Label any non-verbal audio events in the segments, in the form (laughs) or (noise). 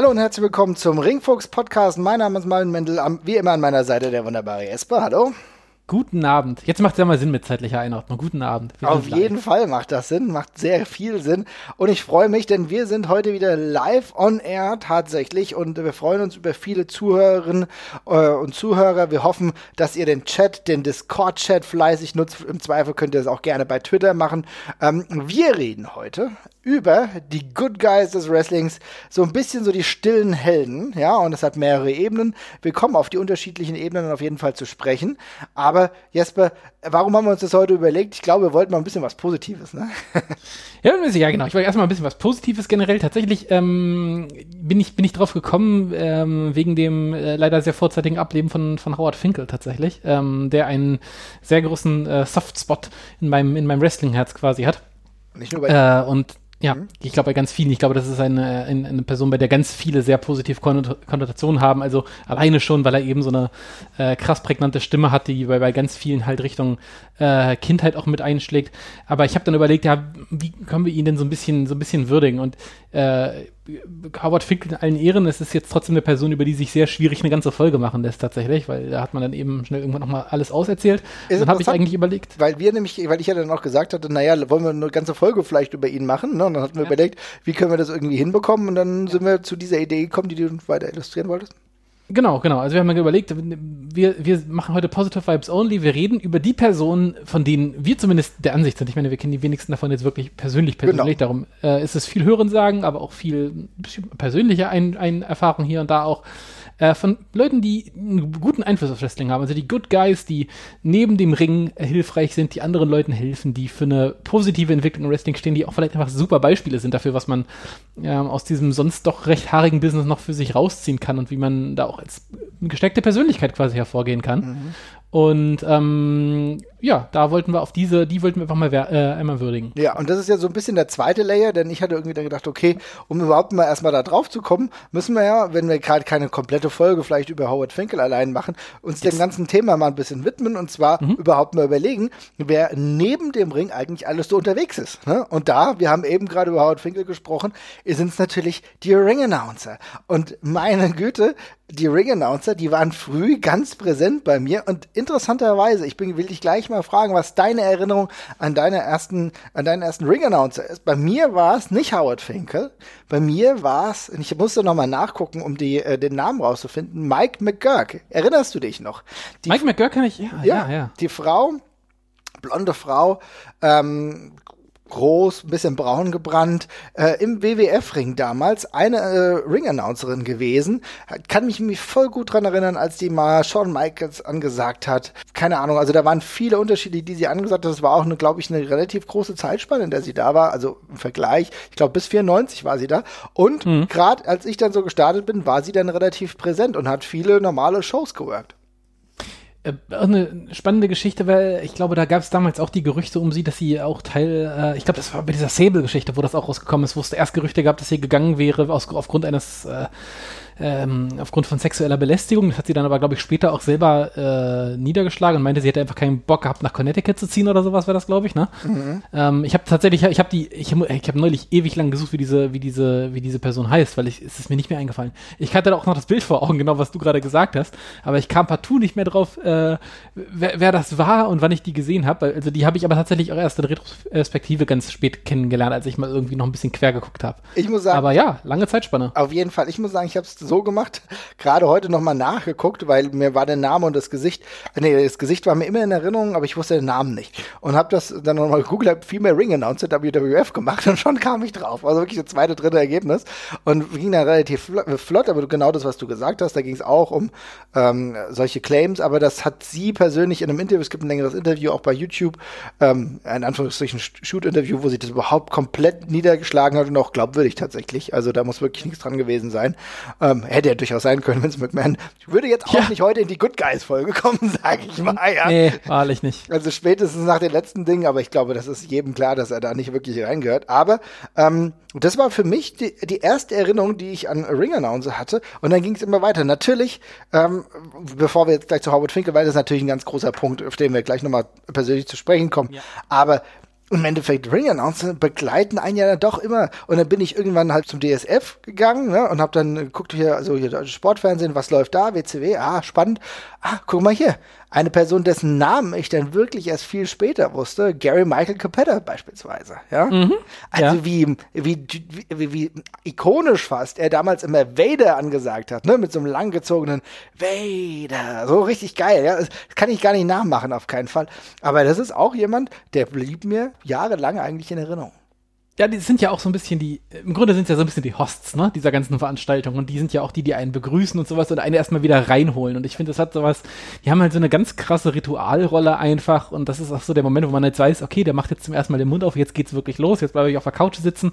Hallo und herzlich willkommen zum Ringfuchs Podcast. Mein Name ist Marvin Mendel, wie immer an meiner Seite der wunderbare Esper. Hallo. Guten Abend. Jetzt macht es ja mal Sinn mit zeitlicher Einordnung. Guten Abend. Wir Auf live. jeden Fall macht das Sinn, macht sehr viel Sinn. Und ich freue mich, denn wir sind heute wieder live on air tatsächlich und wir freuen uns über viele Zuhörerinnen äh, und Zuhörer. Wir hoffen, dass ihr den Chat, den Discord-Chat fleißig nutzt. Im Zweifel könnt ihr das auch gerne bei Twitter machen. Ähm, wir reden heute über die Good Guys des Wrestlings, so ein bisschen so die stillen Helden, ja, und es hat mehrere Ebenen. Wir kommen auf die unterschiedlichen Ebenen auf jeden Fall zu sprechen. Aber Jesper, warum haben wir uns das heute überlegt? Ich glaube, wir wollten mal ein bisschen was Positives, ne? (laughs) Ja, ja, genau. Ich wollte erstmal ein bisschen was Positives generell. Tatsächlich ähm, bin ich bin ich drauf gekommen ähm, wegen dem äh, leider sehr vorzeitigen Ableben von von Howard Finkel tatsächlich, ähm, der einen sehr großen äh, Softspot in meinem in meinem Wrestling-Herz quasi hat. Nicht nur bei Äh, und ja, ich glaube bei ganz vielen. Ich glaube, das ist eine, eine, eine Person, bei der ganz viele sehr positiv Konnot- Konnotationen haben. Also alleine schon, weil er eben so eine äh, krass prägnante Stimme hat, die bei, bei ganz vielen halt Richtung äh, Kindheit auch mit einschlägt. Aber ich habe dann überlegt, ja, wie können wir ihn denn so ein bisschen so ein bisschen würdigen? Und äh, Howard Finkel in allen Ehren, es ist jetzt trotzdem eine Person, über die sich sehr schwierig eine ganze Folge machen lässt tatsächlich, weil da hat man dann eben schnell irgendwann nochmal alles auserzählt. Ist dann habe ich eigentlich überlegt, weil wir nämlich, weil ich ja dann auch gesagt hatte, naja, wollen wir eine ganze Folge vielleicht über ihn machen, ne? Und dann hatten wir überlegt, wie können wir das irgendwie hinbekommen und dann sind wir zu dieser Idee gekommen, die du weiter illustrieren wolltest. Genau, genau. Also wir haben ja überlegt, wir, wir machen heute Positive Vibes Only. Wir reden über die Personen, von denen wir zumindest der Ansicht sind. Ich meine, wir kennen die wenigsten davon jetzt wirklich persönlich, persönlich. Genau. Darum äh, ist es viel Hören sagen, aber auch viel persönliche ein, ein Erfahrung hier und da auch. Äh, von Leuten, die einen guten Einfluss auf Wrestling haben. Also die Good Guys, die neben dem Ring hilfreich sind, die anderen Leuten helfen, die für eine positive Entwicklung im Wrestling stehen, die auch vielleicht einfach super Beispiele sind dafür, was man ähm, aus diesem sonst doch recht haarigen Business noch für sich rausziehen kann und wie man da auch als gesteckte Persönlichkeit quasi hervorgehen kann. Und ähm, ja, da wollten wir auf diese, die wollten wir einfach mal äh, einmal würdigen. Ja, und das ist ja so ein bisschen der zweite Layer, denn ich hatte irgendwie dann gedacht, okay, um überhaupt mal erstmal da drauf zu kommen, müssen wir ja, wenn wir gerade keine komplette Folge vielleicht über Howard Finkel allein machen, uns dem ganzen Thema mal ein bisschen widmen und zwar überhaupt mal überlegen, wer neben dem Ring eigentlich alles so unterwegs ist. Ne? Und da, wir haben eben gerade über Howard Finkel gesprochen, sind es natürlich die Ring-Announcer. Und meine Güte, die Ring-Announcer, die waren früh ganz präsent bei mir und interessanterweise, ich bin, will dich gleich mal fragen, was deine Erinnerung an deine ersten, an deinen ersten Ring-Announcer ist. Bei mir war es nicht Howard Finkel, bei mir war es, und ich musste nochmal nachgucken, um die, äh, den Namen rauszufinden, Mike McGurk. Erinnerst du dich noch? Die Mike McGurk kann ich, ja, ja, ja. die Frau, blonde Frau, ähm, groß, ein bisschen braun gebrannt, äh, im WWF-Ring damals eine äh, Ring-Announcerin gewesen. Kann mich, mich voll gut dran erinnern, als die mal Shawn Michaels angesagt hat. Keine Ahnung, also da waren viele Unterschiede, die sie angesagt hat. Das war auch, eine, glaube ich, eine relativ große Zeitspanne, in der sie da war. Also im Vergleich, ich glaube, bis 94 war sie da. Und gerade als ich dann so gestartet bin, war sie dann relativ präsent und hat viele normale Shows geworkt. Äh, auch eine spannende Geschichte, weil ich glaube, da gab es damals auch die Gerüchte um sie, dass sie auch Teil, äh, ich glaube, das war bei dieser Sable-Geschichte, wo das auch rausgekommen ist, wo es erst Gerüchte gab, dass sie gegangen wäre aus, aufgrund eines, äh, ähm, aufgrund von sexueller Belästigung. Das hat sie dann aber, glaube ich, später auch selber äh, niedergeschlagen und meinte, sie hätte einfach keinen Bock gehabt, nach Connecticut zu ziehen oder sowas, wäre das, glaube ich, ne? Ähm, ich habe tatsächlich, ich habe die, ich habe hab neulich ewig lang gesucht, wie diese, wie diese, wie diese Person heißt, weil ich, es ist mir nicht mehr eingefallen. Ich hatte da auch noch das Bild vor Augen, genau was du gerade gesagt hast, aber ich kam partout nicht mehr drauf, äh, wer, wer das war und wann ich die gesehen habe. Also die habe ich aber tatsächlich auch erst in Retrospektive ganz spät kennengelernt, als ich mal irgendwie noch ein bisschen quer geguckt habe. Ich muss sagen, Aber ja, lange Zeitspanne. Auf jeden Fall. Ich muss sagen, ich habe es so gemacht, gerade heute nochmal nachgeguckt, weil mir war der Name und das Gesicht, nee, das Gesicht war mir immer in Erinnerung, aber ich wusste den Namen nicht. Und habe das dann nochmal gegoogelt, habe mehr Ring Announcer WWF gemacht (laughs) und schon kam ich drauf. Also wirklich das zweite, dritte Ergebnis und ging dann relativ flott, aber genau das, was du gesagt hast, da ging es auch um ähm, solche Claims, aber das hat sie persönlich in einem Interview, es gibt ein längeres Interview auch bei YouTube, ähm, ein Anführungsstrichen Shoot-Interview, wo sie das überhaupt komplett niedergeschlagen hat und auch glaubwürdig tatsächlich. Also da muss wirklich nichts dran gewesen sein. Ähm, hätte ja durchaus sein können, (laughs) Vince McMahon würde jetzt auch ja. nicht heute in die Good Guys-Folge kommen, (laughs) sage ich mal. Ja. Nee, wahrlich nicht. Also spätestens nach den letzten Dingen, aber ich glaube, das ist jedem klar, dass er da nicht wirklich reingehört. Aber ähm, das war für mich die, die erste Erinnerung, die ich an Ring Announcer hatte. Und dann ging es immer weiter. Natürlich, ähm, bevor wir jetzt gleich zu Howard Finkel, weil das ist natürlich ein ganz großer Punkt, auf den wir gleich nochmal persönlich zu sprechen kommen. Ja. Aber im Endeffekt Ring Announcer begleiten einen ja dann doch immer. Und dann bin ich irgendwann halt zum DSF gegangen ne, und habe dann geguckt hier, also hier Sportfernsehen, was läuft da, WCW, ah, spannend. Ah, guck mal hier, eine Person, dessen Namen ich dann wirklich erst viel später wusste, Gary Michael Capetta beispielsweise. Ja? Mhm, also ja. Wie, wie, wie, wie, ikonisch fast er damals immer Vader angesagt hat, ne? mit so einem langgezogenen Vader. So richtig geil. Ja? Das kann ich gar nicht nachmachen, auf keinen Fall. Aber das ist auch jemand, der blieb mir jahrelang eigentlich in Erinnerung. Ja, die sind ja auch so ein bisschen die, im Grunde sind es ja so ein bisschen die Hosts, ne, dieser ganzen Veranstaltung. Und die sind ja auch die, die einen begrüßen und sowas und einen erstmal wieder reinholen. Und ich finde, das hat sowas, die haben halt so eine ganz krasse Ritualrolle einfach. Und das ist auch so der Moment, wo man jetzt weiß, okay, der macht jetzt zum ersten Mal den Mund auf, jetzt geht's wirklich los, jetzt bleibe ich auf der Couch sitzen.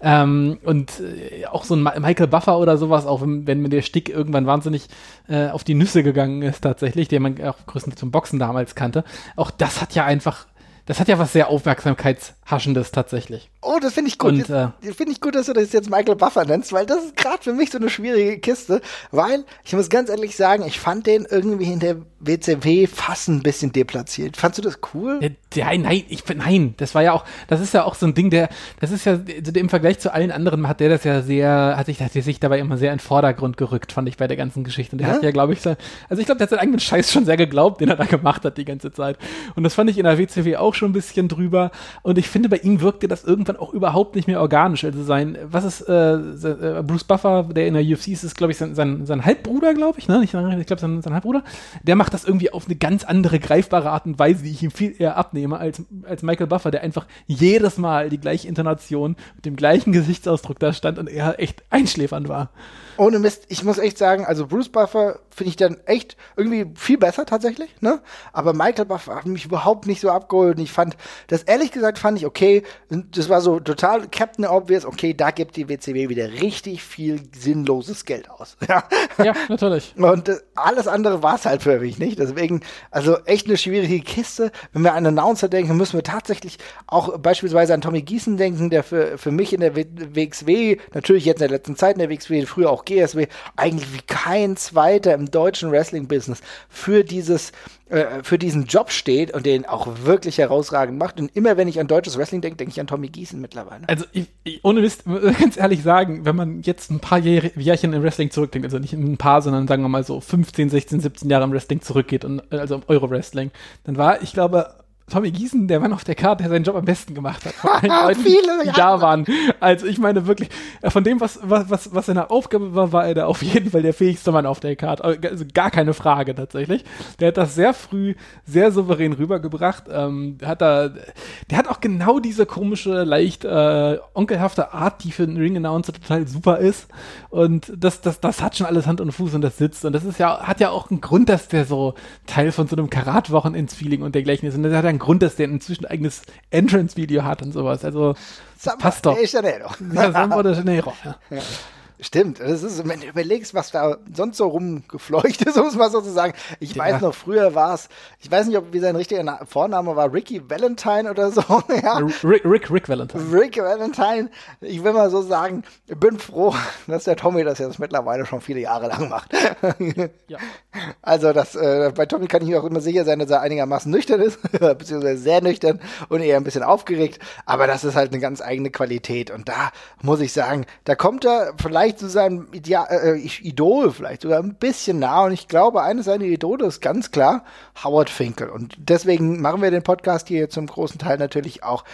Ähm, und äh, auch so ein Ma Michael Buffer oder sowas, auch wenn, wenn mir der Stick irgendwann wahnsinnig äh, auf die Nüsse gegangen ist, tatsächlich, den man auch größtenteils zum Boxen damals kannte. Auch das hat ja einfach das hat ja was sehr Aufmerksamkeitshaschendes tatsächlich. Oh, das finde ich gut. Und, äh, finde ich gut, dass du das jetzt Michael Buffer nennst, weil das ist gerade für mich so eine schwierige Kiste, weil ich muss ganz ehrlich sagen, ich fand den irgendwie in der WCW fast ein bisschen deplatziert. Fandst du das cool? Ja, nein, ich nein, das war ja auch, das ist ja auch so ein Ding, der, das ist ja im Vergleich zu allen anderen hat der das ja sehr, hat sich, hat sich dabei immer sehr in den Vordergrund gerückt, fand ich bei der ganzen Geschichte. Und der ja? hat ja, glaube ich, so, also ich glaube, der hat seinen eigenen Scheiß schon sehr geglaubt, den er da gemacht hat die ganze Zeit. Und das fand ich in der WCW auch schon ein bisschen drüber. Und ich finde, bei ihm wirkte das irgendwann auch überhaupt nicht mehr organisch. Also sein, was ist äh, äh Bruce Buffer, der in der UFC ist, ist glaube ich sein, sein, sein Halbbruder, glaube ich, ne? Ich, ich glaube sein, sein Halbbruder. Der macht das irgendwie auf eine ganz andere greifbare Art und Weise, die ich ihm viel eher abnehme als, als Michael Buffer, der einfach jedes Mal die gleiche Intonation mit dem gleichen Gesichtsausdruck da stand und er echt einschläfernd war. Ohne Mist, ich muss echt sagen, also Bruce Buffer finde ich dann echt irgendwie viel besser tatsächlich, ne? Aber Michael Buffer hat mich überhaupt nicht so abgeholt. Und ich fand, das ehrlich gesagt fand ich okay. Das war so total Captain Obvious, okay, da gibt die WCW wieder richtig viel sinnloses Geld aus. (laughs) Ja, ja natürlich. Und äh, alles andere war es halt für mich nicht. Deswegen, also echt eine schwierige Kiste. Wenn wir an Announcer denken, müssen wir tatsächlich auch beispielsweise an Tommy Gießen denken, der für, für mich in der WXW, natürlich jetzt in der letzten Zeit in der WXW, früher auch GSW, eigentlich wie kein zweiter im deutschen Wrestling-Business für dieses äh, für diesen Job steht und den auch wirklich herausragend macht. Und immer wenn ich an deutsches Wrestling denke, denke ich an Tommy Gießen mittlerweile. Also ich, ich, ohne Mist, (laughs) ganz ehrlich sagen, wenn man jetzt ein paar Jähr, Jährchen im Wrestling zurückdenkt, also nicht ein paar, sondern sagen wir mal so 15, 16, 17 Jahre im Wrestling zurückgeht und also Euro-Wrestling, dann war, ich glaube, Tommy Gießen, der Mann auf der Karte, der seinen Job am besten gemacht hat. Von allen (laughs) Leuten, Viele, die ja. da waren. Also ich meine wirklich, äh, von dem, was, was, was seine Aufgabe war, war er da auf jeden Fall der fähigste Mann auf der Karte. Also gar keine Frage tatsächlich. Der hat das sehr früh, sehr souverän rübergebracht. Ähm, hat da, der hat auch genau diese komische, leicht äh, onkelhafte Art, die für einen Ring-Announcer total super ist. Und das, das, das hat schon alles Hand und Fuß und das sitzt. Und das ist ja, hat ja auch einen Grund, dass der so Teil von so einem Karatwochen ins Feeling und dergleichen ist. Und das hat ein Grund, dass der inzwischen ein eigenes Entrance-Video hat und sowas. Also, passt doch. De Janeiro. Ja, Samba de Janeiro. Ja. Stimmt, das ist, wenn du überlegst, was da sonst so rumgefleucht ist, (laughs) um es mal so zu sagen. Ich ja. weiß noch, früher war es, ich weiß nicht, ob wie sein richtiger Vorname war, Ricky Valentine oder so. (laughs) ja. Rick, Rick, Rick Valentine. Rick Valentine. Ich will mal so sagen, bin froh, (laughs) dass der Tommy das jetzt mittlerweile schon viele Jahre lang macht. ja. Also das, äh, bei Tommy kann ich mir auch immer sicher sein, dass er einigermaßen nüchtern ist, beziehungsweise sehr nüchtern und eher ein bisschen aufgeregt. Aber das ist halt eine ganz eigene Qualität. Und da muss ich sagen, da kommt er vielleicht vielleicht zu seinem Ideal, äh, Idol vielleicht sogar ein bisschen nah. Und ich glaube, eines seiner Idole ist ganz klar Howard Finkel. Und deswegen machen wir den Podcast hier zum großen Teil natürlich auch.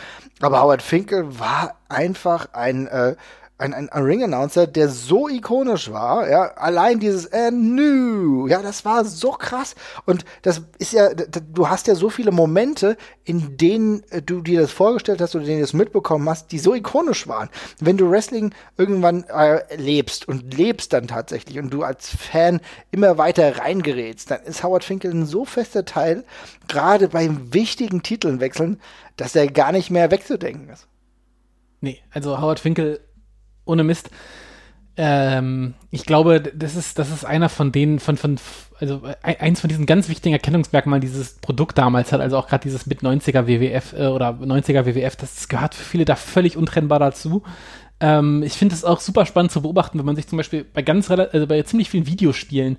Aber Howard Finkel war einfach ein äh, ein, ein, Ring-Announcer, der so ikonisch war, ja, allein dieses And New, ja, das war so krass. Und das ist ja, du hast ja so viele Momente, in denen äh, du dir das vorgestellt hast oder denen du es mitbekommen hast, die so ikonisch waren. Wenn du Wrestling irgendwann äh, lebst und lebst dann tatsächlich und du als Fan immer weiter reingerätst, dann ist Howard Finkel ein so fester Teil, gerade bei wichtigen Titeln wechseln, dass er gar nicht mehr wegzudenken ist. Nee, also Howard Finkel ohne Mist. Ähm, ich glaube, das ist, das ist einer von denen, von, von, also eins von diesen ganz wichtigen Erkennungsmerkmalen dieses Produkt damals hat, also auch gerade dieses mit 90er WWF äh, oder 90er WWF, das gehört für viele da völlig untrennbar dazu. Ähm, ich finde es auch super spannend zu beobachten, wenn man sich zum Beispiel bei ganz, also bei ziemlich vielen Videospielen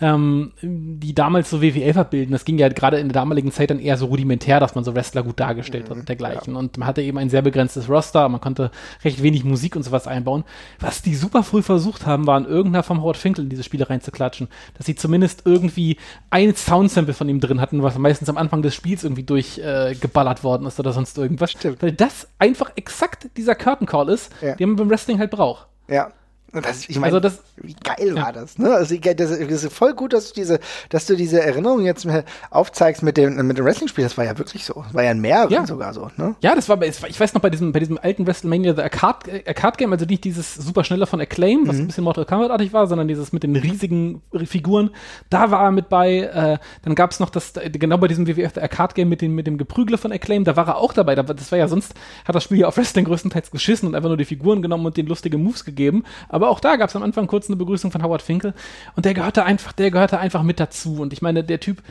ähm, die damals so WWF abbilden. Das ging ja gerade in der damaligen Zeit dann eher so rudimentär, dass man so Wrestler gut dargestellt hat und dergleichen. Ja. Und man hatte eben ein sehr begrenztes Roster, man konnte recht wenig Musik und sowas einbauen. Was die super früh versucht haben, war in irgendeiner Form Howard Finkel in diese Spiele reinzuklatschen. Dass sie zumindest irgendwie ein Soundsample von ihm drin hatten, was meistens am Anfang des Spiels irgendwie durchgeballert äh, worden ist oder sonst irgendwas. Stimmt. Weil das einfach exakt dieser Curtain Call ist, ja. den man beim Wrestling halt braucht. Ja. Das, ich meine, also das, wie geil ja. war das, ne? Also, das, ist voll gut, dass du diese, dass du diese Erinnerung jetzt aufzeigst mit dem, mit dem Wrestling-Spiel. Das war ja wirklich so. Das war ja in mehreren ja. sogar so, ne? Ja, das war, ich weiß noch, bei diesem, bei diesem alten WrestleMania The Arcade, Arcade Game, also nicht dieses super schnelle von Acclaim, was mhm. ein bisschen Mortal Kombat-artig war, sondern dieses mit den riesigen Figuren. Da war er mit bei, äh, dann gab es noch das, genau bei diesem WWF The Arcade Game mit dem, mit dem Geprügle von Acclaim, da war er auch dabei. Das war ja sonst, hat das Spiel ja auf Wrestling größtenteils geschissen und einfach nur die Figuren genommen und den lustige Moves gegeben. Aber auch da gab es am Anfang Anfang kurz eine Begrüßung von Howard Finkel und der gehörte einfach, der gehörte einfach mit dazu. Und ich meine, der Typ,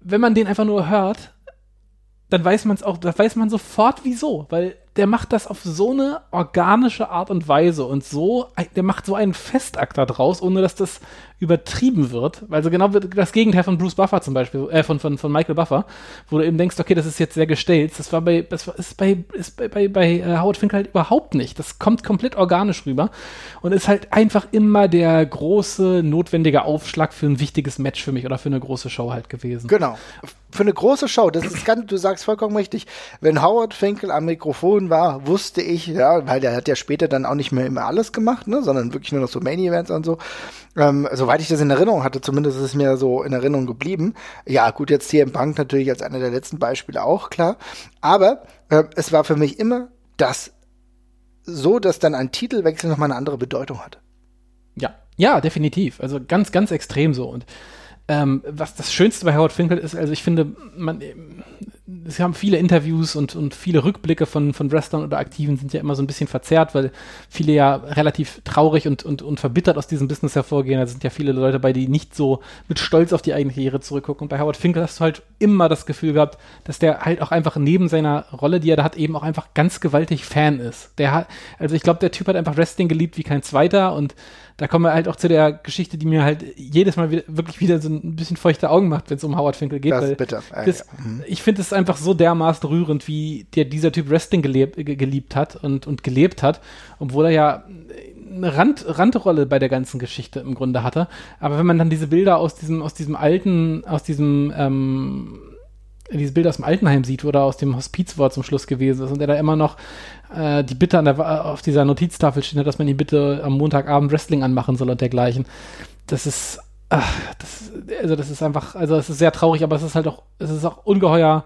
wenn man den einfach nur hört, dann weiß man es auch, da weiß man sofort wieso, weil der macht das auf so eine organische Art und Weise und so, der macht so einen Festakt da draus, ohne dass das übertrieben wird. Also genau das Gegenteil von Bruce Buffer zum Beispiel, äh, von, von, von Michael Buffer, wo du eben denkst, okay, das ist jetzt sehr gestellt. Das war bei, das ist bei, ist bei, bei, bei äh, Howard Finkel halt überhaupt nicht. Das kommt komplett organisch rüber und ist halt einfach immer der große, notwendige Aufschlag für ein wichtiges Match für mich oder für eine große Show halt gewesen. Genau. Für eine große Show, das ist ganz, du sagst vollkommen richtig. Wenn Howard Finkel am Mikrofon war, wusste ich, ja, weil der hat ja später dann auch nicht mehr immer alles gemacht, ne, sondern wirklich nur noch so Main Events und so. Ähm, soweit ich das in Erinnerung hatte, zumindest ist es mir so in Erinnerung geblieben. Ja, gut, jetzt hier im Bank natürlich als einer der letzten Beispiele auch, klar. Aber äh, es war für mich immer das so, dass dann ein Titelwechsel nochmal eine andere Bedeutung hatte. Ja, ja, definitiv. Also ganz, ganz extrem so. Und ähm, was das Schönste bei Howard Finkel ist, also ich finde, man, es haben viele Interviews und, und viele Rückblicke von, von Wrestlern oder Aktiven sind ja immer so ein bisschen verzerrt, weil viele ja relativ traurig und, und, und verbittert aus diesem Business hervorgehen. Da sind ja viele Leute bei, die nicht so mit Stolz auf die eigene Karriere zurückgucken. Und bei Howard Finkel hast du halt immer das Gefühl gehabt, dass der halt auch einfach neben seiner Rolle, die er da hat, eben auch einfach ganz gewaltig Fan ist. Der hat, also ich glaube, der Typ hat einfach Wrestling geliebt wie kein zweiter und da kommen wir halt auch zu der Geschichte, die mir halt jedes Mal wieder, wirklich wieder so ein bisschen feuchte Augen macht, wenn es um Howard Finkel geht. Das ist bitter. Das, ja. mhm. Ich finde es einfach so dermaßen rührend, wie der, dieser Typ Wrestling gelebt, geliebt hat und, und gelebt hat, obwohl er ja eine Rand, Randrolle bei der ganzen Geschichte im Grunde hatte. Aber wenn man dann diese Bilder aus diesem, aus diesem alten, aus diesem ähm, diese Bilder aus dem Altenheim sieht, wo er aus dem Hospiz war zum Schluss gewesen ist und er da immer noch äh, die Bitte an der, auf dieser Notiztafel steht, dass man ihn bitte am Montagabend Wrestling anmachen soll und dergleichen. Das ist, ach, das, also das ist einfach, also es ist sehr traurig, aber es ist halt auch, es ist auch ungeheuer,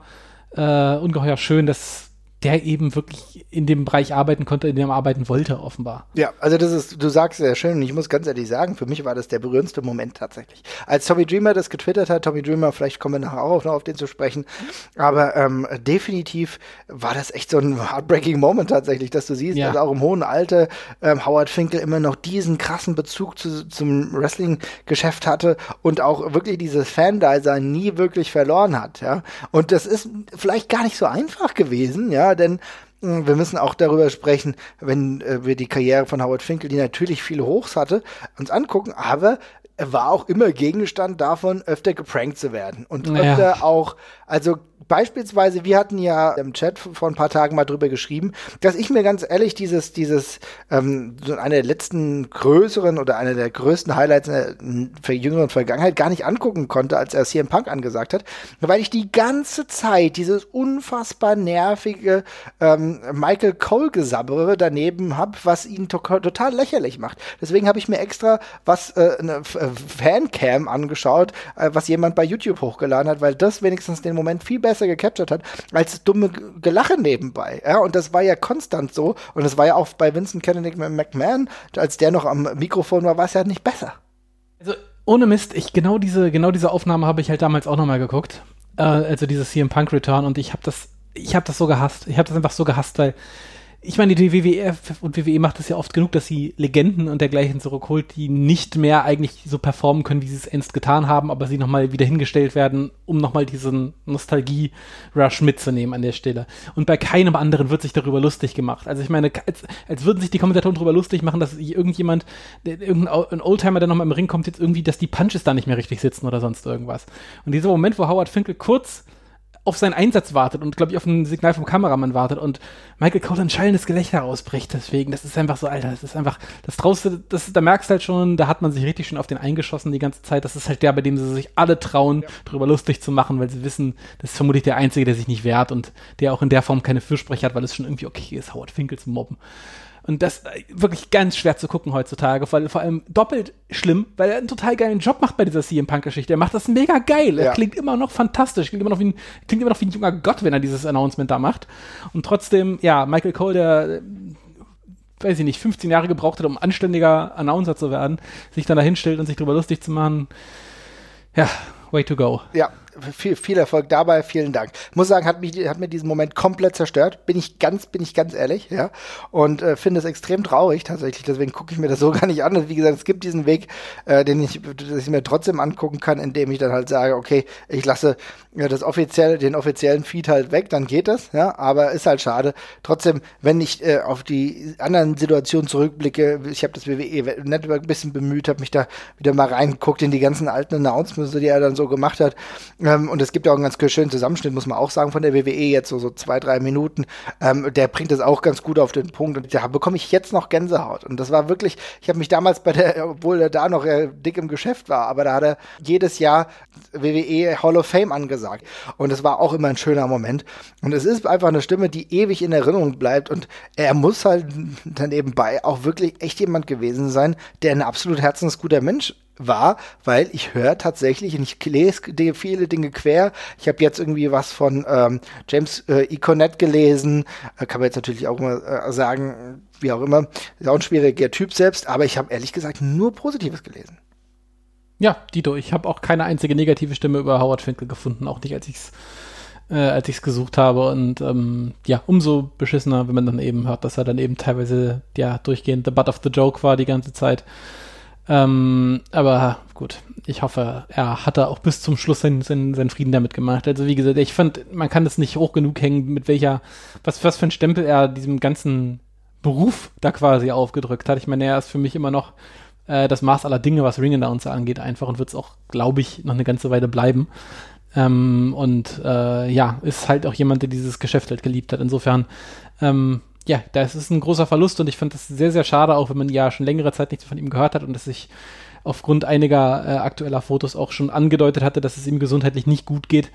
äh, ungeheuer schön, dass der eben wirklich in dem Bereich arbeiten konnte, in dem er arbeiten wollte, offenbar. Ja, also das ist, du sagst sehr schön und ich muss ganz ehrlich sagen, für mich war das der berührendste Moment tatsächlich. Als Tommy Dreamer das getwittert hat, Tommy Dreamer, vielleicht kommen wir nachher auch noch auf den zu sprechen, aber ähm, definitiv war das echt so ein heartbreaking Moment tatsächlich, dass du siehst, ja. dass auch im hohen Alter ähm, Howard Finkel immer noch diesen krassen Bezug zu, zum Wrestling-Geschäft hatte und auch wirklich dieses Fan-Dasein nie wirklich verloren hat, ja. Und das ist vielleicht gar nicht so einfach gewesen, ja, denn hm, wir müssen auch darüber sprechen, wenn äh, wir die Karriere von Howard Finkel, die natürlich viele Hochs hatte, uns angucken, aber er war auch immer Gegenstand davon, öfter geprankt zu werden. Und Ja. öfter auch, also beispielsweise, wir hatten ja im Chat vor ein paar Tagen mal drüber geschrieben, dass ich mir ganz ehrlich dieses, dieses, ähm, so eine der letzten größeren oder eine der größten Highlights in der jüngeren Vergangenheit gar nicht angucken konnte, als er CM Punk angesagt hat, weil ich die ganze Zeit dieses unfassbar nervige ähm, Michael Cole Gesabbere daneben habe, was ihn to total lächerlich macht. Deswegen habe ich mir extra was äh, eine Fancam angeschaut, äh, was jemand bei YouTube hochgeladen hat, weil das wenigstens den Moment viel besser gecaptured hat als dumme Gelache nebenbei. Ja, und das war ja konstant so und das war ja auch bei Vincent Kennedy McMahon, als der noch am Mikrofon war, war es ja nicht besser. Also ohne Mist, ich genau diese genau diese Aufnahme habe ich halt damals auch nochmal geguckt. Äh, also dieses CM Punk Return und ich habe das ich habe das so gehasst. Ich habe das einfach so gehasst, weil ich meine, die WWE und WWE macht es ja oft genug, dass sie Legenden und dergleichen zurückholt, die nicht mehr eigentlich so performen können, wie sie es einst getan haben, aber sie nochmal wieder hingestellt werden, um nochmal diesen Nostalgie-Rush mitzunehmen an der Stelle. Und bei keinem anderen wird sich darüber lustig gemacht. Also ich meine, als, als würden sich die Kommentatoren darüber lustig machen, dass irgendjemand, irgendein Oldtimer, der nochmal im Ring kommt, jetzt irgendwie, dass die Punches da nicht mehr richtig sitzen oder sonst irgendwas. Und dieser Moment, wo Howard Finkel kurz auf seinen Einsatz wartet und, glaube ich, auf ein Signal vom Kameramann wartet und Michael Cole ein schallendes Gelächter ausbricht. Deswegen, das ist einfach so, Alter, das ist einfach, das traust das, da merkst du halt schon, da hat man sich richtig schön auf den eingeschossen die ganze Zeit. Das ist halt der, bei dem sie sich alle trauen, drüber lustig zu machen, weil sie wissen, das ist vermutlich der Einzige, der sich nicht wehrt und der auch in der Form keine Fürsprecher hat, weil es schon irgendwie okay ist, Howard Finkel zu mobben. Und das äh, wirklich ganz schwer zu gucken heutzutage, weil vor allem doppelt schlimm, weil er einen total geilen Job macht bei dieser CM Punk Geschichte. Er macht das mega geil. Er Ja. klingt immer noch fantastisch, klingt immer noch wie ein, klingt immer noch wie ein junger Gott, wenn er dieses Announcement da macht. Und trotzdem, ja, Michael Cole, der äh, weiß ich nicht, 15 Jahre gebraucht hat, um anständiger Announcer zu werden, sich dann da hinstellt und sich drüber lustig zu machen. Ja, way to go. Ja, viel, viel Erfolg dabei, vielen Dank. Muss sagen, hat mich, hat mir diesen Moment komplett zerstört. Bin ich ganz, bin ich ganz ehrlich, ja. Und äh, finde es extrem traurig tatsächlich. Deswegen gucke ich mir das so (laughs) gar nicht an. Und wie gesagt, es gibt diesen Weg, äh, den ich, dass ich mir trotzdem angucken kann, indem ich dann halt sage, okay, ich lasse ja, das offizielle, den offiziellen Feed halt weg, dann geht das, ja. Aber ist halt schade. Trotzdem, wenn ich äh, auf die anderen Situationen zurückblicke, ich habe das WWE Network ein bisschen bemüht, habe mich da wieder mal reingeguckt in die ganzen alten Announcements, die er dann so gemacht hat. Ähm, und es gibt ja auch einen ganz schönen Zusammenschnitt, muss man auch sagen, von der WWE jetzt so, so zwei, drei Minuten. Ähm, der bringt das auch ganz gut auf den Punkt. Und da bekomme ich jetzt noch Gänsehaut. Und das war wirklich, ich habe mich damals bei der, obwohl er da noch äh, dick im Geschäft war, aber da hat er jedes Jahr WWE Hall of Fame angesagt. Und es war auch immer ein schöner Moment. Und es ist einfach eine Stimme, die ewig in Erinnerung bleibt. Und er muss halt dann nebenbei auch wirklich echt jemand gewesen sein, der ein absolut herzensguter Mensch war, weil ich höre tatsächlich und ich lese viele Dinge quer. Ich habe jetzt irgendwie was von ähm, James äh, Econet gelesen, äh, kann man jetzt natürlich auch immer äh, sagen, wie auch immer, ist auch ein schwieriger Typ selbst, aber ich habe ehrlich gesagt nur Positives gelesen. Ja, Dito, ich habe auch keine einzige negative Stimme über Howard Finkel gefunden, auch nicht als ich's äh, als ich's gesucht habe und ähm, ja, umso beschissener, wenn man dann eben hört, dass er dann eben teilweise ja durchgehend the butt of the joke war die ganze Zeit. Ähm, aber gut, ich hoffe, er hat da auch bis zum Schluss seinen, seinen, seinen Frieden damit gemacht. Also wie gesagt, ich fand, man kann das nicht hoch genug hängen, mit welcher, was, was für ein Stempel er diesem ganzen Beruf da quasi aufgedrückt hat. Ich meine, er ist für mich immer noch äh, das Maß aller Dinge, was Ring Announcer angeht, einfach und wird es auch, glaube ich, noch eine ganze Weile bleiben. Ähm, und äh, ja, ist halt auch jemand, der dieses Geschäft halt geliebt hat. Insofern, ähm, ja, das ist ein großer Verlust und ich fand das sehr, sehr schade, auch wenn man ja schon längere Zeit nichts von ihm gehört hat und es sich aufgrund einiger äh, aktueller Fotos auch schon angedeutet hatte, dass es ihm gesundheitlich nicht gut geht.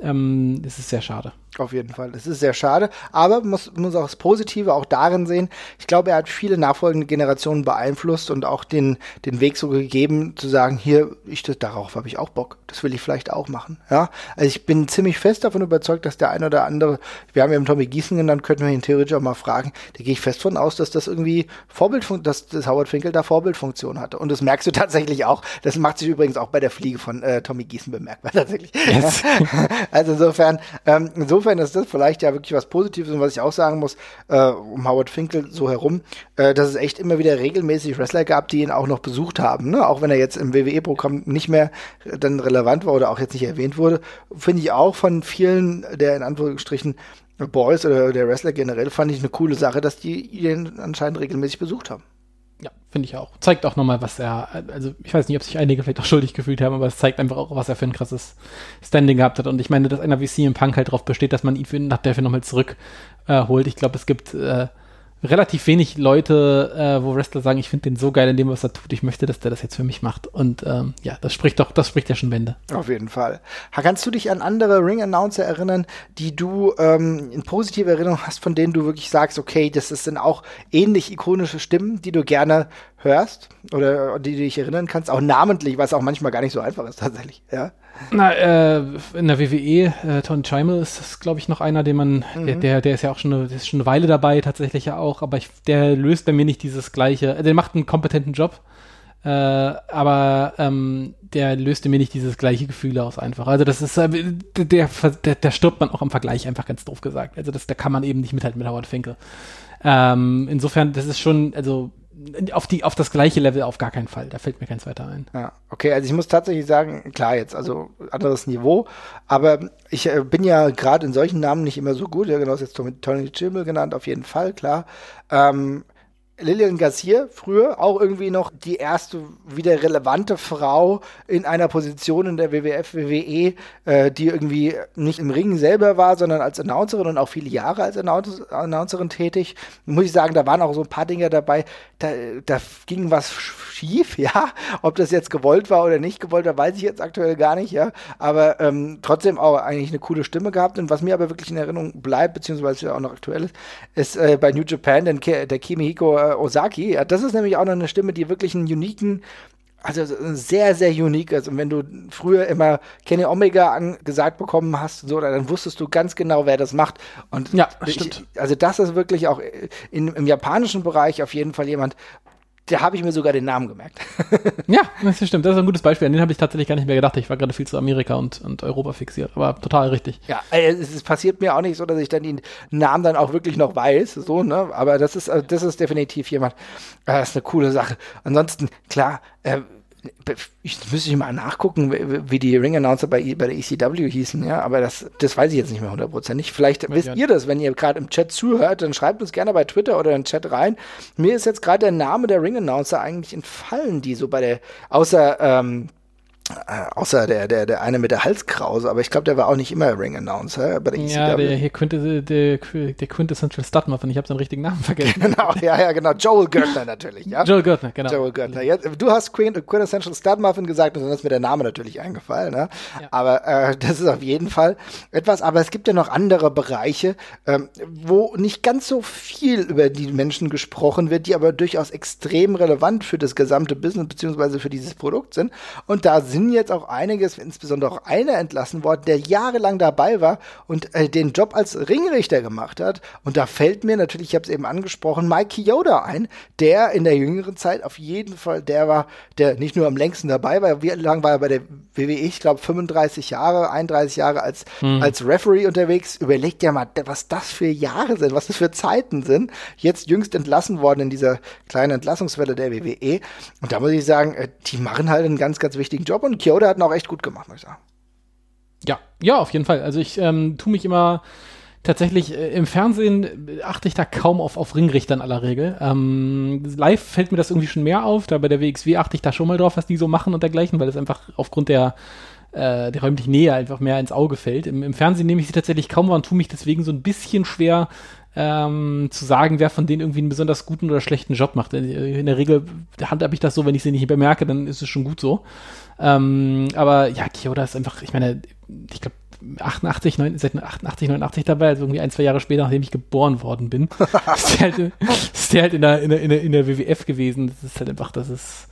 Ähm, es ist sehr schade. Auf jeden Fall. Es ist sehr schade, aber man muss, muss auch das Positive auch darin sehen. Ich glaube, er hat viele nachfolgende Generationen beeinflusst und auch den, den Weg so gegeben, zu sagen, hier, ich, das, darauf habe ich auch Bock. Das will ich vielleicht auch machen. Ja, also ich bin ziemlich fest davon überzeugt, dass der ein oder andere, wir haben ja Tommy Gießen genannt, könnten wir ihn theoretisch auch mal fragen. Da gehe ich fest von aus, dass das irgendwie Vorbildfunktion, dass das Howard Finkel da Vorbildfunktion hatte. Und das merkst du (laughs) tatsächlich auch. Das macht sich übrigens auch bei der Fliege von äh, Tommy Gießen bemerkbar (laughs) tatsächlich. Yes. (laughs) also insofern, ähm, insofern ist das vielleicht ja wirklich was Positives und was ich auch sagen muss, äh, um Howard Finkel so herum, äh, dass es echt immer wieder regelmäßig Wrestler gab, die ihn auch noch besucht haben, ne? Auch wenn er jetzt im WWE-Programm nicht mehr äh, dann relevant war oder auch jetzt nicht erwähnt wurde, finde ich auch von vielen der in Anführungsstrichen Boys oder der Wrestler generell fand ich eine coole Sache, dass die ihn anscheinend regelmäßig besucht haben. Finde ich auch. Zeigt auch nochmal, was er, also ich weiß nicht, ob sich einige vielleicht auch schuldig gefühlt haben, aber es zeigt einfach auch, was er für ein krasses Standing gehabt hat. Und ich meine, dass einer wie CM Punk halt darauf besteht, dass man ihn für, nach dafür nochmal zurückholt. Äh, ich glaube, es gibt äh, relativ wenig Leute, äh, wo Wrestler sagen, ich finde den so geil in dem, was er tut, ich möchte, dass der das jetzt für mich macht. Und ähm, ja, das spricht doch, das spricht ja schon Bände. Auf jeden Fall. Kannst du dich an andere Ring-Announcer erinnern, die du ähm, in positive Erinnerung hast, von denen du wirklich sagst, okay, das sind auch ähnlich ikonische Stimmen, die du gerne hörst oder die du dich erinnern kannst, auch namentlich, was auch manchmal gar nicht so einfach ist tatsächlich, ja? Na, äh, in der WWE, äh, Tony Chimel ist, ist glaube ich, noch einer, den man, mhm. der, der, der, ist ja auch schon eine, ist schon eine Weile dabei, tatsächlich ja auch, aber ich, der löst bei mir nicht dieses gleiche, äh, der macht einen kompetenten Job, äh, aber ähm, der löste mir nicht dieses gleiche Gefühl aus einfach. Also das ist, äh, der, der, der stirbt man auch im Vergleich einfach ganz doof gesagt. Also das, da kann man eben nicht mithalten mit Howard Finkel. Ähm, insofern, das ist schon, also auf, die, auf das gleiche Level auf gar keinen Fall. Da fällt mir kein zweiter ein. Ja, okay, also ich muss tatsächlich sagen, klar jetzt, also anderes Niveau, aber ich äh, bin ja gerade in solchen Namen nicht immer so gut. Ja, genau, ist jetzt Tony Chimmel genannt, auf jeden Fall, klar. Ähm, Lillian Garcia, früher auch irgendwie noch die erste wieder relevante Frau in einer Position in der WWF, WWE, äh, die irgendwie nicht im Ring selber war, sondern als Announcerin und auch viele Jahre als Announcerin tätig. Muss ich sagen, da waren auch so ein paar Dinge dabei, da, da ging was schief, (laughs) ja. Ob das jetzt gewollt war oder nicht gewollt war, weiß ich jetzt aktuell gar nicht, ja. Aber ähm, trotzdem auch eigentlich eine coole Stimme gehabt. Und was mir aber wirklich in Erinnerung bleibt, beziehungsweise auch noch aktuell ist, ist äh, bei New Japan denn der Kimihiko äh, Osaki. Ja, das ist nämlich auch noch eine Stimme, die wirklich einen uniken also sehr, sehr unique ist. Und wenn du früher immer Kenny Omega gesagt bekommen hast, so, dann wusstest du ganz genau, wer das macht. Und ja, ich, also das ist wirklich auch in, im japanischen Bereich auf jeden Fall jemand, da habe ich mir sogar den Namen gemerkt. (laughs) ja, das stimmt. Das ist ein gutes Beispiel. An den habe ich tatsächlich gar nicht mehr gedacht. Ich war gerade viel zu Amerika und, und Europa fixiert. Aber total richtig. Ja, es, es, passiert mir auch nicht so, dass ich dann den Namen dann auch wirklich noch weiß. So, ne? Aber das ist, das ist definitiv jemand. Äh, das ist eine coole Sache. Ansonsten, klar, äh, ich müsste ich mal nachgucken, wie die Ring-Announcer bei, bei der ECW hießen, ja, aber das, das weiß ich jetzt nicht mehr hundertprozentig. Vielleicht ja, wisst ja. ihr das, wenn ihr gerade im Chat zuhört, dann schreibt uns gerne bei Twitter oder im Chat rein. Mir ist jetzt gerade der Name der Ring-Announcer eigentlich entfallen, die so bei der, außer, ähm, äh, außer der, der, der eine mit der Halskrause, aber ich glaube, der war auch nicht immer Ring-Announcer bei der ECW. Ja, der hier könnte der, der Quintessential Studmuffin, ich habe seinen richtigen Namen vergessen. (laughs) genau, ja, ja, genau. Joel Görtner natürlich, ja. Joel Görtner, genau. Joel Görtner. Ja, du hast Quintessential Studmuffin gesagt und dann ist mir der Name natürlich eingefallen, ne? Ja. Aber äh, das ist auf jeden Fall etwas, aber es gibt ja noch andere Bereiche, ähm, wo nicht ganz so viel über die Menschen gesprochen wird, die aber durchaus extrem relevant für das gesamte Business beziehungsweise für dieses Produkt sind. Und da sind sind jetzt auch einiges, insbesondere auch einer entlassen worden, der jahrelang dabei war und äh, den Job als Ringrichter gemacht hat. Und da fällt mir natürlich, ich habe es eben angesprochen, Mike Yoda ein, der in der jüngeren Zeit auf jeden Fall der war, der nicht nur am längsten dabei war, wie lange war er bei der WWE? Ich glaube 35 Jahre, 31 Jahre als, hm. als Referee unterwegs. Überlegt ja mal, was das für Jahre sind, was das für Zeiten sind. Jetzt jüngst entlassen worden in dieser kleinen Entlassungswelle der WWE. Und da muss ich sagen, äh, die machen halt einen ganz, ganz wichtigen Job und Kyoto hat ihn auch echt gut gemacht, muss ich sagen. Ja, ja, auf jeden Fall. Also ich ähm, tue mich immer tatsächlich äh, im Fernsehen achte ich da kaum auf, auf Ringrichter in aller Regel. Ähm, live fällt mir das irgendwie schon mehr auf. Da bei der WXW achte ich da schon mal drauf, was die so machen und dergleichen, weil es einfach aufgrund der äh, der räumlichen Nähe einfach mehr ins Auge fällt. Im, Im, Fernsehen nehme ich sie tatsächlich kaum wahr und tue mich deswegen so ein bisschen schwer, ähm, zu sagen, wer von denen irgendwie einen besonders guten oder schlechten Job macht. In der Regel handhabe ich das so, wenn ich sie nicht bemerke, dann ist es schon gut so. Ähm, aber ja, Kyoda ist einfach, ich meine, ich glaube, 88, 9, seit 88, 89 dabei, also irgendwie ein, zwei Jahre später, nachdem ich geboren worden bin, (laughs) ist der halt, ist der halt in, der, in, der, in der WWF gewesen. Das ist halt einfach, das ist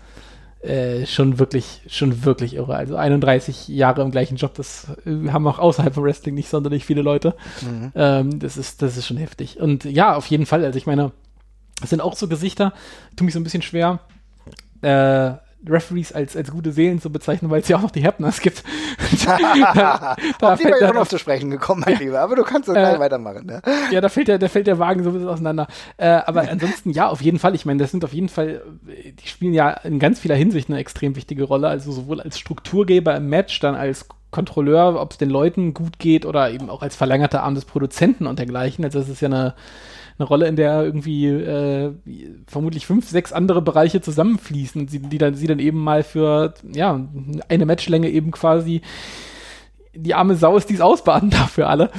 äh, schon wirklich, schon wirklich irre. Also 31 Jahre im gleichen Job, das äh, haben auch außerhalb von Wrestling nicht sonderlich viele Leute. Mhm. Ähm, das ist, das ist schon heftig. Und ja, auf jeden Fall, also ich meine, es sind auch so Gesichter, tut mich so ein bisschen schwer. Äh, Referees als, als gute Seelen zu bezeichnen, weil es ja auch noch die Hepners gibt. (laughs) da, da Auf die bin ich auch noch zu sprechen gekommen, mein Lieber, aber du kannst das äh, gleich weitermachen. Ne? Ja, da fällt, der, da fällt der Wagen so ein bisschen auseinander. Äh, aber ansonsten, ja, auf jeden Fall. Ich meine, das sind auf jeden Fall, die spielen ja in ganz vieler Hinsicht eine extrem wichtige Rolle, also sowohl als Strukturgeber im Match, dann als Kontrolleur, ob es den Leuten gut geht oder eben auch als verlängerter Arm des Produzenten und dergleichen. Also das ist ja eine eine Rolle, in der irgendwie äh, vermutlich fünf, sechs andere Bereiche zusammenfließen und die dann, sie dann eben mal für ja, eine Matchlänge eben quasi die arme Sau ist, die es ausbaden darf für alle.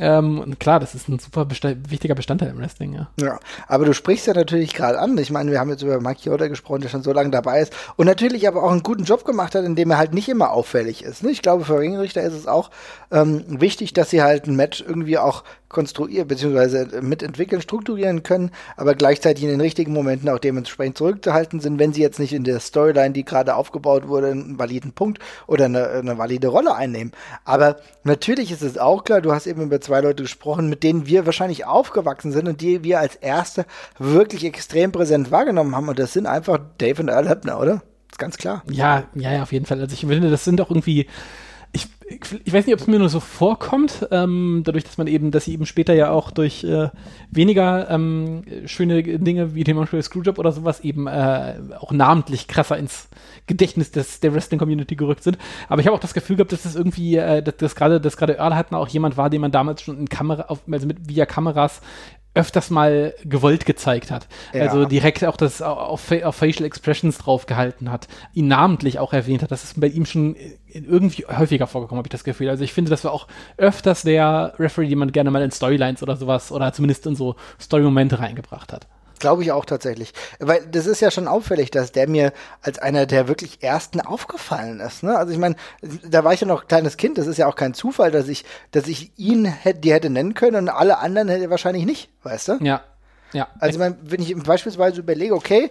Ähm, und klar, das ist ein super besta wichtiger Bestandteil im Wrestling, ja. Ja, aber du sprichst ja natürlich gerade an. Ich meine, wir haben jetzt über Mike Yoda gesprochen, der schon so lange dabei ist und natürlich aber auch einen guten Job gemacht hat, indem er halt nicht immer auffällig ist. Ne? Ich glaube, für Ringrichter ist es auch ähm, wichtig, dass sie halt ein Match irgendwie auch konstruieren bzw. mitentwickeln, strukturieren können, aber gleichzeitig in den richtigen Momenten auch dementsprechend zurückzuhalten sind, wenn sie jetzt nicht in der Storyline, die gerade aufgebaut wurde, einen validen Punkt oder eine, eine valide Rolle einnehmen. Aber natürlich ist es auch klar, du hast eben über zwei Leute gesprochen, mit denen wir wahrscheinlich aufgewachsen sind und die wir als erste wirklich extrem präsent wahrgenommen haben und das sind einfach Dave und Earl Hebner, oder? Ist ganz klar. Ja, ja, auf jeden Fall. Also ich finde, das sind auch irgendwie ich, weiß nicht, ob es mir nur so vorkommt, ähm, dadurch, dass man eben, dass sie eben später ja auch durch äh, weniger ähm, schöne Dinge wie den Montreal Screwjob oder sowas eben äh, auch namentlich krasser ins Gedächtnis des, der Wrestling-Community gerückt sind. Aber ich habe auch das Gefühl gehabt, dass das irgendwie, äh, dass, dass gerade, dass gerade Earl Hattner auch jemand war, den man damals schon in Kamera, auf, also mit via Kameras öfters mal gewollt gezeigt hat. Ja. Also direkt auch das auf, auf Facial Expressions draufgehalten hat, ihn namentlich auch erwähnt hat. Das ist bei ihm schon irgendwie häufiger vorgekommen, habe ich das Gefühl. Also ich finde, das war auch öfters der Referee, den man gerne mal in Storylines oder sowas oder zumindest in so Story-Momente reingebracht hat. Glaube ich auch tatsächlich. Weil das ist ja schon auffällig, dass der mir als einer der wirklich ersten aufgefallen ist. Ne? Also ich meine, da war ich ja noch kleines Kind, das ist ja auch kein Zufall, dass ich, dass ich ihn hätte, die hätte nennen können und alle anderen hätte wahrscheinlich nicht, weißt du? Ja. Ja. Also ich meine, wenn ich beispielsweise überlege, okay,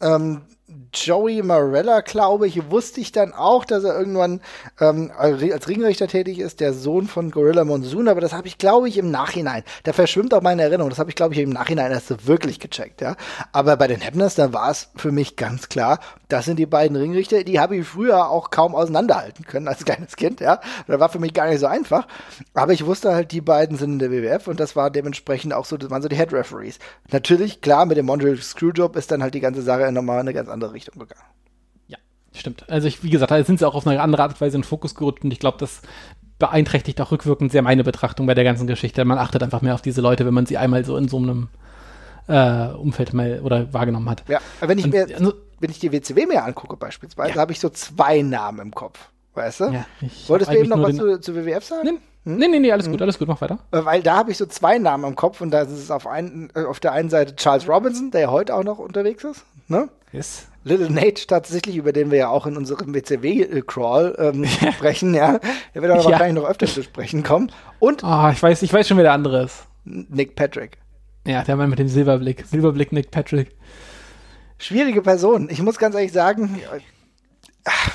ähm, Joey Morella, glaube ich, wusste ich dann auch, dass er irgendwann ähm, als Ringrichter tätig ist, der Sohn von Gorilla Monsoon, aber das habe ich, glaube ich, im Nachhinein, da verschwimmt auch meine Erinnerung, das habe ich, glaube ich, im Nachhinein erst so wirklich gecheckt, ja. Aber bei den Hebners, da war es für mich ganz klar, das sind die beiden Ringrichter, die habe ich früher auch kaum auseinanderhalten können als kleines Kind, ja. Das war für mich gar nicht so einfach. Aber ich wusste halt, die beiden sind in der WWF und das war dementsprechend auch so, das waren so die Head Referees. Natürlich, klar, mit dem Montreal Screwjob ist dann halt die ganze Sache nochmal eine ganz andere Richtung gegangen. Ja, stimmt. Also ich, wie gesagt, da sind sie auch auf eine andere Art und Weise in den Fokus gerückt und ich glaube, das beeinträchtigt auch rückwirkend sehr meine Betrachtung bei der ganzen Geschichte. Man achtet einfach mehr auf diese Leute, wenn man sie einmal so in so einem äh, Umfeld mal oder wahrgenommen hat. Ja, wenn ich und, mir also, wenn ich die WCW mir angucke beispielsweise, ja. habe ich so zwei Namen im Kopf. Weißt du? Ja, Wolltest du eben noch was zu, zu WWF sagen? Nee. Hm? Nee, nee, nee, alles hm. gut, alles gut, mach weiter. Äh, weil da habe ich so zwei Namen im Kopf und da ist es auf, ein, äh, auf der einen Seite Charles Robinson, der ja heute auch noch unterwegs ist. Ne? Yes. Little Nate tatsächlich, über den wir ja auch in unserem WCW-Crawl ähm, (laughs) sprechen, ja. Der wird aber ja. wahrscheinlich noch öfter zu sprechen kommen. Und. Oh, ich weiß, ich weiß schon, wer der andere ist. Nick Patrick. Ja, der Mann mit dem Silberblick. Silberblick Nick Patrick schwierige Person. Ich muss ganz ehrlich sagen,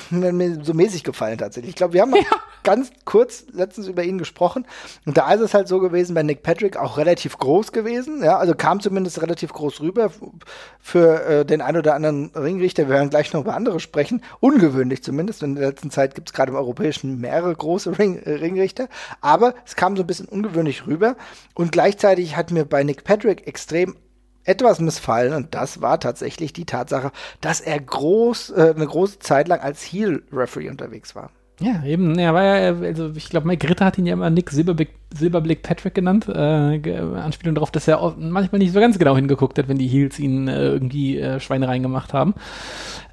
mir, so mäßig gefallen tatsächlich. Ich glaube, wir haben (laughs) ja. ganz kurz letztens über ihn gesprochen. Und da ist es halt so gewesen bei Nick Patrick auch relativ groß gewesen. Ja, also kam zumindest relativ groß rüber für äh, den ein oder anderen Ringrichter. Wir werden gleich noch über andere sprechen. Ungewöhnlich zumindest. In der letzten Zeit gibt es gerade im Europäischen mehrere große Ring, äh, Ringrichter. Aber es kam so ein bisschen ungewöhnlich rüber. Und gleichzeitig hat mir bei Nick Patrick extrem etwas missfallen und das war tatsächlich die Tatsache, dass er groß, äh, eine große Zeit lang als Heel-Referee unterwegs war. Ja, eben, er war ja, also ich glaube, Mike Ritter hat ihn ja immer Nick Silberblick, Silberblick Patrick genannt, äh, Anspielung darauf, dass er manchmal nicht so ganz genau hingeguckt hat, wenn die Heels ihn äh, irgendwie äh, Schweinereien gemacht haben.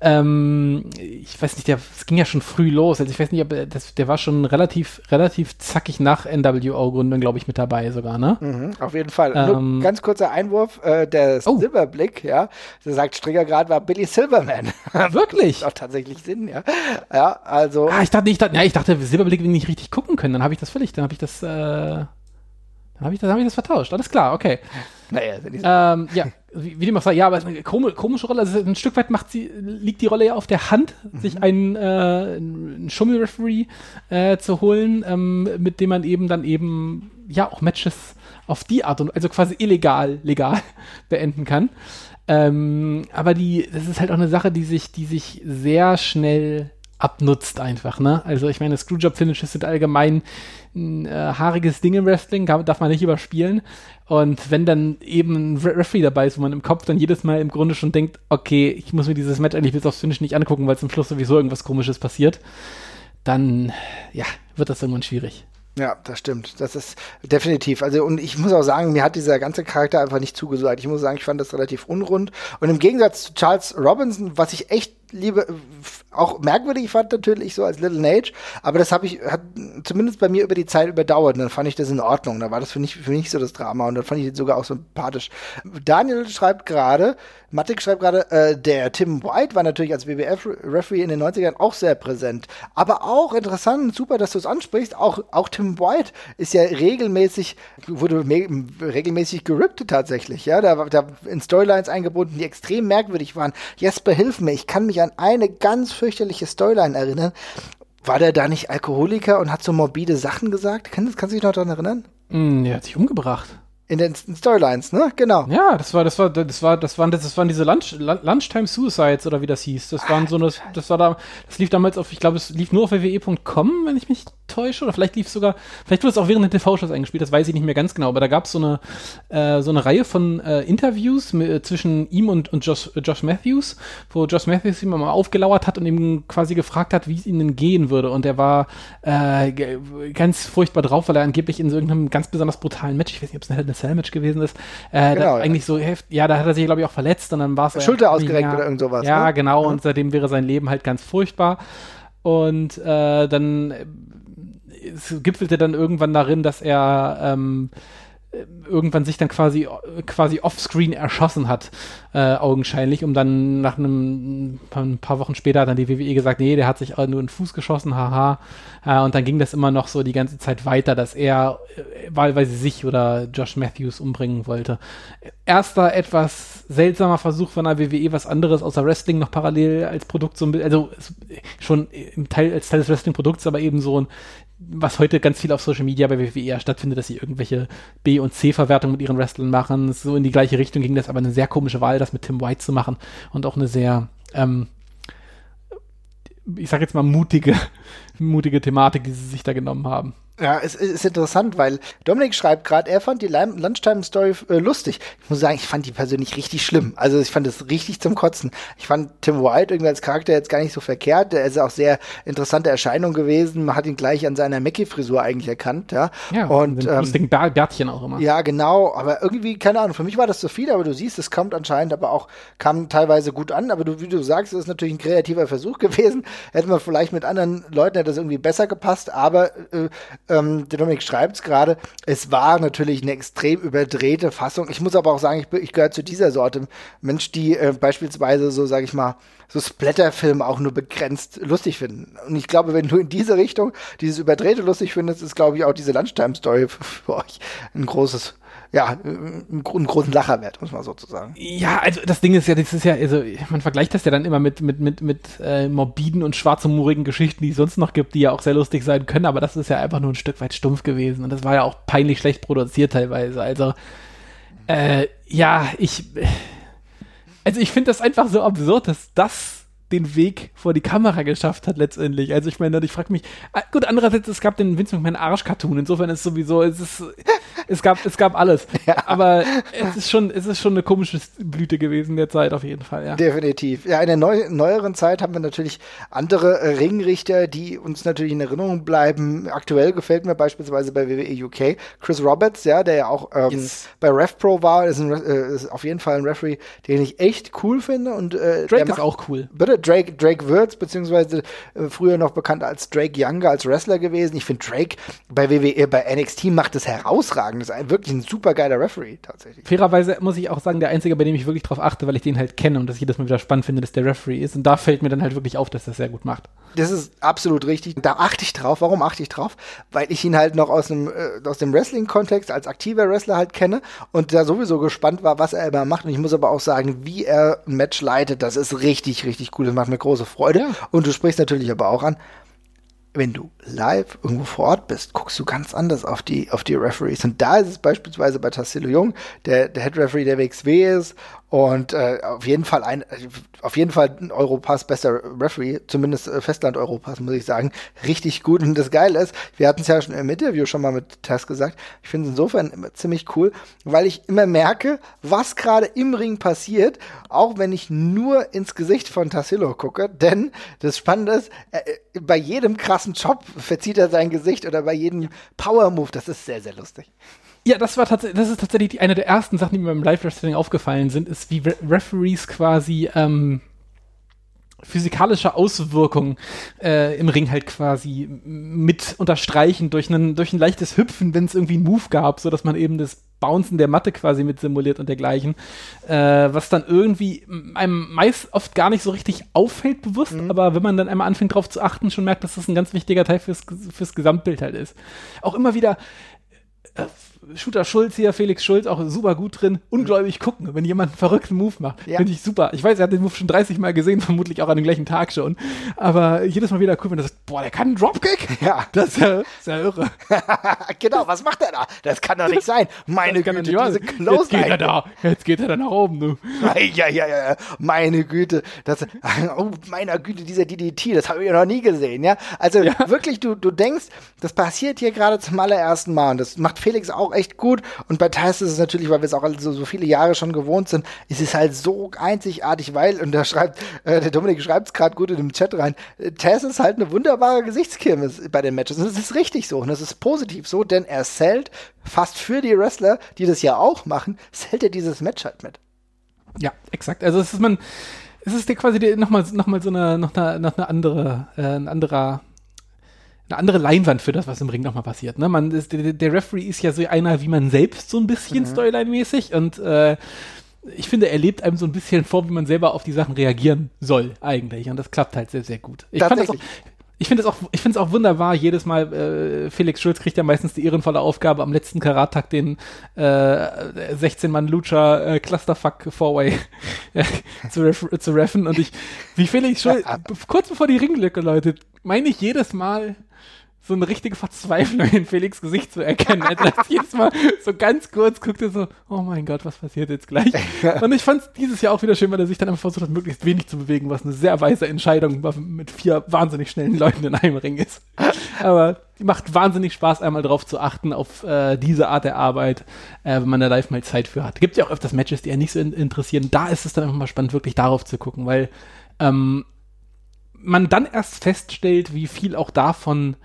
Ähm, ich weiß nicht, es ging ja schon früh los, also ich weiß nicht, ob er, das, der war schon relativ, relativ zackig nach NWO-Gründung, glaube ich, mit dabei sogar, ne? Mhm, auf jeden Fall. Ähm, Nur ganz kurzer Einwurf, äh, der oh. Silberblick, ja, der sagt Stricker gerade war Billy Silverman. (laughs) Wirklich? Das auch tatsächlich Sinn, ja. Ja, also. Ah, ich dachte, ich dachte, ja, ich dachte, Silberblick will nicht richtig gucken können. Dann habe ich das völlig, dann habe ich das, äh, dann habe ich, das, hab ich das vertauscht. Alles klar, okay. Naja, ähm, ja, wie, wie dem auch sei, ja, aber es ist eine komische, komische Rolle. Also ein Stück weit macht sie, liegt die Rolle ja auf der Hand, mhm. sich einen, äh, einen Schummelreferee äh, zu holen, ähm, mit dem man eben dann eben ja auch Matches auf die Art und also quasi illegal, legal (laughs) beenden kann. Ähm, aber die, das ist halt auch eine Sache, die sich, die sich sehr schnell abnutzt einfach, ne? Also ich meine, Screwjob-Finishes sind allgemein ein äh, haariges Ding im Wrestling, darf man nicht überspielen. Und wenn dann eben ein Referee dabei ist, wo man im Kopf dann jedes Mal im Grunde schon denkt, okay, ich muss mir dieses Match eigentlich bis aufs Finish nicht angucken, weil zum Schluss sowieso irgendwas komisches passiert, dann, ja, wird das irgendwann schwierig. Ja, das stimmt. Das ist definitiv. Also, und ich muss auch sagen, mir hat dieser ganze Charakter einfach nicht zugesagt. Ich muss sagen, ich fand das relativ unrund. Und im Gegensatz zu Charles Robinson, was ich echt liebe, auch merkwürdig fand natürlich so als Little Nage, aber das habe ich, hat zumindest bei mir über die Zeit überdauert und dann fand ich das in Ordnung. Da war das für mich, für mich so das Drama und dann fand ich ihn sogar auch sympathisch. Daniel schreibt gerade, Matik schreibt gerade, äh, der Tim White war natürlich als WWF-Referee in den 90ern auch sehr präsent. Aber auch interessant super, dass du es ansprichst, auch, auch Tim White ist ja regelmäßig, wurde regelmäßig gerippt tatsächlich, ja, da, da in Storylines eingebunden, die extrem merkwürdig waren. Jesper, hilf mir, ich kann mich an eine ganz fürchterliche Storyline erinnern. War der da nicht Alkoholiker und hat so morbide Sachen gesagt? Kannst, kannst du dich noch daran erinnern? Mm, der hat sich umgebracht. In den Storylines, ne? Genau. Ja, das war, das war, das war, das waren, das waren diese Lunch, Lunchtime Suicides oder wie das hieß. Das waren so eine, das war da, das lief damals auf, ich glaube, es lief nur auf wwe.com, wenn ich mich täusche, oder vielleicht lief es sogar, vielleicht wurde es auch während der TV-Shows eingespielt, das weiß ich nicht mehr ganz genau, aber da gab es so eine, äh, so eine Reihe von äh, Interviews mit, äh, zwischen ihm und, und Josh, Josh Matthews, wo Josh Matthews ihm mal aufgelauert hat und ihm quasi gefragt hat, wie es ihnen gehen würde. Und er war äh, ganz furchtbar drauf, weil er angeblich in so irgendeinem ganz besonders brutalen Match, ich weiß nicht, ob es eine Cell-Match gewesen ist, äh, genau, ja. eigentlich so heft, ja, da hat er sich, glaube ich, auch verletzt und dann war es. Schulter ausgerenkt oder irgend sowas. Ja, ne? genau, mhm. und seitdem wäre sein Leben halt ganz furchtbar. Und äh, dann es gipfelte dann irgendwann darin, dass er ähm, irgendwann sich dann quasi quasi offscreen erschossen hat, äh, augenscheinlich, um dann nach einem ein paar Wochen später hat dann die WWE gesagt, nee, der hat sich nur in den Fuß geschossen, haha. Äh, und dann ging das immer noch so die ganze Zeit weiter, dass er äh, wahlweise sich oder Josh Matthews umbringen wollte. Erster etwas seltsamer Versuch von der WWE, was anderes außer Wrestling noch parallel als Produkt so ein also schon im Teil als Teil des Wrestling-Produkts, aber eben so ein was heute ganz viel auf Social Media bei WWE stattfindet, dass sie irgendwelche B- und C-Verwertungen mit ihren Wrestlern machen. So in die gleiche Richtung ging das, aber eine sehr komische Wahl, das mit Tim White zu machen und auch eine sehr, ähm, ich sag jetzt mal mutige, (laughs) mutige Thematik, die sie sich da genommen haben. Ja, es ist interessant, weil Dominik schreibt gerade, er fand die Lunchtime-Story äh, lustig. Ich muss sagen, ich fand die persönlich richtig schlimm. Also ich fand es richtig zum Kotzen. Ich fand Tim White irgendwie als Charakter jetzt gar nicht so verkehrt. Er ist auch sehr interessante Erscheinung gewesen. Man hat ihn gleich an seiner Mackie-Frisur eigentlich erkannt, ja. Ja, und ähm, lustigen Bärtchen auch immer. Ja, genau. Aber irgendwie, keine Ahnung, für mich war das zu viel, aber du siehst, es kommt anscheinend aber auch, kam teilweise gut an. Aber du, wie du sagst, es ist natürlich ein kreativer Versuch (laughs) gewesen. Hätte man vielleicht mit anderen Leuten hätte das irgendwie besser gepasst, aber äh, ähm, der Dominik schreibt es gerade, es war natürlich eine extrem überdrehte Fassung. Ich muss aber auch sagen, ich, ich gehöre zu dieser Sorte Mensch, die äh, beispielsweise so, sage ich mal, so Splatterfilme auch nur begrenzt lustig finden. Und ich glaube, wenn du in diese Richtung dieses Überdrehte lustig findest, ist, glaube ich, auch diese Lunchtime-Story (laughs) für euch ein großes ja, einen, einen großen Lacher wert, muss man sozusagen. Ja, also das Ding ist ja, das ist ja, also man vergleicht das ja dann immer mit, mit, mit, mit äh, morbiden und schwarzhumorigen Geschichten, die es sonst noch gibt, die ja auch sehr lustig sein können, aber das ist ja einfach nur ein Stück weit stumpf gewesen und das war ja auch peinlich schlecht produziert teilweise. Also, äh, ja, ich, also ich finde das einfach so absurd, dass das den Weg vor die Kamera geschafft hat letztendlich. Also ich meine, ich frage mich, ah, gut, andererseits, es gab den Vince McMahon Arsch-Cartoon, insofern ist sowieso, es ist, es gab, es gab alles. (laughs) Ja. Aber es ist schon, es ist schon eine komische Blüte gewesen der Zeit auf jeden Fall, ja. Definitiv. Ja, in der neu, neueren Zeit haben wir natürlich andere äh, Ringrichter, die uns natürlich in Erinnerung bleiben. Aktuell gefällt mir beispielsweise bei WWE UK Chris Roberts, ja, der ja auch ähm, yes. bei RevPro war, ist, ein, äh, ist auf jeden Fall ein Referee, den ich echt cool finde und äh, Drake ist auch cool. Bitte Drake, Drake Wirtz, beziehungsweise äh, früher noch bekannt als Drake Younger, als Wrestler gewesen. Ich finde Drake bei WWE, bei NXT macht es herausragend. Das ist ein, wirklich ein super geiler Referee, tatsächlich. Fairerweise muss ich auch sagen, der einzige, bei dem ich wirklich drauf achte, weil ich den halt kenne und dass ich das mal wieder spannend finde, dass der Referee ist. Und da fällt mir dann halt wirklich auf, dass das sehr gut macht. Das ist absolut richtig. Da achte ich drauf. Warum achte ich drauf? Weil ich ihn halt noch aus dem, äh, aus dem Wrestling-Kontext als aktiver Wrestler halt kenne und da sowieso gespannt war, was er immer macht. Und ich muss aber auch sagen, wie er ein Match leitet, das ist richtig, richtig cool. Das macht mir große Freude. Ja. Und du sprichst natürlich aber auch an, wenn du live irgendwo vor Ort bist, guckst du ganz anders auf die, auf die Referees. Und da ist es beispielsweise bei Tassilo Jung, der, der Head Referee der WXW ist Und äh, auf jeden Fall ein, auf jeden Fall Europas bester Referee, zumindest äh, Festland Europas, muss ich sagen. Richtig gut. Und das Geile ist, wir hatten es ja schon im Interview schon mal mit Tess gesagt, ich finde es insofern ziemlich cool, weil ich immer merke, was gerade im Ring passiert, auch wenn ich nur ins Gesicht von Tassillo gucke. Denn das Spannende ist, äh, bei jedem krassen Job verzieht er sein Gesicht oder bei jedem Power Move. Das ist sehr, sehr lustig. Ja, das war tatsächlich, das ist tatsächlich eine der ersten Sachen, die mir beim Live-Wrestling aufgefallen sind, ist, wie Re Referees quasi ähm, physikalische Auswirkungen äh, im Ring halt quasi mit unterstreichen durch, einen, durch ein leichtes Hüpfen, wenn es irgendwie einen Move gab, so dass man eben das Bouncen der Matte quasi mit simuliert und dergleichen, äh, was dann irgendwie einem meist oft gar nicht so richtig auffällt bewusst, mhm. aber wenn man dann einmal anfängt drauf zu achten, schon merkt, dass das ein ganz wichtiger Teil fürs, fürs Gesamtbild halt ist. Auch immer wieder Shooter Schulz hier, Felix Schulz, auch super gut drin. Ungläubig gucken, wenn jemand einen verrückten Move macht. Ja. Finde ich super. Ich weiß, er hat den Move schon 30 Mal gesehen, (laughs) vermutlich auch an dem gleichen Tag schon. Aber jedes Mal wieder cool, wenn du sagst, boah, der kann einen Dropkick? (laughs) Ja. Das ist ja, ist ja irre. (laughs) genau, was macht er da? Das kann doch nicht sein. Meine Güte, diese Close Jetzt geht er da, jetzt geht er da nach oben, du. Ja, ja, ja, meine Güte. Das, oh, meiner Güte, dieser DDT, das habe ich noch nie gesehen, ja. Also ja. wirklich, du, du denkst, das passiert hier gerade zum allerersten Mal und das macht Felix auch echt gut. Und bei Thais ist es natürlich, weil wir es auch so, so viele Jahre schon gewohnt sind, ist es halt so einzigartig, weil, und da schreibt, äh, der Dominik schreibt es gerade gut in dem Chat rein, äh, Taz ist halt eine wunderbare Gesichtskirmes bei den Matches. Und das ist richtig so. Und das ist positiv so, denn er zählt fast für die Wrestler, die das ja auch machen, zählt er dieses Match halt mit. Ja, exakt. Also es ist man, es ist dir quasi nochmal noch mal so eine, noch eine, noch eine andere, äh, ein anderer eine andere Leinwand für das, was im Ring nochmal passiert. Ne? Man ist, der, der, Referee ist ja so einer wie man selbst, so ein bisschen mhm. Storyline-mäßig. Und äh, ich finde, er lebt einem so ein bisschen vor, wie man selber auf die Sachen reagieren soll, eigentlich. Und das klappt halt sehr, sehr gut. Ich fand das auch, ich finde es auch, ich finde es auch wunderbar. Jedes Mal, äh, Felix Schulz kriegt ja meistens die ehrenvolle Aufgabe, am letzten Karattag den äh, 16 Mann Lucha äh, Clusterfuck Fourway (laughs) äh, zu, ref zu reffen. Und ich, wie Felix Schulz, (laughs) kurz bevor die Ringlücke läutet, meine ich jedes Mal, so eine richtige Verzweiflung in Felix Gesicht zu erkennen. Er hat jedes Mal so ganz kurz guckt er so, oh mein Gott, was passiert jetzt gleich? (laughs) Und ich fand es dieses Jahr auch wieder schön, weil er sich dann einfach versucht hat, möglichst wenig zu bewegen, was eine sehr weise Entscheidung mit vier wahnsinnig schnellen Leuten in einem Ring ist. Aber macht wahnsinnig Spaß, einmal drauf zu achten, auf äh, diese Art der Arbeit, äh, wenn man da live mal Zeit für hat. Gibt ja auch öfters Matches, die ja nicht so in interessieren. Da ist es dann einfach mal spannend, wirklich darauf zu gucken, weil ähm, man dann erst feststellt, wie viel auch davon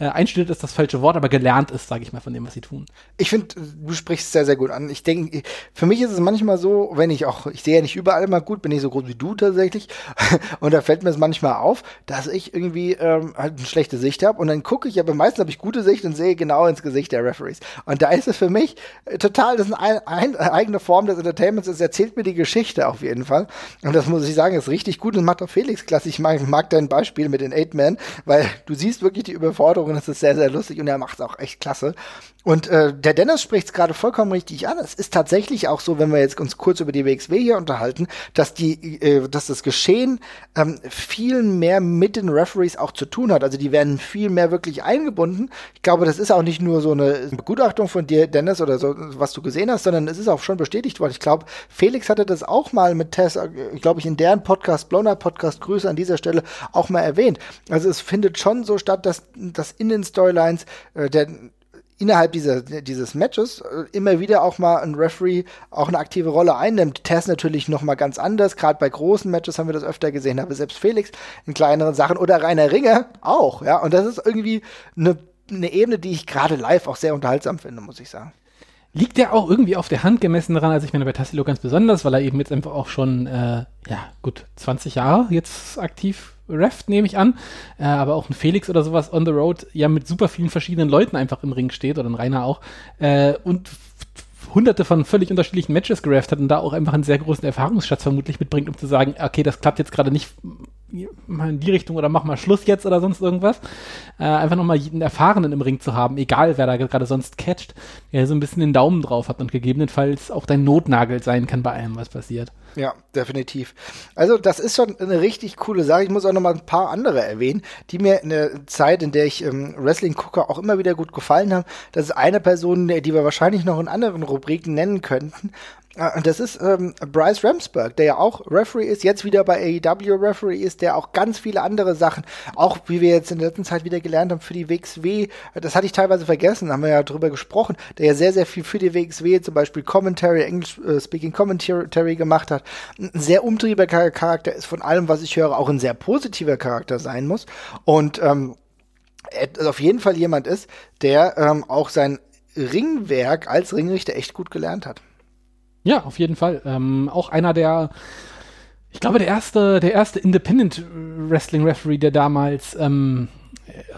äh, einstudiert ist das falsche Wort, aber gelernt ist, sage ich mal, von dem, was sie tun. Ich finde, du sprichst sehr, sehr gut an. Ich denke, für mich ist es manchmal so, wenn ich auch, ich sehe ja nicht überall immer gut, bin ich so groß wie du tatsächlich, (laughs) und da fällt mir es manchmal auf, dass ich irgendwie ähm, halt eine schlechte Sicht habe und dann gucke ich, aber meistens habe ich gute Sicht und sehe genau ins Gesicht der Referees. Und da ist es für mich äh, total, das ist eine, ein, eigene Form des Entertainments, es erzählt mir die Geschichte auf jeden Fall. Und das muss ich sagen, ist richtig gut und macht auch Felix klasse. Ich mag, mag dein Beispiel mit den Eight Men, weil du siehst wirklich die Überforderung und es ist sehr, sehr lustig und er macht es auch echt klasse. Und äh, der Dennis spricht es gerade vollkommen richtig an. Es ist tatsächlich auch so, wenn wir jetzt uns kurz über die WXW hier unterhalten, dass die, äh, dass das Geschehen ähm, viel mehr mit den Referees auch zu tun hat. Also die werden viel mehr wirklich eingebunden. Ich glaube, das ist auch nicht nur so eine Begutachtung von dir, Dennis, oder so, was du gesehen hast, sondern es ist auch schon bestätigt worden. Ich glaube, Felix hatte das auch mal mit Tess, äh, glaube ich, in deren Podcast, Bloner Podcast, Grüße an dieser Stelle, auch mal erwähnt. Also es findet schon so statt, dass, dass in den Storylines äh, der innerhalb dieser, dieses Matches äh, immer wieder auch mal ein Referee auch eine aktive Rolle einnimmt. Tess natürlich noch mal ganz anders. Gerade bei großen Matches haben wir das öfter gesehen, aber selbst Felix in kleineren Sachen oder Rainer Ringer auch, ja. Und das ist irgendwie eine, eine Ebene, die ich gerade live auch sehr unterhaltsam finde, muss ich sagen. Liegt ja auch irgendwie auf der Hand gemessen daran, also ich meine bei Tassilo ganz besonders, weil er eben jetzt einfach auch schon, äh, ja, gut, 20 Jahre jetzt aktiv reft, nehme ich an. Äh, aber auch ein Felix oder sowas on the road ja mit super vielen verschiedenen Leuten einfach im Ring steht oder ein Rainer auch. Äh, und hunderte von völlig unterschiedlichen Matches gerafft hat und da auch einfach einen sehr großen Erfahrungsschatz vermutlich mitbringt, um zu sagen, okay, das klappt jetzt gerade nicht mal in die Richtung oder mach mal Schluss jetzt oder sonst irgendwas. Äh, einfach nochmal einen Erfahrenen im Ring zu haben, egal wer da gerade sonst catcht, der so ein bisschen den Daumen drauf hat und gegebenenfalls auch dein Notnagel sein kann bei allem, was passiert. Ja, definitiv. Also das ist schon eine richtig coole Sache. Ich muss auch noch mal ein paar andere erwähnen, die mir in der Zeit, in der ich ähm, Wrestling gucke, auch immer wieder gut gefallen haben. Das ist eine Person, die wir wahrscheinlich noch in anderen Rubriken nennen könnten. Äh, Das ist ähm, Bryce Ramsberg, der ja auch Referee ist, jetzt wieder bei AEW Referee ist, der auch ganz viele andere Sachen, auch wie wir jetzt in der letzten Zeit wieder gelernt haben für die WXW, das hatte ich teilweise vergessen, haben wir ja drüber gesprochen, der ja sehr, sehr viel für die WXW, zum Beispiel Commentary, English äh, Speaking Commentary gemacht hat. Ein sehr umtriebiger Charakter ist von allem, was ich höre, auch ein sehr positiver Charakter sein muss. Und ähm, er auf jeden Fall jemand ist, der ähm, auch sein Ringwerk als Ringrichter echt gut gelernt hat. Ja, auf jeden Fall. Ähm, auch einer der, ich glaube, der erste, der erste Independent Wrestling Referee, der damals ähm,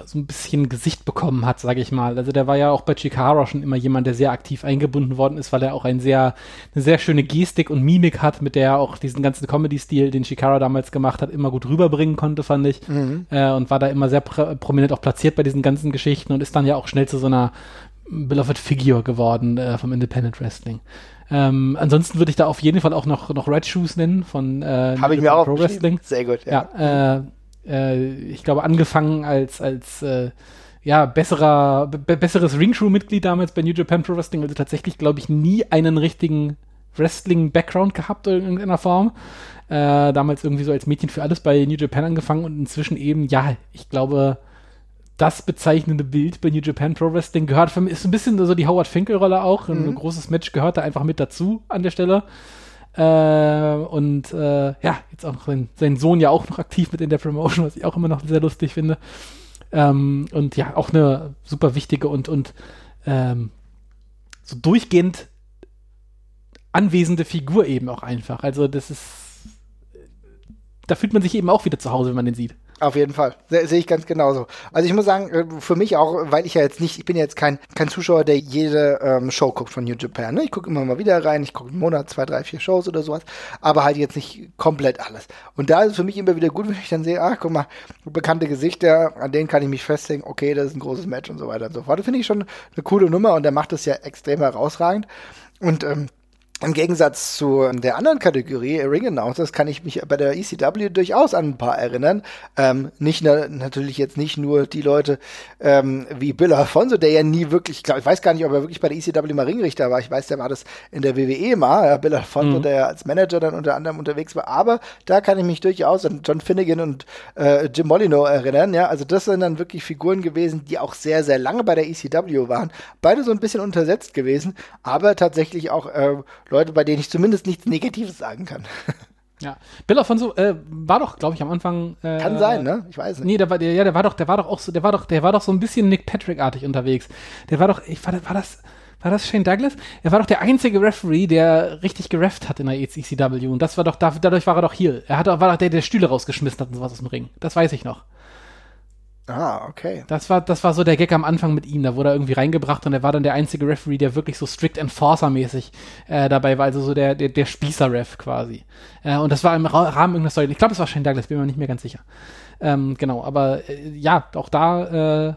so ein bisschen Gesicht bekommen hat, sage ich mal. Also der war ja auch bei Chikara schon immer jemand, der sehr aktiv eingebunden worden ist, weil er auch ein sehr, eine sehr schöne Gestik und Mimik hat, mit der er auch diesen ganzen Comedy-Stil, den Chikara damals gemacht hat, immer gut rüberbringen konnte, fand ich. Äh, und war da immer sehr pr prominent auch platziert bei diesen ganzen Geschichten und ist dann ja auch schnell zu so einer Beloved Figure geworden äh, vom Independent Wrestling. Ähm, ansonsten würde ich da auf jeden Fall auch noch, noch Red Shoes nennen von äh, Habe ich New mir auch Pro Wrestling. Sehr gut, ja. Ja, äh, äh, ich glaube, angefangen als, als äh, ja, besserer, be besseres Ring-Crew-Mitglied damals bei New Japan Pro Wrestling, also tatsächlich, glaube ich, nie einen richtigen Wrestling-Background gehabt in irgendeiner Form. Äh, damals irgendwie so als Mädchen für alles bei New Japan angefangen und inzwischen eben, ja, ich glaube, das bezeichnende Bild bei New Japan Pro Wrestling gehört für mich, ist ein bisschen so die Howard Finkel-Rolle auch. Ein großes Match gehört da einfach mit dazu an der Stelle. Äh, und äh, ja, jetzt auch noch sein, sein Sohn ja auch noch aktiv mit in der Promotion, was ich auch immer noch sehr lustig finde. Ähm, und ja, auch eine super wichtige und, und ähm, so durchgehend anwesende Figur eben auch einfach. Also das ist, da fühlt man sich eben auch wieder zu Hause, wenn man den sieht. Auf jeden Fall. Se- Sehe ich ganz genauso. Also ich muss sagen, äh, für mich auch, weil ich ja jetzt nicht, ich bin ja jetzt kein, kein Zuschauer, der jede ähm, Show guckt von New Japan. Ne? Ich gucke immer mal wieder rein, ich gucke im Monat zwei, drei, vier Shows oder sowas, aber halt jetzt nicht komplett alles. Und da ist es für mich immer wieder gut, (laughs) wenn ich dann sehe, ach, guck mal, bekannte Gesichter, an denen kann ich mich festlegen, okay, das ist ein großes Match und so weiter und so fort. Das finde ich schon eine coole Nummer und der macht das ja extrem herausragend. Und ähm, im Gegensatz zu der anderen Kategorie, Ring Announcers, kann ich mich bei der ECW durchaus an ein paar erinnern. Ähm, nicht na, natürlich jetzt nicht nur die Leute ähm, wie Bill Alfonso, der ja nie wirklich, ich, glaub, ich weiß gar nicht, ob er wirklich bei der ECW mal Ringrichter war. Ich weiß, der war das in der WWE mal, ja, Bill Alfonso, der ja als Manager dann unter anderem unterwegs war. Aber da kann ich mich durchaus an John Finnegan und äh, Jim Molyneux erinnern. Ja, also das sind dann wirklich Figuren gewesen, die auch sehr, sehr lange bei der ECW waren. Beide so ein bisschen untersetzt gewesen, aber tatsächlich auch äh, Leute, bei denen ich zumindest nichts Negatives sagen kann. (laughs) Ja. Bill Alfonso äh, war doch, glaube ich, am Anfang. Äh, Kann sein, ne? Ich weiß nicht. Nee, der war, der, ja, der war doch, der war doch auch so, der war doch, der war doch so ein bisschen Nick Patrick-artig unterwegs. Der war doch, ich war, war das, war das Shane Douglas? Er war doch der einzige Referee, der richtig gerefft hat in der ECW. Und das war doch, dadurch war er doch hier. Er hat, war doch der, der Stühle rausgeschmissen hat und sowas aus dem Ring. Das weiß ich noch. Ah, okay. Das war, das war so der Gag am Anfang mit ihm. Da wurde er irgendwie reingebracht und er war dann der einzige Referee, der wirklich so strict Enforcer-mäßig äh, dabei war. Also so der, der, der Spießer-Ref quasi. Äh, und das war im Ra Rahmen irgendeiner Story. Ich glaube, es war Shane Douglas, bin mir nicht mehr ganz sicher. Ähm, genau, aber äh, ja, auch da äh,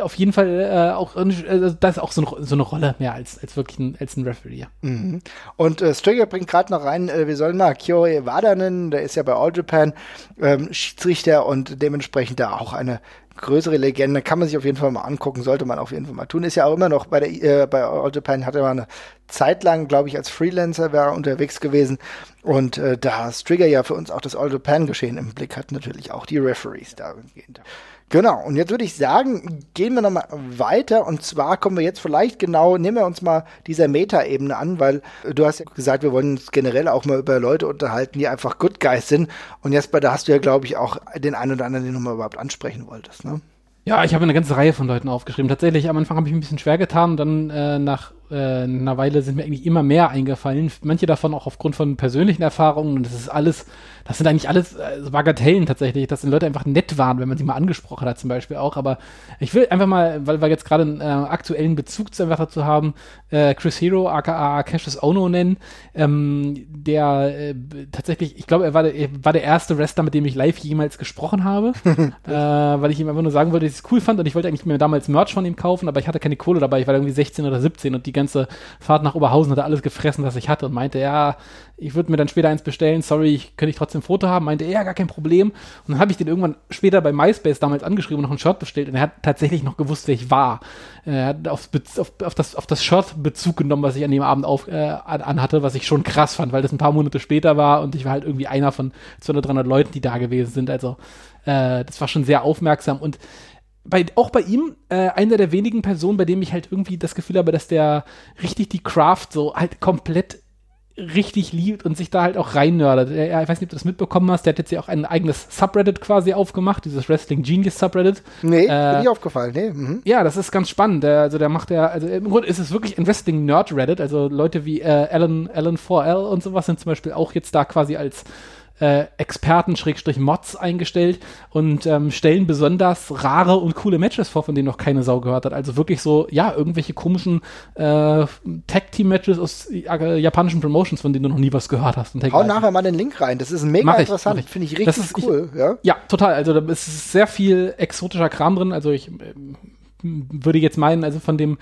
auf jeden Fall äh, auch, äh, das ist auch so eine, so eine Rolle mehr als, als wirklich ein, als ein Referee. Mhm. Und äh, Strigger bringt gerade noch rein, äh, wir sollen mal Kyoe Wada nennen, der ist ja bei All Japan ähm, Schiedsrichter und dementsprechend da auch eine größere Legende, kann man sich auf jeden Fall mal angucken, sollte man auf jeden Fall mal tun. Ist ja auch immer noch bei der äh, bei All Japan hat er mal eine Zeit lang, glaube ich, als Freelancer war er unterwegs gewesen und äh, da Strigger ja für uns auch das All Japan Geschehen im Blick hat, natürlich auch die Referees dahingehend. Genau, und jetzt würde ich sagen, gehen wir nochmal weiter und zwar kommen wir jetzt vielleicht genau, nehmen wir uns mal dieser Meta-Ebene an, weil äh, du hast ja gesagt, wir wollen uns generell auch mal über Leute unterhalten, die einfach Good Guys sind und Jesper, da hast du ja, glaube ich, auch den einen oder anderen, den du mal überhaupt ansprechen wolltest, ne? Ja, ich habe eine ganze Reihe von Leuten aufgeschrieben. Tatsächlich, am Anfang habe ich ein bisschen schwer getan, dann äh, nach äh, einer Weile sind mir eigentlich immer mehr eingefallen. Manche davon auch aufgrund von persönlichen Erfahrungen. Und das ist alles, das sind eigentlich alles äh, Bagatellen tatsächlich, dass die Leute einfach nett waren, wenn man sie mal angesprochen hat zum Beispiel auch. Aber ich will einfach mal, weil wir jetzt gerade einen äh, aktuellen Bezug zu einfach dazu haben, äh, Chris Hero, aka Cassius Ono nennen, ähm, der äh, tatsächlich, ich glaube, er war, der, er war der erste Wrestler, mit dem ich live jemals gesprochen habe, (laughs) äh, weil ich ihm einfach nur sagen wollte, dass ich es cool fand und ich wollte eigentlich mir damals Merch von ihm kaufen, aber ich hatte keine Kohle dabei, ich war irgendwie 16 oder 17 und die ganze Fahrt nach Oberhausen, hat er alles gefressen, was ich hatte und meinte, ja, ich würde mir dann später eins bestellen, sorry, ich, könnte ich trotzdem ein Foto haben? Meinte, ja, gar kein Problem. Und dann habe ich den irgendwann später bei MySpace damals angeschrieben und noch ein Shirt bestellt und er hat tatsächlich noch gewusst, wer ich war. Er hat auf, auf, auf, das, auf das Shirt Bezug genommen, was ich an dem Abend auf, äh, anhatte, was ich schon krass fand, weil das ein paar Monate später war und ich war halt irgendwie einer von 200, 300 Leuten, die da gewesen sind. Also äh, das war schon sehr aufmerksam und bei, auch bei ihm äh, einer der wenigen Personen, bei dem ich halt irgendwie das Gefühl habe, dass der richtig die Craft so halt komplett richtig liebt und sich da halt auch reinnördet. Ja, ich weiß nicht, ob du das mitbekommen hast, der hat jetzt ja auch ein eigenes Subreddit quasi aufgemacht, dieses Wrestling Genius Subreddit. Nee, äh, bin nicht aufgefallen, nee. Mhm. Ja, das ist ganz spannend. Also der macht ja, also im Grunde ist es wirklich ein Wrestling Nerd Reddit, also Leute wie äh, Alan, Alan 4L und sowas sind zum Beispiel auch jetzt da quasi als äh, Experten, Schrägstrich Mods eingestellt und ähm, stellen besonders rare und coole Matches vor, von denen noch keine Sau gehört hat. Also wirklich so, ja, irgendwelche komischen äh, Tag-Team-Matches aus äh, japanischen Promotions, von denen du noch nie was gehört hast. Und Hau nachher mal den Link rein, das ist mega ich, interessant, finde ich richtig ist, cool. Ich, ja? ja, total, also da ist sehr viel exotischer Kram drin, also ich äh, würde jetzt meinen, also von dem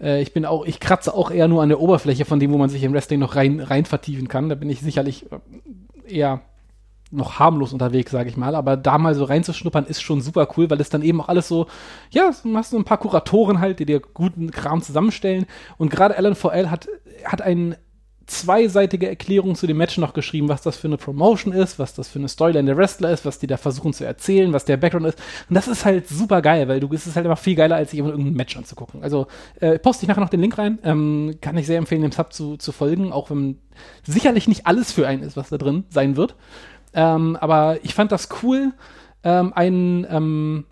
äh, ich bin auch, ich kratze auch eher nur an der Oberfläche von dem, wo man sich im Wrestling noch rein, rein vertiefen kann. Da bin ich sicherlich äh, eher noch harmlos unterwegs, sage ich mal, aber da mal so reinzuschnuppern ist schon super cool, weil es dann eben auch alles so, ja, du hast so ein paar Kuratoren halt, die dir guten Kram zusammenstellen und gerade Alan 4L hat, hat eine zweiseitige Erklärung zu dem Match noch geschrieben, was das für eine Promotion ist, was das für eine Storyline der Wrestler ist, was die da versuchen zu erzählen, was der Background ist. Und das ist halt super geil, weil du es ist halt immer viel geiler, als sich irgendein Match anzugucken. Also äh, poste ich nachher noch den Link rein. Ähm, kann ich sehr empfehlen, dem Sub zu, zu folgen, auch wenn sicherlich nicht alles für einen ist, was da drin sein wird. Ähm, aber ich fand das cool, ähm, einen, ähm,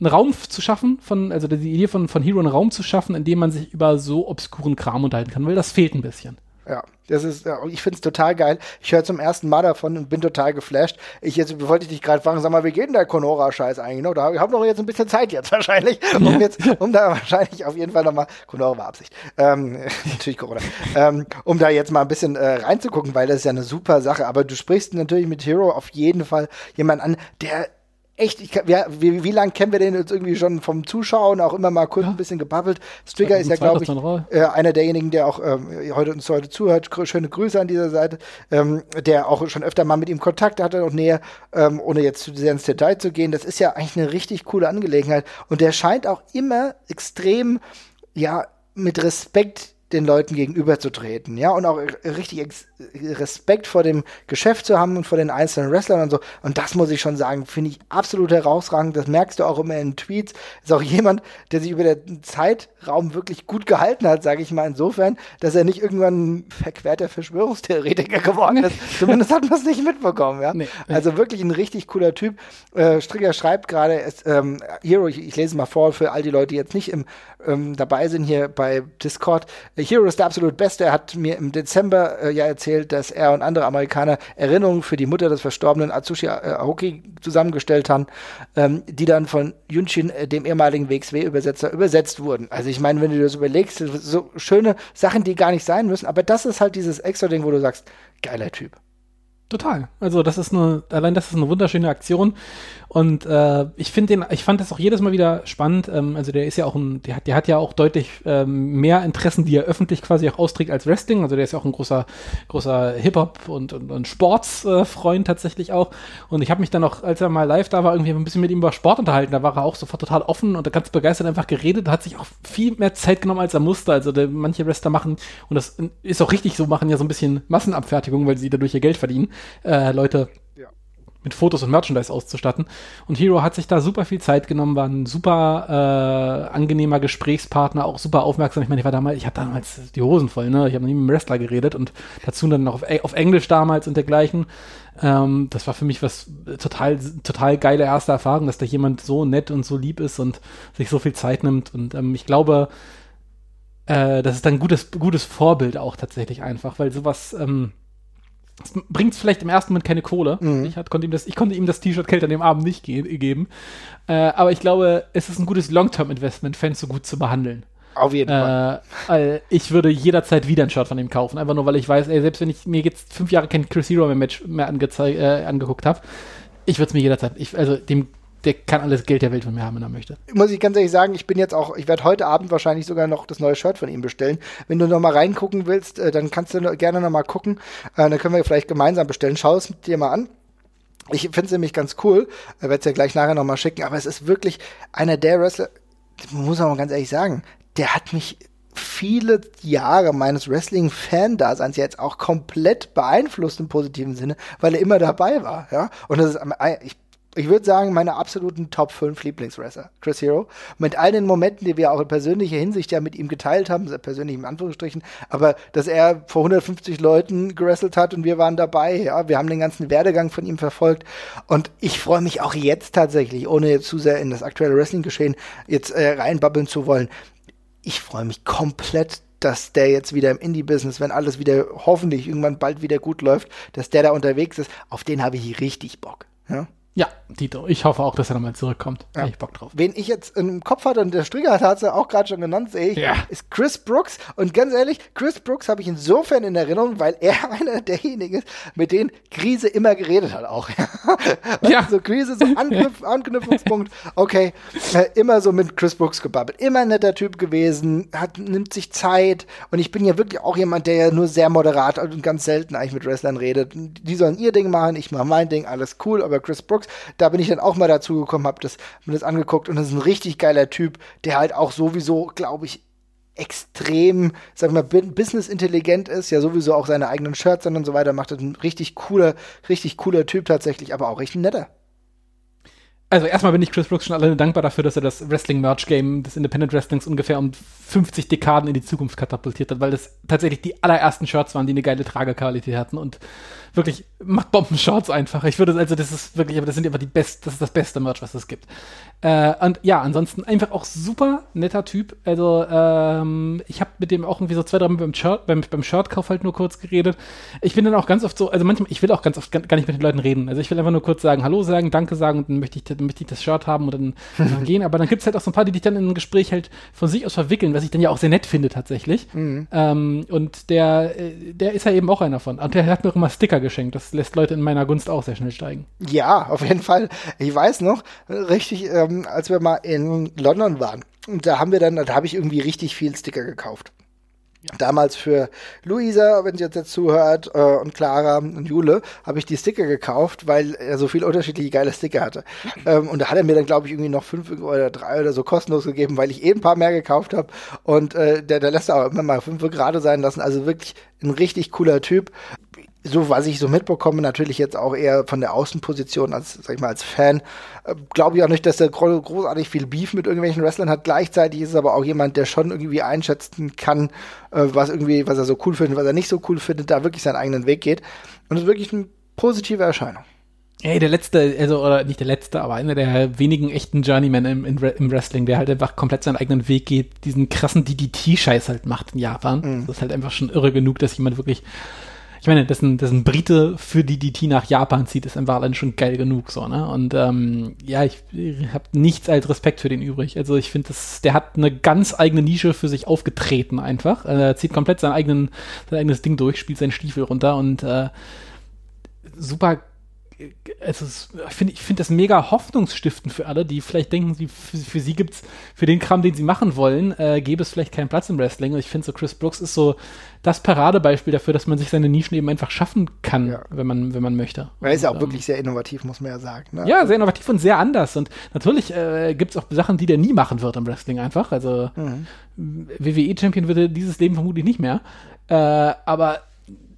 einen Raum zu schaffen, von, also die Idee von, von Hero einen Raum zu schaffen, in dem man sich über so obskuren Kram unterhalten kann, weil das fehlt ein bisschen. Ja, das ist, ja, ich finde es total geil. Ich höre zum ersten Mal davon und bin total geflasht. Ich jetzt wollte ich dich gerade fragen, sag mal, wie geht denn der Conora-Scheiß eigentlich noch? Da haben noch jetzt ein bisschen Zeit jetzt (laughs) wahrscheinlich, um jetzt, um da wahrscheinlich auf jeden Fall nochmal, Conora war Absicht, ähm, (laughs) natürlich Corona, ähm, um da jetzt mal ein bisschen äh, reinzugucken, weil das ist ja eine super Sache. Aber du sprichst natürlich mit Hero auf jeden Fall jemand an, der echt, ich, ja, wie, wie lange kennen wir den jetzt irgendwie schon vom Zuschauen, auch immer mal kurz ja. ein bisschen gebabbelt. Strigger ist ja, glaube ich, äh, einer derjenigen, der auch ähm, heute uns heute zuhört. Schöne Grüße an dieser Seite, ähm, der auch schon öfter mal mit ihm Kontakt hatte und näher, ähm, ohne jetzt zu sehr ins Detail zu gehen. Das ist ja eigentlich eine richtig coole Angelegenheit. Und der scheint auch immer extrem, ja, mit Respekt den Leuten gegenüberzutreten, ja, und auch richtig Respekt vor dem Geschäft zu haben und vor den einzelnen Wrestlern und so. Und das muss ich schon sagen, finde ich absolut herausragend. Das merkst du auch immer in Tweets. Ist auch jemand, der sich über den Zeitraum wirklich gut gehalten hat, sage ich mal insofern, dass er nicht irgendwann ein verquerter Verschwörungstheoretiker geworden ist. Zumindest hat man es nicht mitbekommen, ja. Nee, nee. Also wirklich ein richtig cooler Typ. Äh, Stricker schreibt gerade, ähm, Hero, ich, ich lese mal vor für all die Leute, die jetzt nicht im, ähm, dabei sind hier bei Discord. Hero ist der absolut Beste. Er hat mir im Dezember äh, ja erzählt, dass er und andere Amerikaner Erinnerungen für die Mutter des verstorbenen Atsushi äh, Aoki zusammengestellt haben, ähm, die dann von Yunshin, äh, dem ehemaligen WXW-Übersetzer, übersetzt wurden. Also ich meine, wenn du das überlegst, so schöne Sachen, die gar nicht sein müssen, aber das ist halt dieses extra Ding, wo du sagst, geiler Typ. Total. Also das ist eine, allein das ist eine wunderschöne Aktion. Und äh, ich finde den, ich fand das auch jedes Mal wieder spannend. Ähm, also der ist ja auch ein, der hat, der hat ja auch deutlich ähm, mehr Interessen, die er öffentlich quasi auch austrägt als Wrestling. Also der ist ja auch ein großer, großer Hip-Hop und, und, und Sportsfreund äh, tatsächlich auch. Und ich habe mich dann auch, als er mal live da war, irgendwie ein bisschen mit ihm über Sport unterhalten. Da war er auch sofort total offen und ganz begeistert einfach geredet. Hat sich auch viel mehr Zeit genommen, als er musste. Also der, manche Wrestler machen, und das ist auch richtig so, machen ja so ein bisschen Massenabfertigung, weil sie dadurch ihr Geld verdienen. Äh, Leute mit Fotos und Merchandise auszustatten. Und Hero hat sich da super viel Zeit genommen, war ein super äh, angenehmer Gesprächspartner, auch super aufmerksam. Ich meine, ich war damals, ich hatte damals die Hosen voll, ne? Ich habe nie mit dem Wrestler geredet und dazu dann noch auf, auf Englisch damals und dergleichen. Ähm, das war für mich was total, total geile erste Erfahrung, dass da jemand so nett und so lieb ist und sich so viel Zeit nimmt. Und ähm, ich glaube, äh, das ist ein gutes, gutes Vorbild auch tatsächlich einfach, weil sowas, ähm, bringt vielleicht im ersten Moment keine Kohle. Mhm. Ich, hat, konnte ihm das, ich konnte ihm das T-Shirt Kälte an dem Abend nicht ge geben. Äh, aber ich glaube, es ist ein gutes Long-Term-Investment, Fans so gut zu behandeln. Auf jeden äh, Fall. ich würde jederzeit wieder ein Shirt von ihm kaufen. Einfach nur, weil ich weiß, ey, selbst wenn ich mir jetzt fünf Jahre kein Chris Hero mehr Match mehr äh, angeguckt habe, ich würde es mir jederzeit, ich, also dem der kann alles Geld der Welt von mir haben, wenn er möchte. Muss ich ganz ehrlich sagen, ich bin jetzt auch, ich werde heute Abend wahrscheinlich sogar noch das neue Shirt von ihm bestellen. Wenn du noch mal reingucken willst, äh, dann kannst du gerne noch mal gucken. Äh, dann können wir vielleicht gemeinsam bestellen. Schau es dir mal an. Ich finde es nämlich ganz cool. Ich werde es ja gleich nachher noch mal schicken. Aber es ist wirklich einer der Wrestler, muss man ganz ehrlich sagen, der hat mich viele Jahre meines Wrestling-Fan-Daseins jetzt auch komplett beeinflusst im positiven Sinne, weil er immer dabei war, ja. Und das ist, ich ich würde sagen, meine absoluten Top 5 Lieblingswrestler. Chris Hero. Mit all den Momenten, die wir auch in persönlicher Hinsicht ja mit ihm geteilt haben, persönlich in Anführungsstrichen, aber dass er vor 150 Leuten gewrestelt hat und wir waren dabei, ja, wir haben den ganzen Werdegang von ihm verfolgt und ich freue mich auch jetzt tatsächlich, ohne jetzt zu sehr in das aktuelle Wrestling-Geschehen jetzt äh, reinbabbeln zu wollen, ich freue mich komplett dass der jetzt wieder im Indie-Business, wenn alles wieder hoffentlich irgendwann bald wieder gut läuft, dass der da unterwegs ist, auf den habe ich richtig Bock. Ja? Ja, Dito. Ich hoffe auch, dass er nochmal zurückkommt. Ja. ich Bock drauf. Wen ich jetzt im Kopf hatte und der Stricker hat es ja auch gerade schon genannt, sehe ich, ja. ist Chris Brooks. Und ganz ehrlich, Chris Brooks habe ich insofern in Erinnerung, weil er (laughs) einer derjenigen ist, mit denen Krise immer geredet hat auch. (laughs) ja. So Krise, so Anknüpf (laughs) Anknüpfungspunkt. Okay, äh, immer so mit Chris Brooks gebabbelt. Immer ein netter Typ gewesen, hat, nimmt sich Zeit. Und ich bin ja wirklich auch jemand, der ja nur sehr moderat und ganz selten eigentlich mit Wrestlern redet. Die sollen ihr Ding machen, ich mache mein Ding, alles cool. Aber Chris Brooks, da bin ich dann auch mal dazu gekommen, habe das, mir das angeguckt und das ist ein richtig geiler Typ, der halt auch sowieso, glaube ich, extrem, sag mal, business intelligent ist, ja sowieso auch seine eigenen Shirts und so weiter macht. Das ein richtig cooler, richtig cooler Typ tatsächlich, aber auch richtig netter. Also erstmal bin ich Chris Brooks schon alleine dankbar dafür, dass er das Wrestling-Merch-Game des Independent Wrestlings ungefähr um 50 Dekaden in die Zukunft katapultiert hat, weil das tatsächlich die allerersten Shirts waren, die eine geile Tragequalität hatten und wirklich macht Bombenshorts einfach. Ich würde, also das ist wirklich, aber das sind einfach die best, das ist das beste Merch, was es gibt. Äh, und ja, ansonsten einfach auch super netter Typ. Also ähm, ich habe mit dem auch irgendwie so zwei, drei Mal beim, Shirt, beim, beim Shirtkauf halt nur kurz geredet. Ich bin dann auch ganz oft so, also manchmal, ich will auch ganz oft gar nicht mit den Leuten reden. Also ich will einfach nur kurz sagen, Hallo sagen, Danke sagen und dann möchte ich, dann möchte ich das Shirt haben und dann, dann (laughs) gehen. Aber dann gibt es halt auch so ein paar, die dich dann in ein Gespräch halt von sich aus verwickeln, was ich dann ja auch sehr nett finde tatsächlich. Mhm. Ähm, und der, äh, der ist ja eben auch einer von. Und der hat mir auch immer Sticker geschenkt. Das lässt Leute in meiner Gunst auch sehr schnell steigen. Ja, auf jeden Fall. Ich weiß noch, richtig, ähm, als wir mal in London waren, und da haben wir dann, da habe ich irgendwie richtig viel Sticker gekauft. Damals für Luisa, wenn sie jetzt, jetzt zuhört, äh, und Clara und Jule, habe ich die Sticker gekauft, weil er so viele unterschiedliche geile Sticker hatte. (laughs) Ähm, und da hat er mir dann, glaube ich, irgendwie noch fünf oder drei oder so kostenlos gegeben, weil ich eh ein paar mehr gekauft habe. Und äh, der, der lässt auch immer mal fünf gerade sein lassen. Also wirklich ein richtig cooler Typ so was ich so mitbekomme, natürlich jetzt auch eher von der Außenposition als, sag ich mal, als Fan, äh, glaube ich auch nicht, dass er gro großartig viel Beef mit irgendwelchen Wrestlern hat. Gleichzeitig ist er aber auch jemand, der schon irgendwie einschätzen kann, äh, was irgendwie, was er so cool findet, was er nicht so cool findet, da wirklich seinen eigenen Weg geht. Und es ist wirklich eine positive Erscheinung. Ey, der letzte, also, oder nicht der letzte, aber einer der wenigen echten Journeymen im, im Wrestling, der halt einfach komplett seinen eigenen Weg geht, diesen krassen DDT-Scheiß halt macht in Japan. Mhm. Das ist halt einfach schon irre genug, dass jemand wirklich ich meine, dass ein, dass ein Brite für die DT nach Japan zieht, ist einfach allein schon geil genug, so, ne? Und ähm, ja, ich, ich habe nichts als Respekt für den übrig. Also ich finde, der hat eine ganz eigene Nische für sich aufgetreten einfach. Äh, er zieht komplett sein, eigenen, sein eigenes Ding durch, spielt seinen Stiefel runter und äh, super also ich finde ich finde das mega hoffnungsstiftend für alle, die vielleicht denken, sie, für, für sie gibt's für den Kram, den sie machen wollen, äh, gäbe es vielleicht keinen Platz im Wrestling. Und ich finde so Chris Brooks ist so das Paradebeispiel dafür, dass man sich seine Nischen eben einfach schaffen kann, ja. wenn man wenn man möchte. Er ist ja auch ähm, wirklich sehr innovativ, muss man ja sagen. Ne? Ja, sehr innovativ und sehr anders. Und natürlich äh, gibt es auch Sachen, die der nie machen wird im Wrestling einfach. Also mhm. WWE Champion würde dieses Leben vermutlich nicht mehr. Äh, aber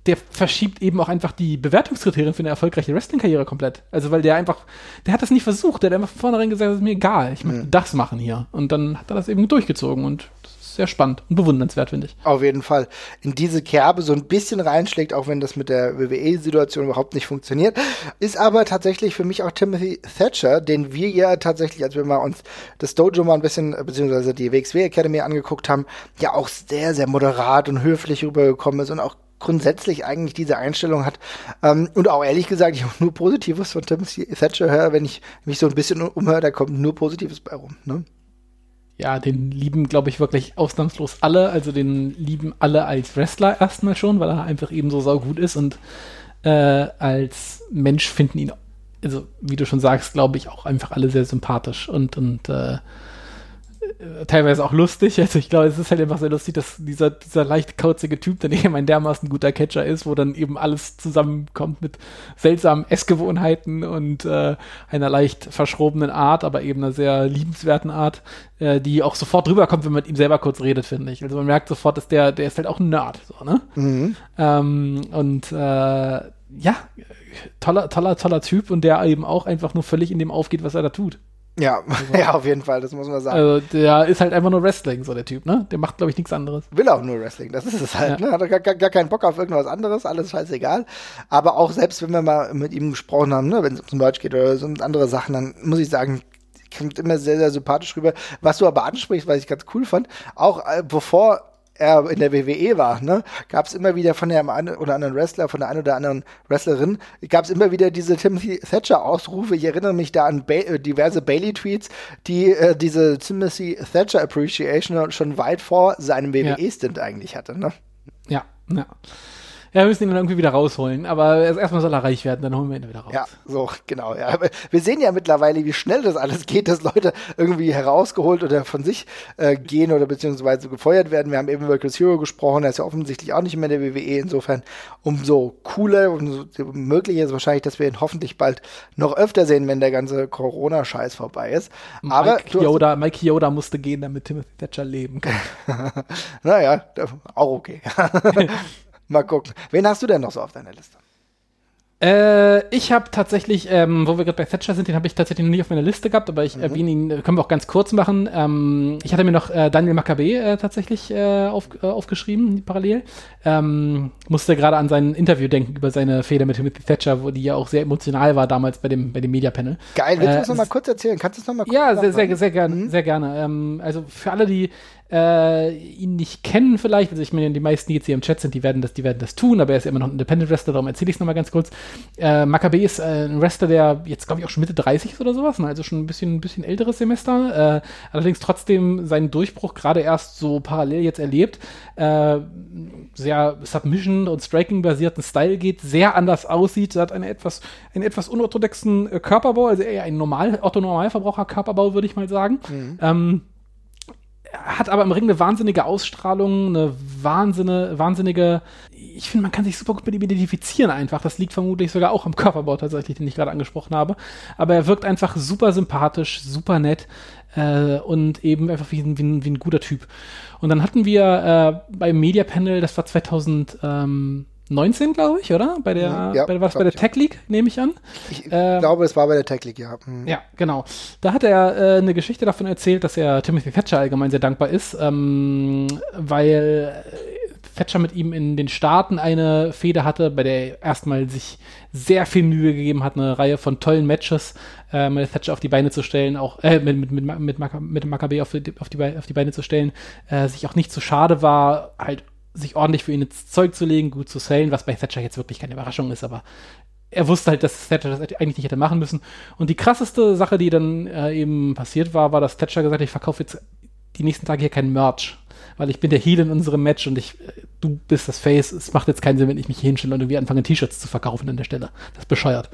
der verschiebt eben auch einfach die Bewertungskriterien für eine erfolgreiche Wrestling-Karriere komplett. Also, weil der einfach, der hat das nicht versucht, der hat einfach von vornherein gesagt, das ist mir egal, ich möchte mhm. das machen hier. Und dann hat er das eben durchgezogen und das ist sehr spannend und bewundernswert, finde ich. Auf jeden Fall. In diese Kerbe so ein bisschen reinschlägt, auch wenn das mit der WWE-Situation überhaupt nicht funktioniert, ist aber tatsächlich für mich auch Timothy Thatcher, den wir ja tatsächlich, als wir mal uns das Dojo mal ein bisschen, beziehungsweise die WXW Academy angeguckt haben, ja auch sehr, sehr moderat und höflich rübergekommen ist und auch grundsätzlich eigentlich diese Einstellung hat. Ähm, und auch ehrlich gesagt, ich habe nur Positives von Timothy Thatcher höre, wenn ich mich so ein bisschen umhöre, da kommt nur Positives bei rum. Ne? Ja, den lieben, glaube ich, wirklich ausnahmslos alle. Also den lieben alle als Wrestler erstmal schon, weil er einfach eben so saugut ist und äh, als Mensch finden ihn also wie du schon sagst, glaube ich, auch einfach alle sehr sympathisch und, und äh, teilweise auch lustig. (laughs) Also ich glaube, es ist halt einfach sehr lustig, dass dieser, dieser leicht kauzige Typ dann (laughs) eben ein dermaßen guter Catcher ist, wo dann eben alles zusammenkommt mit seltsamen Essgewohnheiten und äh, einer leicht verschrobenen Art, aber eben einer sehr liebenswerten Art, äh, die auch sofort rüberkommt, wenn man mit ihm selber kurz redet, finde ich. Also man merkt sofort, dass der, der ist halt auch ein Nerd, so, ne? Mhm. Ähm, und äh, ja, toller, toller, toller Typ und der eben auch einfach nur völlig in dem aufgeht, was er da tut. Ja, also, (laughs) ja, auf jeden Fall, das muss man sagen. Also der ist halt einfach nur Wrestling, so der Typ, ne? Der macht, glaube ich, nichts anderes. Will auch nur Wrestling, das ist es halt, ja. ne? Hat gar, gar, gar keinen Bock auf irgendwas anderes, alles scheißegal. Aber auch selbst, wenn wir mal mit ihm gesprochen haben, ne, wenn es um Merch geht oder so andere Sachen, dann muss ich sagen, kommt immer sehr, sehr sympathisch rüber. Was du aber ansprichst, was ich ganz cool fand, auch äh, bevor er in der WWE war, ne, gab es immer wieder von dem einen oder anderen Wrestler, von der einen oder anderen Wrestlerin, gab es immer wieder diese Timothy Thatcher-Ausrufe. Ich erinnere mich da an ba äh, diverse Bailey-Tweets, die äh, diese Timothy Thatcher Appreciation schon weit vor seinem WWE-Stint ja. eigentlich hatte. Ne? Ja, ja. Ja, wir müssen ihn dann irgendwie wieder rausholen. Aber erstmal soll er reich werden, dann holen wir ihn wieder raus. Ja, so, genau. Ja. Aber wir sehen ja mittlerweile, wie schnell das alles geht, dass Leute irgendwie herausgeholt oder von sich äh, gehen oder beziehungsweise gefeuert werden. Wir haben eben über Chris Hero gesprochen, er ist ja offensichtlich auch nicht mehr in der WWE. Insofern umso cooler und so möglich ist wahrscheinlich, dass wir ihn hoffentlich bald noch öfter sehen, wenn der ganze Corona-Scheiß vorbei ist. Aber Mike Yoda, Mike Yoda musste gehen, damit Timothy Thatcher leben kann. (laughs) naja, auch okay. (laughs) Mal gucken. Wen hast du denn noch so auf deiner Liste? Äh, ich habe tatsächlich, ähm, wo wir gerade bei Thatcher sind, den habe ich tatsächlich noch nie auf meiner Liste gehabt, aber ich mhm. erwähne ihn, äh, können wir auch ganz kurz machen. Ähm, ich hatte mir noch äh, Daniel Maccabee äh, tatsächlich äh, auf, äh, aufgeschrieben, parallel. Ähm, musste gerade an sein Interview denken über seine Fehler mit Timothy Thatcher, wo die ja auch sehr emotional war damals bei dem, bei dem Media-Panel. Geil, willst du das nochmal kurz erzählen? Kannst du das nochmal kurz Ja, sehr, sehr, sehr, gerne, mhm. sehr gerne. Ähm, also für alle, die äh, ihn nicht kennen vielleicht, also ich meine, die meisten, die jetzt hier im Chat sind, die werden das, die werden das tun, aber er ist immer noch ein Independent Wrestler, darum erzähle ich es nochmal ganz kurz. Äh, Maccabee ist äh, ein Wrestler, der jetzt, glaube ich, auch schon Mitte 30 ist oder sowas, ne? also schon ein bisschen, ein bisschen älteres Semester, äh, allerdings trotzdem seinen Durchbruch gerade erst so parallel jetzt erlebt. Äh, sehr Submission- und Striking-basierten Style geht, sehr anders aussieht, hat eine etwas, einen etwas unorthodoxen äh, Körperbau, also eher ein normal, Otto-Normalverbraucher-Körperbau, würde ich mal sagen. Mhm. Ähm, hat aber im Ring eine wahnsinnige Ausstrahlung, eine wahnsinnige, wahnsinnige, ich finde, man kann sich super gut mit ihm identifizieren einfach. Das liegt vermutlich sogar auch am Körperbau tatsächlich, den ich gerade angesprochen habe. Aber er wirkt einfach super sympathisch, super nett äh, und eben einfach wie, wie, wie, ein guter Typ. Und dann hatten wir äh, beim Media Panel, das war 2000, ähm, 19, glaube ich, oder? Bei der, mhm. ja, bei, was bei der Tech League, nehme ich an. Ich äh, glaube, es war bei der Tech League, ja. Mhm. Ja, genau. Da hat er äh, eine Geschichte davon erzählt, dass er Timothy Thatcher allgemein sehr dankbar ist, ähm, weil Thatcher mit ihm in den Staaten eine Fehde hatte, bei der er erstmal sich sehr viel Mühe gegeben hat, eine Reihe von tollen Matches äh, mit Thatcher auf die Beine zu stellen, auch äh, mit, mit, mit, mit, mit Maccabee auf die, auf, die, auf die Beine zu stellen, äh, sich auch nicht zu schade war, halt sich ordentlich für ihn ins Zeug zu legen, gut zu sellen, was bei Thatcher jetzt wirklich keine Überraschung ist, aber er wusste halt, dass Thatcher das eigentlich nicht hätte machen müssen. Und die krasseste Sache, die dann äh, eben passiert war, war, dass Thatcher gesagt hat, ich verkaufe jetzt die nächsten Tage hier kein Merch weil ich bin der Heal in unserem Match und ich, du bist das Face. Es macht jetzt keinen Sinn, wenn ich mich hier hinstelle und irgendwie anfange, T-Shirts zu verkaufen an der Stelle. Das ist bescheuert.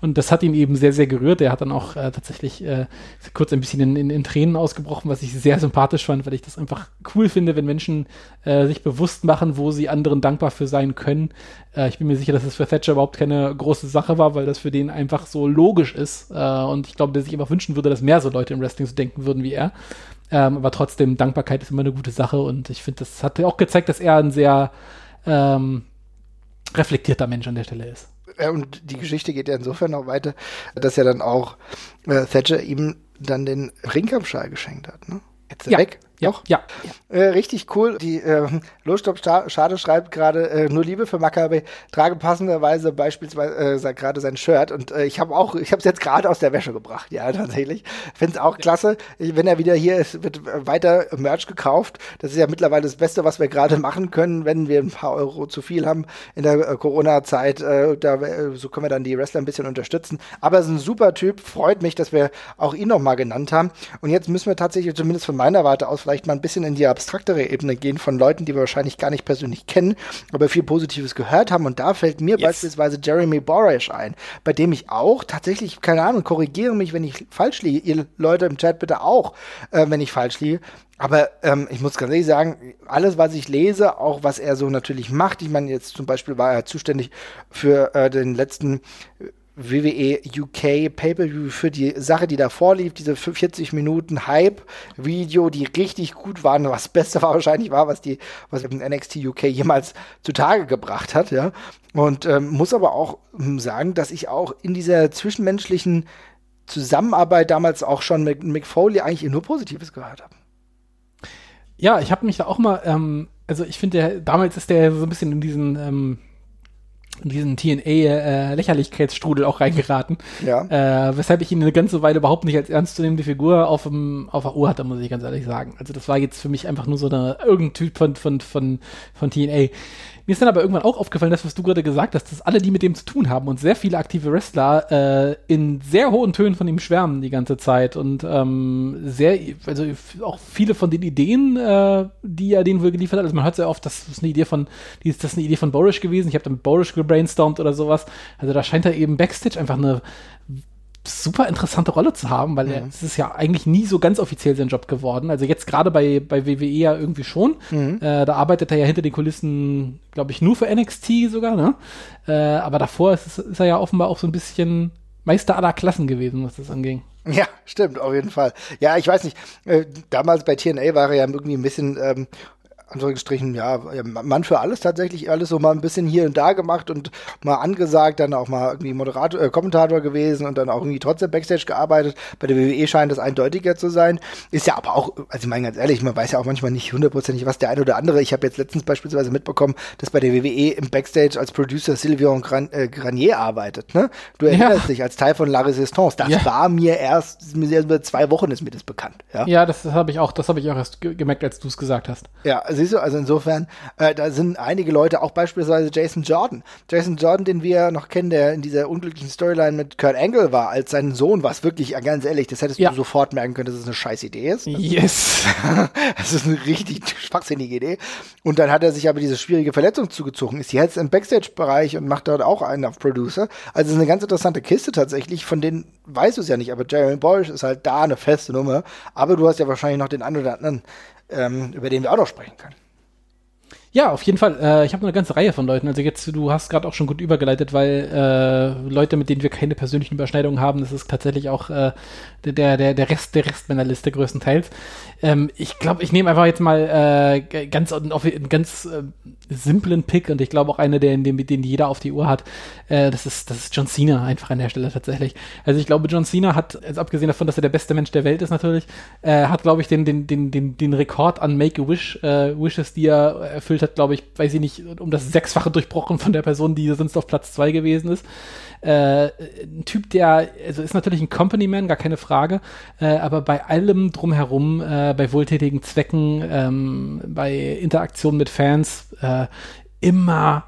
Und das hat ihn eben sehr, sehr gerührt. Er hat dann auch äh, tatsächlich äh, kurz ein bisschen in, in, in, Tränen ausgebrochen, was ich sehr sympathisch fand, weil ich das einfach cool finde, wenn Menschen äh, sich bewusst machen, wo sie anderen dankbar für sein können. Äh, ich bin mir sicher, dass es für Thatcher überhaupt keine große Sache war, weil das für den einfach so logisch ist. Äh, und ich glaube, der sich einfach wünschen würde, dass mehr so Leute im Wrestling so denken würden wie er. Ähm, aber trotzdem, Dankbarkeit ist immer eine gute Sache und ich finde, das hat auch gezeigt, dass er ein sehr ähm, reflektierter Mensch an der Stelle ist. Ja, und die Geschichte geht ja insofern noch weiter, dass ja dann auch äh, Thatcher ihm dann den Ringkampfschal geschenkt hat. Ne? Jetzt ja. weg. Ja, Noch? ja. Äh, richtig cool. Die äh, Losstopp Schade schreibt gerade äh, nur Liebe für Maccabi. Trage passenderweise beispielsweise äh, gerade sein Shirt und äh, ich habe auch, ich habe es jetzt gerade aus der Wäsche gebracht. Ja, (laughs) tatsächlich. Finde es auch klasse. Wenn er wieder hier ist, wird weiter Merch gekauft. Das ist ja mittlerweile das Beste, was wir gerade machen können, wenn wir ein paar Euro zu viel haben in der äh, Corona-Zeit. Äh, da, äh, so können wir dann die Wrestler ein bisschen unterstützen. Aber es ist ein super Typ. Freut mich, dass wir auch ihn noch mal genannt haben. Und jetzt müssen wir tatsächlich zumindest von meiner Warte aus vielleicht vielleicht mal ein bisschen in die abstraktere Ebene gehen von Leuten, die wir wahrscheinlich gar nicht persönlich kennen, aber viel Positives gehört haben. Und da fällt mir yes. beispielsweise Jeremy Boresh ein, bei dem ich auch tatsächlich, keine Ahnung, korrigiere mich, wenn ich falsch liege. Ihr Leute im Chat bitte auch, äh, wenn ich falsch liege. Aber ähm, ich muss ganz ehrlich sagen, alles, was ich lese, auch was er so natürlich macht, ich meine, jetzt zum Beispiel war er zuständig für äh, den letzten WWE UK Pay-Per-View für die Sache, die da vorlief, diese 40 Minuten Hype-Video, die richtig gut waren, was Beste war wahrscheinlich war, was die, was NXT UK jemals zutage gebracht hat, ja. Und ähm, muss aber auch ähm, sagen, dass ich auch in dieser zwischenmenschlichen Zusammenarbeit damals auch schon mit Mick Foley eigentlich nur Positives gehört habe. Ja, ich habe mich da auch mal, ähm, also ich finde, damals ist der so ein bisschen in diesen ähm, in diesen TNA-Lächerlichkeitsstrudel äh, auch reingeraten. Ja. Äh, weshalb ich ihn eine ganze Weile überhaupt nicht als ernstzunehmende Figur auf, dem, auf der Uhr hatte, muss ich ganz ehrlich sagen. Also das war jetzt für mich einfach nur so eine irgendein Typ von, von, von, von TNA. Mir ist dann aber irgendwann auch aufgefallen, das, was du gerade gesagt hast, dass alle, die mit dem zu tun haben und sehr viele aktive Wrestler äh, in sehr hohen Tönen von ihm schwärmen die ganze Zeit und ähm, sehr, also auch viele von den Ideen, äh, die er denen wohl geliefert hat. Also man hört sehr oft, das ist eine Idee von, das ist eine Idee von Borish gewesen. Ich habe dann mit Borish gebrainstormt oder sowas. Also da scheint er eben Backstage einfach eine super interessante Rolle zu haben, weil mhm. er, es ist ja eigentlich nie so ganz offiziell sein Job geworden. Also jetzt gerade bei, bei WWE ja irgendwie schon. Mhm. Äh, da arbeitet er ja hinter den Kulissen, glaube ich, nur für NXT sogar, ne? Äh, aber davor ist, ist, er ja offenbar auch so ein bisschen Meister aller Klassen gewesen, was das anging. Ja, stimmt, auf jeden Fall. Ja, ich weiß nicht, äh, damals bei TNA war er ja irgendwie ein bisschen ähm, Anführungsstrichen, ja, Mann für alles tatsächlich, alles so mal ein bisschen hier und da gemacht und mal angesagt, dann auch mal irgendwie Moderator, äh, Kommentator gewesen und dann auch irgendwie trotzdem Backstage gearbeitet. Bei der WWE scheint das eindeutiger zu sein. Ist ja aber auch, also ich meine ganz ehrlich, man weiß ja auch manchmal nicht hundertprozentig, was der eine oder andere. Ich habe jetzt letztens beispielsweise mitbekommen, dass bei der WWE im Backstage als Producer Sylvian Gran äh, Granier arbeitet, ne? Du erinnerst ja. dich, als Teil von La Resistance. Das ja. war mir erst, mir zwei Wochen ist mir das bekannt. Ja, ja das habe ich auch, das habe ich auch erst gemerkt, als du es gesagt hast. Ja, also siehst du, also insofern, äh, da sind einige Leute, auch beispielsweise Jason Jordan. Jason Jordan, den wir noch kennen, der in dieser unglücklichen Storyline mit Kurt Angle war, als sein Sohn, was wirklich, ganz ehrlich, das hättest ja. du sofort merken können, dass es eine scheiß Idee ist. Yes. (laughs) das ist eine richtig schwachsinnige Idee. Und dann hat er sich aber diese schwierige Verletzung zugezogen, ist jetzt im Backstage-Bereich und macht dort auch einen auf Producer. Also es ist eine ganz interessante Kiste tatsächlich, von denen weißt du es ja nicht, aber Jeremy Bosch ist halt da eine feste Nummer. Aber du hast ja wahrscheinlich noch den einen oder anderen, ähm, über den wir auch noch sprechen können. Ja, auf jeden Fall. Äh, ich habe eine ganze Reihe von Leuten. Also jetzt, du hast gerade auch schon gut übergeleitet, weil äh, Leute, mit denen wir keine persönlichen Überschneidungen haben, das ist tatsächlich auch äh, der, der, der Rest, der Rest meiner Liste größtenteils. Ähm, ich glaube, ich nehme einfach jetzt mal äh, ganz, einen ganz äh, simplen Pick und ich glaube auch einer, der, den, den jeder auf die Uhr hat. Äh, das ist, das ist John Cena einfach an der Stelle tatsächlich. Also ich glaube, John Cena hat, also abgesehen davon, dass er der beste Mensch der Welt ist natürlich, äh, hat, glaube ich, den, den, den, den, den Rekord an Make-A-Wish, äh, Wishes, die er erfüllt hat, glaube ich, weiß ich nicht, um das Sechsfache durchbrochen von der Person, die sonst auf Platz zwei gewesen ist. Äh, ein Typ, der, also ist natürlich ein Company-Man, gar keine Frage, äh, aber bei allem drumherum, äh, bei wohltätigen Zwecken, ähm, bei Interaktion mit Fans, äh, immer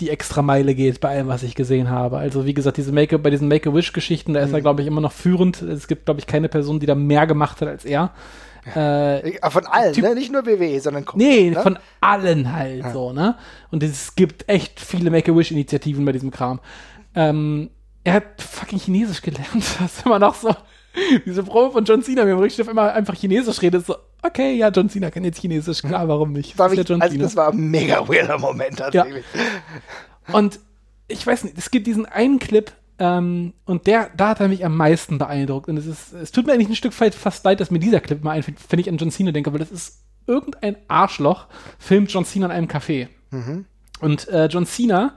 die extra Meile geht bei allem, was ich gesehen habe. Also wie gesagt, diese Make bei diesen Make-A-Wish-Geschichten, da ist mhm. er, glaube ich, immer noch führend. Es gibt, glaube ich, keine Person, die da mehr gemacht hat als er. Äh, von allen, typ, ne? nicht nur WWE, sondern Nee, ne? von allen halt ja. so, ne? Und es gibt echt viele Make-A-Wish-Initiativen bei diesem Kram. Ähm, er hat fucking Chinesisch gelernt. (laughs) Das ist immer noch so. Diese Probe von John Cena, wenn man richtig immer einfach Chinesisch redet, so, okay, ja, John Cena kann jetzt Chinesisch, klar, warum nicht? Das, war mich, also das war ein mega weirder Moment tatsächlich. Ja. Und ich weiß nicht, es gibt diesen einen Clip, ähm, und der, da hat er mich am meisten beeindruckt. Und es ist, es tut mir eigentlich ein Stück weit fast leid, dass mir dieser Clip mal einfällt, wenn ich an John Cena denke, weil das ist irgendein Arschloch, filmt John Cena in einem Café. Mhm. Und äh, John Cena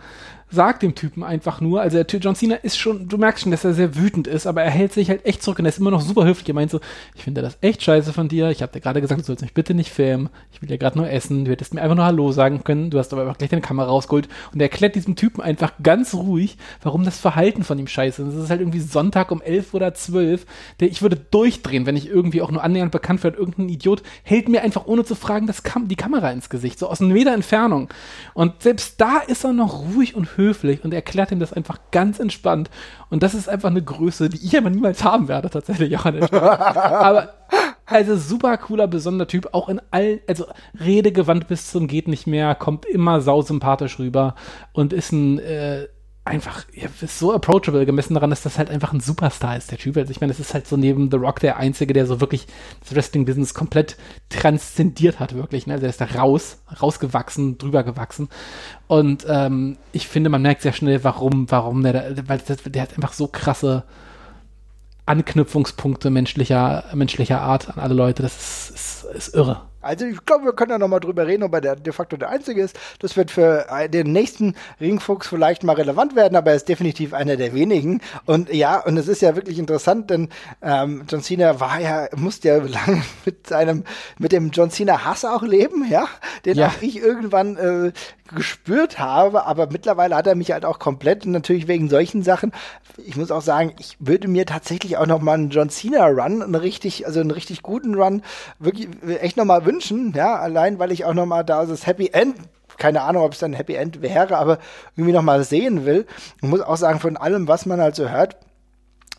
sagt dem Typen einfach nur, also der John Cena ist schon, du merkst schon, dass er sehr wütend ist, aber er hält sich halt echt zurück und er ist immer noch super höflich. Er meint so, ich finde das echt scheiße von dir. Ich habe dir gerade gesagt, du sollst mich bitte nicht filmen. Ich will ja gerade nur essen. Du hättest mir einfach nur Hallo sagen können. Du hast aber einfach gleich deine Kamera rausgeholt und er erklärt diesem Typen einfach ganz ruhig, warum das Verhalten von ihm scheiße ist. Es ist halt irgendwie Sonntag um elf oder zwölf. Der, ich würde durchdrehen, wenn ich irgendwie auch nur annähernd bekannt werde. Irgendein Idiot hält mir einfach ohne zu fragen das Kam die Kamera ins Gesicht, so aus einem Entfernung. Und selbst da ist er noch ruhig und höflich und erklärt ihm das einfach ganz entspannt. Und das ist einfach eine Größe, die ich aber niemals haben werde, tatsächlich auch an der (laughs) aber Also super cooler, besonderer Typ, auch in allen, also redegewandt bis zum geht nicht mehr, kommt immer sausympathisch rüber und ist ein äh, einfach ja, so approachable gemessen daran, dass das halt einfach ein Superstar ist, der Typ. Also ich meine, es ist halt so neben The Rock der Einzige, der so wirklich das Wrestling-Business komplett transzendiert hat, wirklich. Ne? Also der ist da raus, rausgewachsen, drüber gewachsen. Und ähm, ich finde, man merkt sehr schnell, warum, warum der, weil das, der hat einfach so krasse Anknüpfungspunkte menschlicher, menschlicher Art an alle Leute. Das ist, ist, ist irre. Also ich glaube, wir können da nochmal drüber reden, ob er der de facto der Einzige ist. Das wird für den nächsten Ringfuchs vielleicht mal relevant werden, aber er ist definitiv einer der wenigen. Und ja, und es ist ja wirklich interessant, denn ähm, John Cena war ja, musste ja lange (laughs) mit seinem, mit dem John Cena Hass auch leben, ja, den ja. auch ich irgendwann äh, gespürt habe, aber mittlerweile hat er mich halt auch komplett und natürlich wegen solchen Sachen. Ich muss auch sagen, ich würde mir tatsächlich auch noch mal einen John Cena Run, einen richtig, also einen richtig guten Run, wirklich echt noch mal wünschen, ja, allein weil ich auch noch mal da das Happy End keine Ahnung, ob es dann Happy End wäre, aber irgendwie noch mal sehen will. Ich muss auch sagen, von allem, was man halt so hört,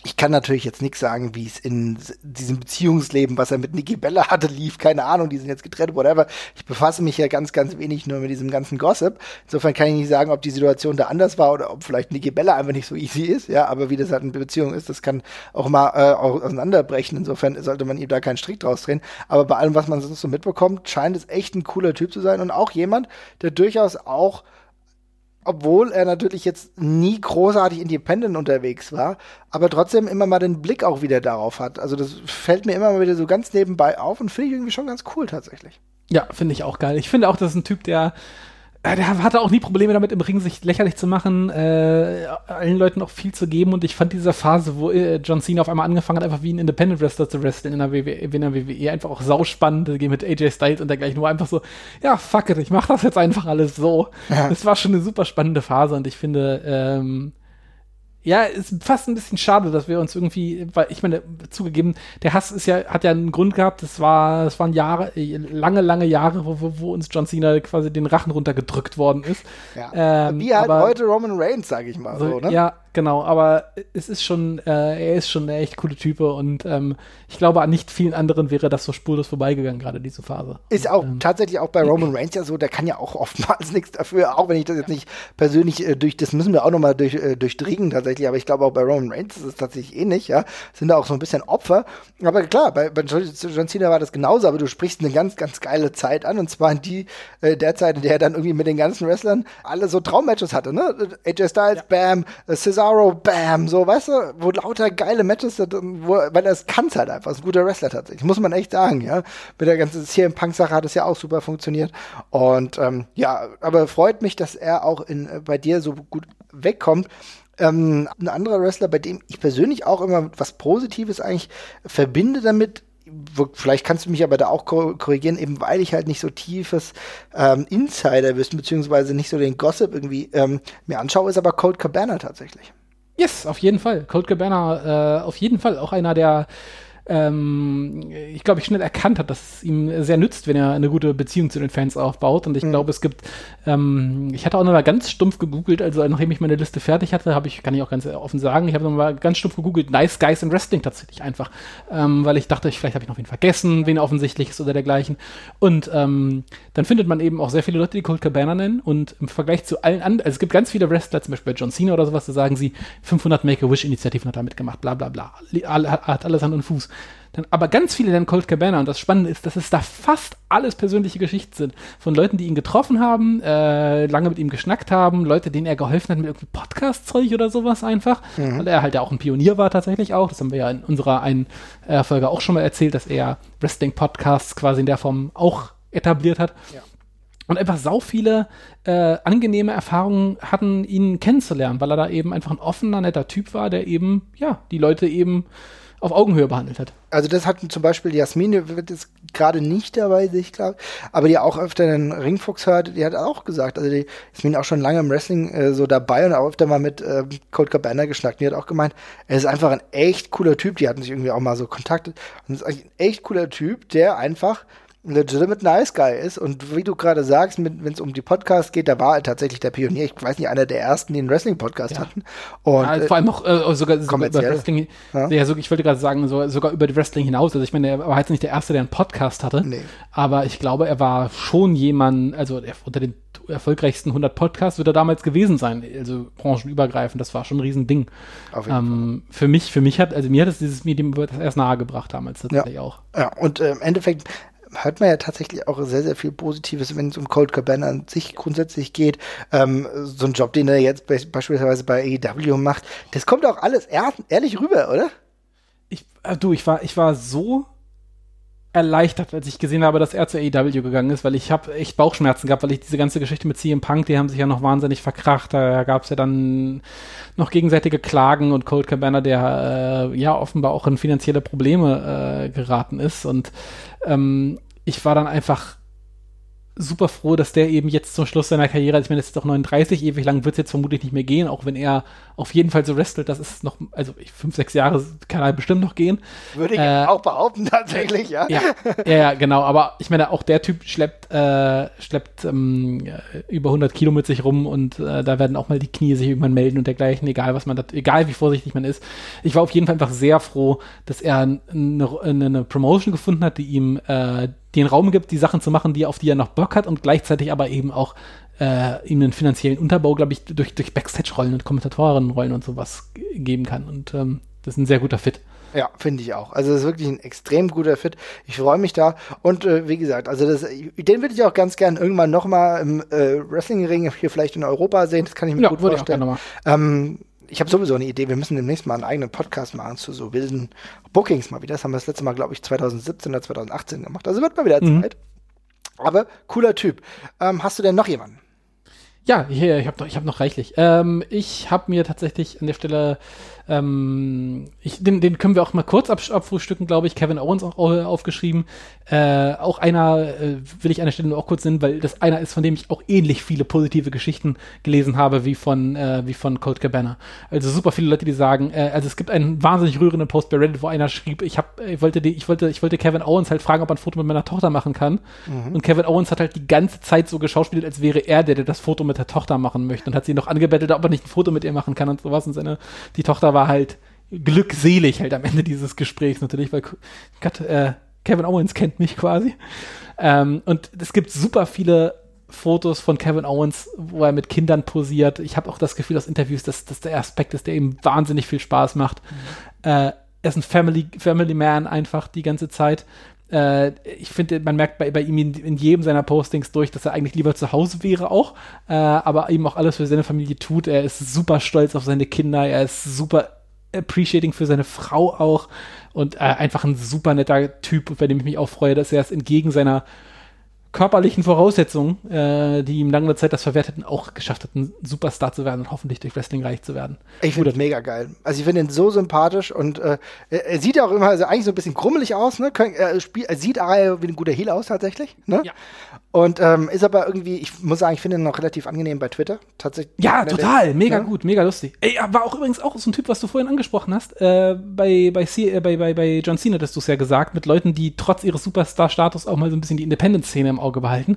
ich kann natürlich jetzt nichts sagen, wie es in diesem Beziehungsleben, was er mit Nikki Bella hatte, lief. Keine Ahnung, die sind jetzt getrennt, whatever. Ich befasse mich ja ganz, ganz wenig nur mit diesem ganzen Gossip. Insofern kann ich nicht sagen, ob die Situation da anders war oder ob vielleicht Nikki Bella einfach nicht so easy ist. Ja, aber wie das halt in Beziehung ist, das kann auch mal äh, auch auseinanderbrechen. Insofern sollte man ihm da keinen Strick draus drehen. Aber bei allem, was man sonst so mitbekommt, scheint es echt ein cooler Typ zu sein und auch jemand, der durchaus auch obwohl er natürlich jetzt nie großartig independent unterwegs war, aber trotzdem immer mal den Blick auch wieder darauf hat. Also das fällt mir immer mal wieder so ganz nebenbei auf und finde ich irgendwie schon ganz cool tatsächlich. Ja, finde ich auch geil. Ich finde auch, das ist ein Typ, der der hatte auch nie Probleme damit, im Ring sich lächerlich zu machen, äh, allen Leuten auch viel zu geben. Und ich fand diese Phase, wo äh, John Cena auf einmal angefangen hat, einfach wie ein Independent Wrestler zu wresteln in der WWE, in der WWE einfach auch sauspannend, mit AJ Styles und dergleichen, nur einfach so, ja, fuck it, ich mach das jetzt einfach alles so. Ja. Das war schon eine super spannende Phase und ich finde, ähm, ja, ist fast ein bisschen schade, dass wir uns irgendwie, weil ich meine, zugegeben, der Hass ist ja, hat ja einen Grund gehabt, das war, das waren Jahre, lange, lange Jahre, wo, wo, wo uns John Cena quasi den Rachen runtergedrückt worden ist. Ja. Ähm, Wie halt heute Roman Reigns, sag ich mal so, so ne? Ja, Genau, aber es ist schon, äh, er ist schon eine echt coole Type und ähm, ich glaube, an nicht vielen anderen wäre das so spurlos vorbeigegangen, gerade diese Phase. Ist auch ähm, tatsächlich auch bei Roman Reigns ja so, der kann ja auch oftmals (laughs) nichts dafür, auch wenn ich das jetzt nicht persönlich äh, durch, das müssen wir auch nochmal durch, äh, durchdringen tatsächlich, aber ich glaube auch bei Roman Reigns ist es tatsächlich ähnlich, ja, sind da auch so ein bisschen Opfer, aber klar, bei, bei John Cena war das genauso, aber du sprichst eine ganz, ganz geile Zeit an und zwar in die, äh, der Zeit, in der er dann irgendwie mit den ganzen Wrestlern alle so Traummatches hatte, ne, AJ Styles, ja. Bam, äh, Cesaro, bam, so, weißt du, wo lauter geile Matches wo, weil er es kann halt einfach, ist ein guter Wrestler tatsächlich, muss man echt sagen, ja. Mit der ganzen CM Punk-Sache hat es ja auch super funktioniert. Und ähm, ja, aber freut mich, dass er auch in, äh, bei dir so gut wegkommt. Ähm, ein anderer Wrestler, bei dem ich persönlich auch immer was Positives eigentlich verbinde damit, vielleicht kannst du mich aber da auch korrigieren, eben weil ich halt nicht so tiefes ähm, Insider-Wissen, beziehungsweise nicht so den Gossip irgendwie ähm, mir anschaue, ist aber Cold Cabana tatsächlich. Yes, auf jeden Fall. Cold Cabana, äh, auf jeden Fall auch einer der ähm, ich glaube, ich schnell erkannt hat, dass es ihm sehr nützt, wenn er eine gute Beziehung zu den Fans aufbaut. Und ich mhm. glaube, es gibt, ähm, ich hatte auch noch mal ganz stumpf gegoogelt, also nachdem ich meine Liste fertig hatte, habe ich, kann ich auch ganz offen sagen, ich habe noch mal ganz stumpf gegoogelt, Nice Guys in Wrestling tatsächlich einfach, ähm, weil ich dachte, ich, vielleicht habe ich noch wen vergessen, wen offensichtlich ist oder dergleichen. Und ähm, dann findet man eben auch sehr viele Leute, die Cold Cabana nennen und im Vergleich zu allen anderen, also es gibt ganz viele Wrestler, zum Beispiel bei John Cena oder sowas, da sagen sie, 500 Make-A-Wish-Initiativen hat er mitgemacht, bla bla bla, hat alles Hand und Fuß. Dann, aber ganz viele dann Colt Cabana und das Spannende ist, dass es da fast alles persönliche Geschichten sind. Von Leuten, die ihn getroffen haben, äh, lange mit ihm geschnackt haben, Leute, denen er geholfen hat mit irgendwie Podcast-Zeug oder sowas einfach. Mhm. Weil er halt ja auch ein Pionier war tatsächlich auch. Das haben wir ja in unserer einen äh, Folge auch schon mal erzählt, dass er Wrestling-Podcasts quasi in der Form auch etabliert hat. Ja und einfach sau viele äh, angenehme Erfahrungen hatten, ihn kennenzulernen, weil er da eben einfach ein offener, netter Typ war, der eben, ja, die Leute eben auf Augenhöhe behandelt hat. Also das hat zum Beispiel Jasmin, die wird jetzt gerade nicht dabei, sehe ich glaube, aber die auch öfter den Ringfuchs hört, die hat auch gesagt, also die Jasmin auch schon lange im Wrestling äh, so dabei und auch öfter mal mit äh, Cold Cabana geschnackt. Die hat auch gemeint, er ist einfach ein echt cooler Typ. Die hatten sich irgendwie auch mal so kontaktet und ist eigentlich ein echt cooler Typ, der einfach legitimate nice guy ist und wie du gerade sagst, wenn es um die Podcasts geht, da war er tatsächlich der Pionier. Ich weiß nicht, einer der ersten, die einen Wrestling-Podcast Ja. hatten. Und Ja, äh, vor allem auch äh, sogar, über. Wrestling. Ja. Ja, so, ich wollte gerade sagen, so, sogar über die Wrestling hinaus. Also ich meine, er war jetzt nicht der Erste, der einen Podcast hatte. Nee. Aber ich glaube, er war schon jemand, also er, unter den erfolgreichsten 100 Podcasts wird er damals gewesen sein. Also branchenübergreifend. Das war schon ein Riesending. auf jeden Ähm, für mich, für mich hat, also mir hat es dieses Medium das erst nahegebracht damals tatsächlich auch. Ja, und äh, im Endeffekt hört man ja tatsächlich auch sehr, sehr viel Positives, wenn es um Cold Cabana an sich grundsätzlich geht. Ähm, so ein Job, den er jetzt be beispielsweise bei AEW macht, das kommt auch alles ehr ehrlich rüber, oder? Ich, äh, du, ich war, ich war so erleichtert, als ich gesehen habe, dass er zu AEW gegangen ist, weil ich habe echt Bauchschmerzen gehabt, weil ich diese ganze Geschichte mit CM Punk, die haben sich ja noch wahnsinnig verkracht. Da gab es ja dann noch gegenseitige Klagen und Cold Cabana, der äh, ja offenbar auch in finanzielle Probleme äh, geraten ist. Und ähm, ich war dann einfach super froh, dass der eben jetzt zum Schluss seiner Karriere, also ich meine, jetzt ist doch 39, ewig lang wird es jetzt vermutlich nicht mehr gehen, auch wenn er auf jeden Fall so wrestelt, das ist noch, also fünf, sechs Jahre kann er bestimmt noch gehen. Würde ich Äh, auch behaupten, tatsächlich, ja. Ja, ja, genau, aber ich meine, auch der Typ schleppt, äh, schleppt ähm, äh, über 100 Kilo mit sich rum und äh, da werden auch mal die Knie sich irgendwann melden und dergleichen, egal was man, dat, egal wie vorsichtig man ist. Ich war auf jeden Fall einfach sehr froh, dass er eine, eine, eine Promotion gefunden hat, die ihm äh, den Raum gibt, die Sachen zu machen, die auf die er noch Bock hat und gleichzeitig aber eben auch äh, ihm einen finanziellen Unterbau, glaube ich, durch, durch Backstage-Rollen und Kommentatorinnenrollen und sowas geben kann. Und ähm, das ist ein sehr guter Fit. Ja, finde ich auch. Also das ist wirklich ein extrem guter Fit. Ich freue mich da. Und äh, wie gesagt, also das, den würde ich auch ganz gern irgendwann noch mal im äh, Wrestling-Ring hier vielleicht in Europa sehen. Das kann ich mir gut würde ich auch vorstellen. Ähm, ich habe sowieso eine Idee. Wir müssen demnächst mal einen eigenen Podcast machen zu so wilden Bookings mal wieder. Das haben wir das letzte Mal, glaube ich, 2017 oder 2018 gemacht. Also wird mal wieder Mhm. Zeit. Aber cooler Typ. Ähm, hast du denn noch jemanden? Ja, hier, ich habe noch, ich hab noch reichlich. Ähm, ich habe mir tatsächlich an der Stelle, ähm, ich, den, den können wir auch mal kurz absch- abfrühstücken, glaube ich. Kevin Owens auch au- aufgeschrieben. Äh, auch einer, äh, will ich an der Stelle nur auch kurz nennen, weil das einer ist, von dem ich auch ähnlich viele positive Geschichten gelesen habe wie von, äh, wie von Colt Cabana. Also super viele Leute, die sagen, äh, also es gibt einen wahnsinnig rührenden Post bei Reddit, wo einer schrieb, ich hab, ich wollte, die, ich wollte, ich wollte Kevin Owens halt fragen, ob er ein Foto mit meiner Tochter machen kann. Und Kevin Owens hat halt die ganze Zeit so geschauspielt, als wäre er der, der das Foto mit der Tochter machen möchte und hat sie noch angebettelt, ob er nicht ein Foto mit ihr machen kann und sowas. Und seine, die Tochter war halt glückselig halt am Ende dieses Gesprächs natürlich, weil Gott, äh, Kevin Owens kennt mich quasi. Ähm, und es gibt super viele Fotos von Kevin Owens, wo er mit Kindern posiert. Ich habe auch das Gefühl aus Interviews, dass das der Aspekt ist, der ihm wahnsinnig viel Spaß macht. Äh, er ist ein Family, Family Man einfach die ganze Zeit. Äh, ich finde, man merkt bei, bei ihm in, in jedem seiner Postings durch, dass er eigentlich lieber zu Hause wäre auch, äh, aber eben auch alles für seine Familie tut. Er ist super stolz auf seine Kinder, er ist super appreciating für seine Frau auch. Und äh, einfach ein super netter Typ, bei dem ich mich auch freue, dass er es entgegen seiner körperlichen Voraussetzungen, äh, die ihm lange Zeit das verwehrt hätten, auch geschafft hat, ein Superstar zu werden und hoffentlich durch Wrestling reich zu werden. Ich finde das mega geil. Also ich finde ihn so sympathisch und äh, er, sieht auch immer also eigentlich so ein bisschen krummelig aus, ne? Kön- Er, spiel, er sieht aber wie ein guter Heel aus tatsächlich, ne? Ja. Und ähm, ist aber irgendwie, ich muss sagen, ich finde ihn noch relativ angenehm bei Twitter. Tatsächlich. Ja, Einer der- total, mega Ja. gut, mega lustig. Ey, er war auch übrigens auch so ein Typ, was du vorhin angesprochen hast, äh, bei, bei, C, äh, bei, bei, bei John Cena hattest du es ja gesagt, mit Leuten, die trotz ihres Superstar-Status auch mal so ein bisschen die Independent-Szene im Auge behalten.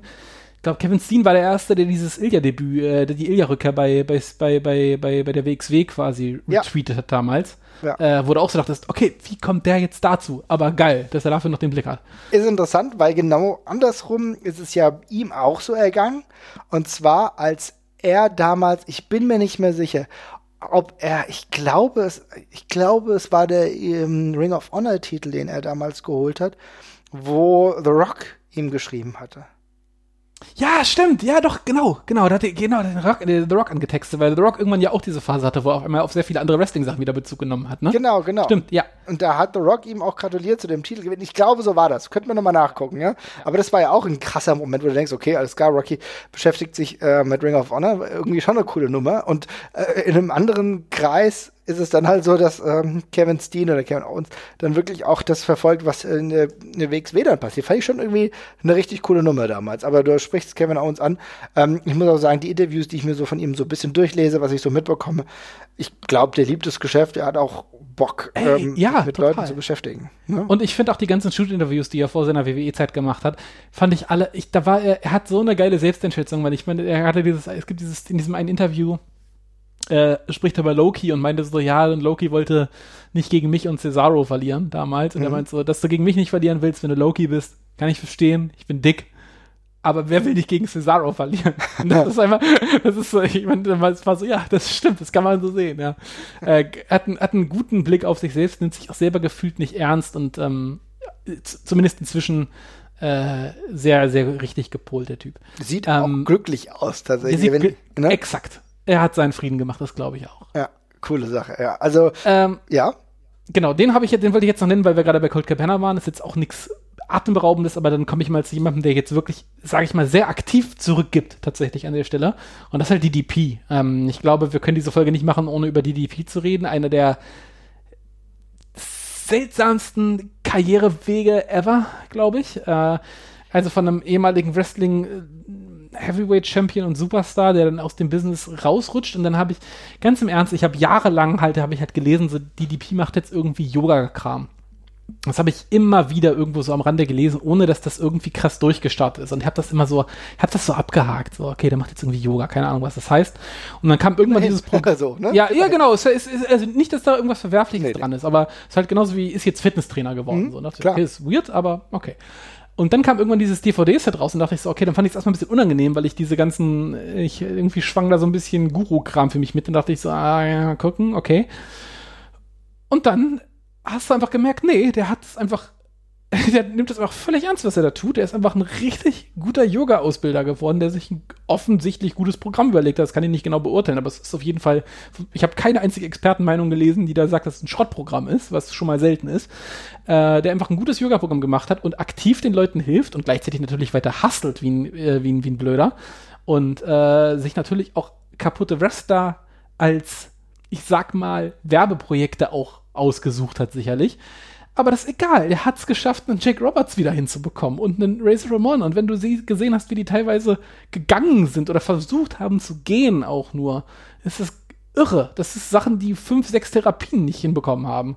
Ich glaube, Kevin Steen war der Erste, der dieses Ilya-Debüt, äh, der die Ilya-Rückkehr bei, bei, bei, bei, bei, bei der WXW quasi Ja. retweetet hat damals. Ja. Äh, wo du auch so dachtest, okay, wie kommt der jetzt dazu? Aber geil, dass er dafür noch den Blick hat. Ist interessant, weil genau andersrum ist es ja ihm auch so ergangen. Und zwar, als er damals, ich bin mir nicht mehr sicher, ob er, ich glaube es, ich glaube es war der ähm, Ring of Honor Titel, den er damals geholt hat, wo The Rock ihm geschrieben hatte. Ja, stimmt. Ja, doch, genau, genau. Da hat er, genau, den Rock, den The Rock angetextet, weil The Rock irgendwann ja auch diese Phase hatte, wo er auf einmal auf sehr viele andere Wrestling-Sachen wieder Bezug genommen hat, ne? Genau, genau. Stimmt, ja. Und da hat The Rock ihm auch gratuliert zu dem Titelgewinn. Ich glaube, so war das. Könnten wir nochmal nachgucken, ja? Aber das war ja auch ein krasser Moment, wo du denkst, okay, alles klar, Rocky beschäftigt sich äh, mit Ring of Honor, irgendwie schon eine coole Nummer. Und äh, in einem anderen Kreis ist es dann halt so, dass ähm, Kevin Steen oder Kevin Owens dann wirklich auch das verfolgt, was in der, in der WXW dann passiert. Fand ich schon irgendwie eine richtig coole Nummer damals. Aber du sprichst Kevin Owens an. Ähm, ich muss auch sagen, die Interviews, die ich mir so von ihm so ein bisschen durchlese, was ich so mitbekomme, ich glaube, der liebt das Geschäft. Er hat auch Bock, Ey, ähm, ja, mit total. Leuten zu beschäftigen. Ne? Und ich finde auch die ganzen Shoot-Interviews, die er vor seiner WWE-Zeit gemacht hat, fand ich alle, ich, da war er, er hat so eine geile Selbsteinschätzung, weil ich meine, er hatte dieses, es gibt dieses, in diesem einen Interview, äh, spricht er über Loki und meinte so, ja, und Loki wollte nicht gegen mich und Cesaro verlieren damals. Und er meint so, dass du gegen mich nicht verlieren willst, wenn du Loki bist, kann ich verstehen, ich bin dick. Aber wer will nicht gegen Cesaro verlieren? (laughs) Und das ist einfach, das ist so, ich meine, es war so, ja, das stimmt, das kann man so sehen, ja. Äh, hat, einen, hat einen guten Blick auf sich selbst, nimmt sich auch selber gefühlt nicht ernst und ähm, zumindest inzwischen äh, sehr, sehr richtig gepolt, der Typ. Sieht ähm, auch glücklich aus, tatsächlich. Wenn, ne? Exakt. Er hat seinen Frieden gemacht, das glaube ich auch. Ja, coole Sache, ja. Also, Ähm, ja, genau, den habe ich den wollte ich jetzt noch nennen, weil wir gerade bei Cold Cabana waren. Das ist jetzt auch nichts atemberaubendes, aber dann komme ich mal zu jemandem, der jetzt wirklich, sage ich mal, sehr aktiv zurückgibt tatsächlich an der Stelle. Und das ist halt DDP. Ähm, ich glaube, wir können diese Folge nicht machen, ohne über DDP zu reden. Einer der seltsamsten Karrierewege ever, glaube ich. Äh, also von einem ehemaligen Wrestling äh, Heavyweight Champion und Superstar, der dann aus dem Business rausrutscht. Und dann habe ich, ganz im Ernst, ich habe jahrelang halt, habe ich halt gelesen, so DDP macht jetzt irgendwie Yoga-Kram. Das habe ich immer wieder irgendwo so am Rande gelesen, ohne dass das irgendwie krass durchgestartet ist. Und ich habe das immer so, habe das so abgehakt. So, okay, der macht jetzt irgendwie Yoga, keine Ahnung, was das heißt. Und dann kam irgendwann dieses Programm. so, ne? Ja, ja, genau. Es ist, ist, also nicht, dass da irgendwas Verwerfliches nee. dran ist, aber es ist halt genauso wie, ist jetzt Fitnesstrainer geworden. Mhm, so, ne? klar. Okay, ist weird, aber okay. Und dann kam irgendwann dieses DVD-Set raus und dachte ich so, okay, dann fand ich es erstmal ein bisschen unangenehm, weil ich diese ganzen, ich irgendwie schwang da so ein bisschen Guru-Kram für mich mit und dachte ich so, ah, ja, gucken, okay. Und dann hast du einfach gemerkt, nee, der hat es einfach, (laughs) der nimmt das einfach völlig ernst, was er da tut. Der ist einfach ein richtig guter Yoga-Ausbilder geworden, der sich ein offensichtlich gutes Programm überlegt hat. Das kann ich nicht genau beurteilen, aber es ist auf jeden Fall, ich habe keine einzige Expertenmeinung gelesen, die da sagt, dass es ein Schrottprogramm ist, was schon mal selten ist. Äh, der einfach ein gutes Yoga-Programm gemacht hat und aktiv den Leuten hilft und gleichzeitig natürlich weiter hustelt wie ein, äh, wie ein, wie ein Blöder und äh, sich natürlich auch kaputte Wrestler als, ich sag mal, Werbeprojekte auch ausgesucht hat, sicherlich. Aber das ist egal. Der hat es geschafft, einen Jake Roberts wieder hinzubekommen und einen Razor Ramon. Und wenn du sie gesehen hast, wie die teilweise gegangen sind oder versucht haben zu gehen, auch nur, ist das irre. Das ist Sachen, die fünf, sechs Therapien nicht hinbekommen haben.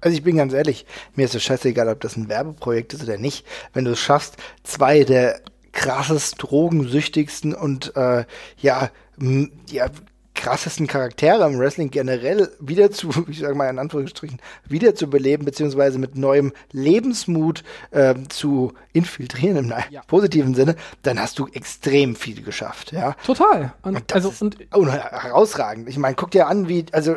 Also ich bin ganz ehrlich, mir ist es scheißegal, ob das ein Werbeprojekt ist oder nicht. Wenn du es schaffst, zwei der krassest drogensüchtigsten und äh, ja, ja krassesten Charaktere im Wrestling generell wieder zu, (laughs) ich sage mal in Anführungsstrichen, wieder zu beleben, beziehungsweise mit neuem Lebensmut ähm, zu infiltrieren im Ja. positiven Sinne, dann hast du extrem viel geschafft, ja. Total. Und, Und das also, ist und un- herausragend. Ich meine, guck dir an, wie, also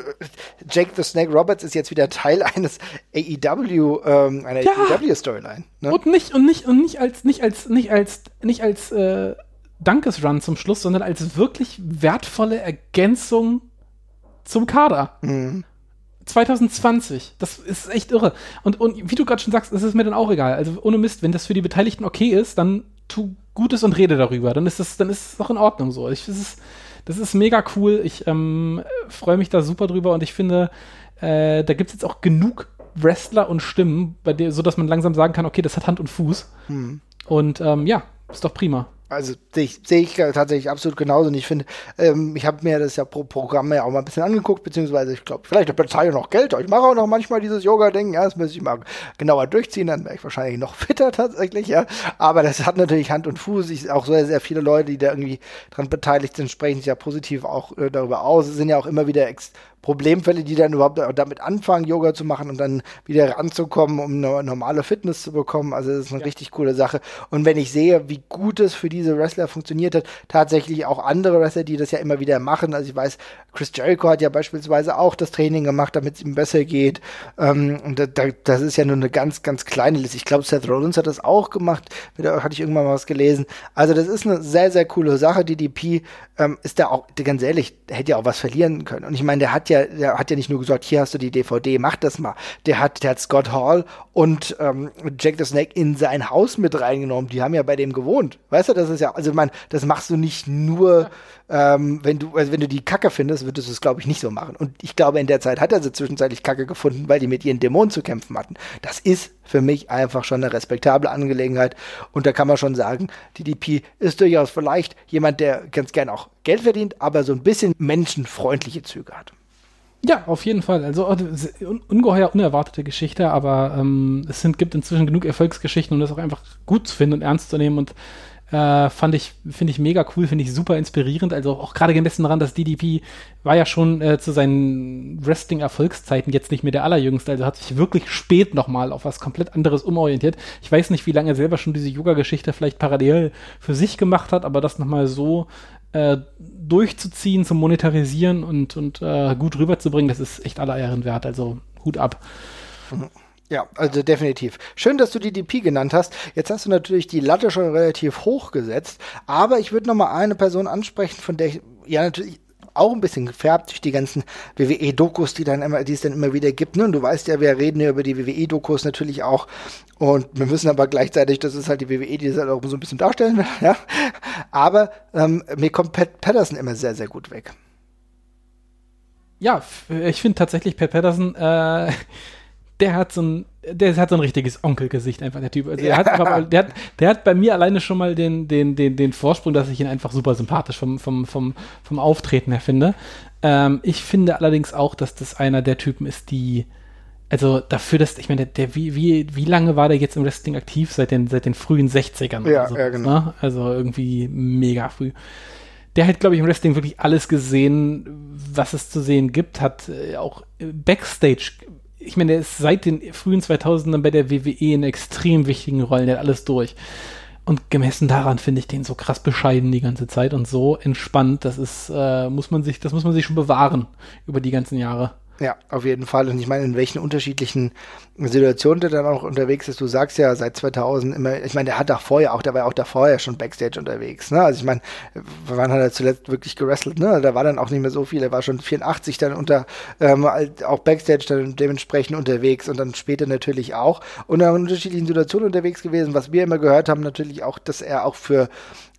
Jake the Snake Roberts ist jetzt wieder Teil eines AEW, ähm, einer Ja. AEW-Storyline. Ne? Und nicht, und nicht, und nicht als, nicht als, nicht als, nicht als äh, Dankesrun zum Schluss, sondern als wirklich wertvolle Ergänzung zum Kader. 2020. Das ist echt irre. Und, und wie du gerade schon sagst, ist es mir dann auch egal. Also ohne Mist, wenn das für die Beteiligten okay ist, dann tu Gutes und rede darüber. Dann ist das, dann ist es doch in Ordnung so. Ich, das, ist, das ist mega cool. Ich ähm, freue mich da super drüber und ich finde, äh, da gibt es jetzt auch genug Wrestler und Stimmen, bei der, so dass man langsam sagen kann, okay, das hat Hand und Fuß. Und ähm, ja, ist doch prima. Also sehe ich, sehe ich tatsächlich absolut genauso. Und ich finde, ähm, ich habe mir das ja pro Programm ja auch mal ein bisschen angeguckt, beziehungsweise ich glaube, vielleicht bezahle ich noch Geld. Ich mache auch noch manchmal dieses Yoga-Ding. Ja, das müsste ich mal genauer durchziehen, dann wäre ich wahrscheinlich noch fitter (laughs) tatsächlich, ja. Aber das hat natürlich Hand und Fuß. Ich, auch sehr, sehr viele Leute, die da irgendwie dran beteiligt sind, sprechen sich ja positiv auch äh, darüber aus. Es sind ja auch immer wieder ex Problemfälle, die dann überhaupt damit anfangen, Yoga zu machen und dann wieder ranzukommen, um eine normale Fitness zu bekommen. Also das ist eine richtig coole Sache. Und wenn ich sehe, wie gut es für diese Wrestler funktioniert hat, tatsächlich auch andere Wrestler, die das ja immer wieder machen. Also ich weiß, Chris Jericho hat ja beispielsweise auch das Training gemacht, damit es ihm besser geht. Ähm, und da, da, das ist ja nur eine ganz, ganz kleine Liste. Ich glaube, Seth Rollins hat das auch gemacht. Da hatte ich irgendwann mal was gelesen. Also das ist eine sehr, sehr coole Sache. DDP ähm, ist da auch, ganz ehrlich, hätte ja auch was verlieren können. Und ich meine, der hat ja, der hat ja nicht nur gesagt, hier hast du die DVD, mach das mal. Der hat, der hat Scott Hall und ähm, Jack the Snake in sein Haus mit reingenommen. Die haben ja bei dem gewohnt. Weißt du, das ist ja, also man, das machst du nicht nur, ähm, wenn du, also wenn du die Kacke findest, würdest du es, glaube ich, nicht so machen. Und ich glaube, in der Zeit hat er sie zwischenzeitlich Kacke gefunden, weil die mit ihren Dämonen zu kämpfen hatten. Das ist für mich einfach schon eine respektable Angelegenheit. Und da kann man schon sagen, DDP ist durchaus vielleicht jemand, der ganz gern auch Geld verdient, aber so ein bisschen menschenfreundliche Züge hat. Ja, auf jeden Fall. Also un ungeheuer unerwartete Geschichte, aber ähm, es sind, gibt inzwischen genug Erfolgsgeschichten, um das auch einfach gut zu finden und ernst zu nehmen. Und äh, fand ich, finde ich mega cool, finde ich super inspirierend. Also auch gerade gemessen daran, dass DDP war ja schon äh, zu seinen Wrestling-Erfolgszeiten jetzt nicht mehr der allerjüngste. Also hat sich wirklich spät nochmal auf was komplett anderes umorientiert. Ich weiß nicht, wie lange er selber schon diese Yoga-Geschichte vielleicht parallel für sich gemacht hat, aber das nochmal so äh, durchzuziehen, zu monetarisieren und, und äh, gut rüberzubringen, das ist echt aller Ehren wert. Also Hut ab. Mhm. Ja, also definitiv. Schön, dass du die DP genannt hast. Jetzt hast du natürlich die Latte schon relativ hoch gesetzt, aber ich würde noch mal eine Person ansprechen, von der ich ja natürlich auch ein bisschen gefärbt durch die ganzen WWE-Dokus, die dann immer, die es dann immer wieder gibt. Ne? Und du weißt ja, wir reden ja über die WWE-Dokus natürlich auch. Und wir müssen aber gleichzeitig, das ist halt die WWE, die das halt auch so ein bisschen darstellen will. (laughs) Ja? Aber ähm, mir kommt Pat Patterson immer sehr, sehr gut weg. Ja, ich finde tatsächlich Pat Patterson, äh, der hat so ein, der hat so ein richtiges Onkelgesicht einfach, der Typ. Also der, ja. hat der, hat, der hat bei mir alleine schon mal den, den, den, den Vorsprung, dass ich ihn einfach super sympathisch vom, vom, vom, vom Auftreten her finde. Ähm, ich finde allerdings auch, dass das einer der Typen ist, die, also dafür, dass, ich meine, der, der wie, wie, wie lange war der jetzt im Wrestling aktiv? Seit den, seit den frühen 60ern ja, so, ja, genau. Ne? Also irgendwie mega früh. Der hat, glaube ich, im Wrestling wirklich alles gesehen, was es zu sehen gibt, hat äh, auch Backstage ich meine, der ist seit den frühen 2000ern bei der WWE in extrem wichtigen Rollen, der hat alles durch. Und gemessen daran finde ich den so krass bescheiden die ganze Zeit und so entspannt, das ist, äh, muss man sich, das muss man sich schon bewahren über die ganzen Jahre. Ja, auf jeden Fall. Und ich meine, in welchen unterschiedlichen Situationen der dann auch unterwegs ist. Du sagst ja seit 2000 immer, ich meine, der hat da vorher auch, der war ja auch da vorher schon Backstage unterwegs. Ne? Also ich meine, wann hat er zuletzt wirklich gewrestelt? Ne? Da war dann auch nicht mehr so viel. Er war schon 84 dann unter, ähm, auch Backstage dann dementsprechend unterwegs und dann später natürlich auch. Und in unterschiedlichen Situationen unterwegs gewesen. Was wir immer gehört haben, natürlich auch, dass er auch für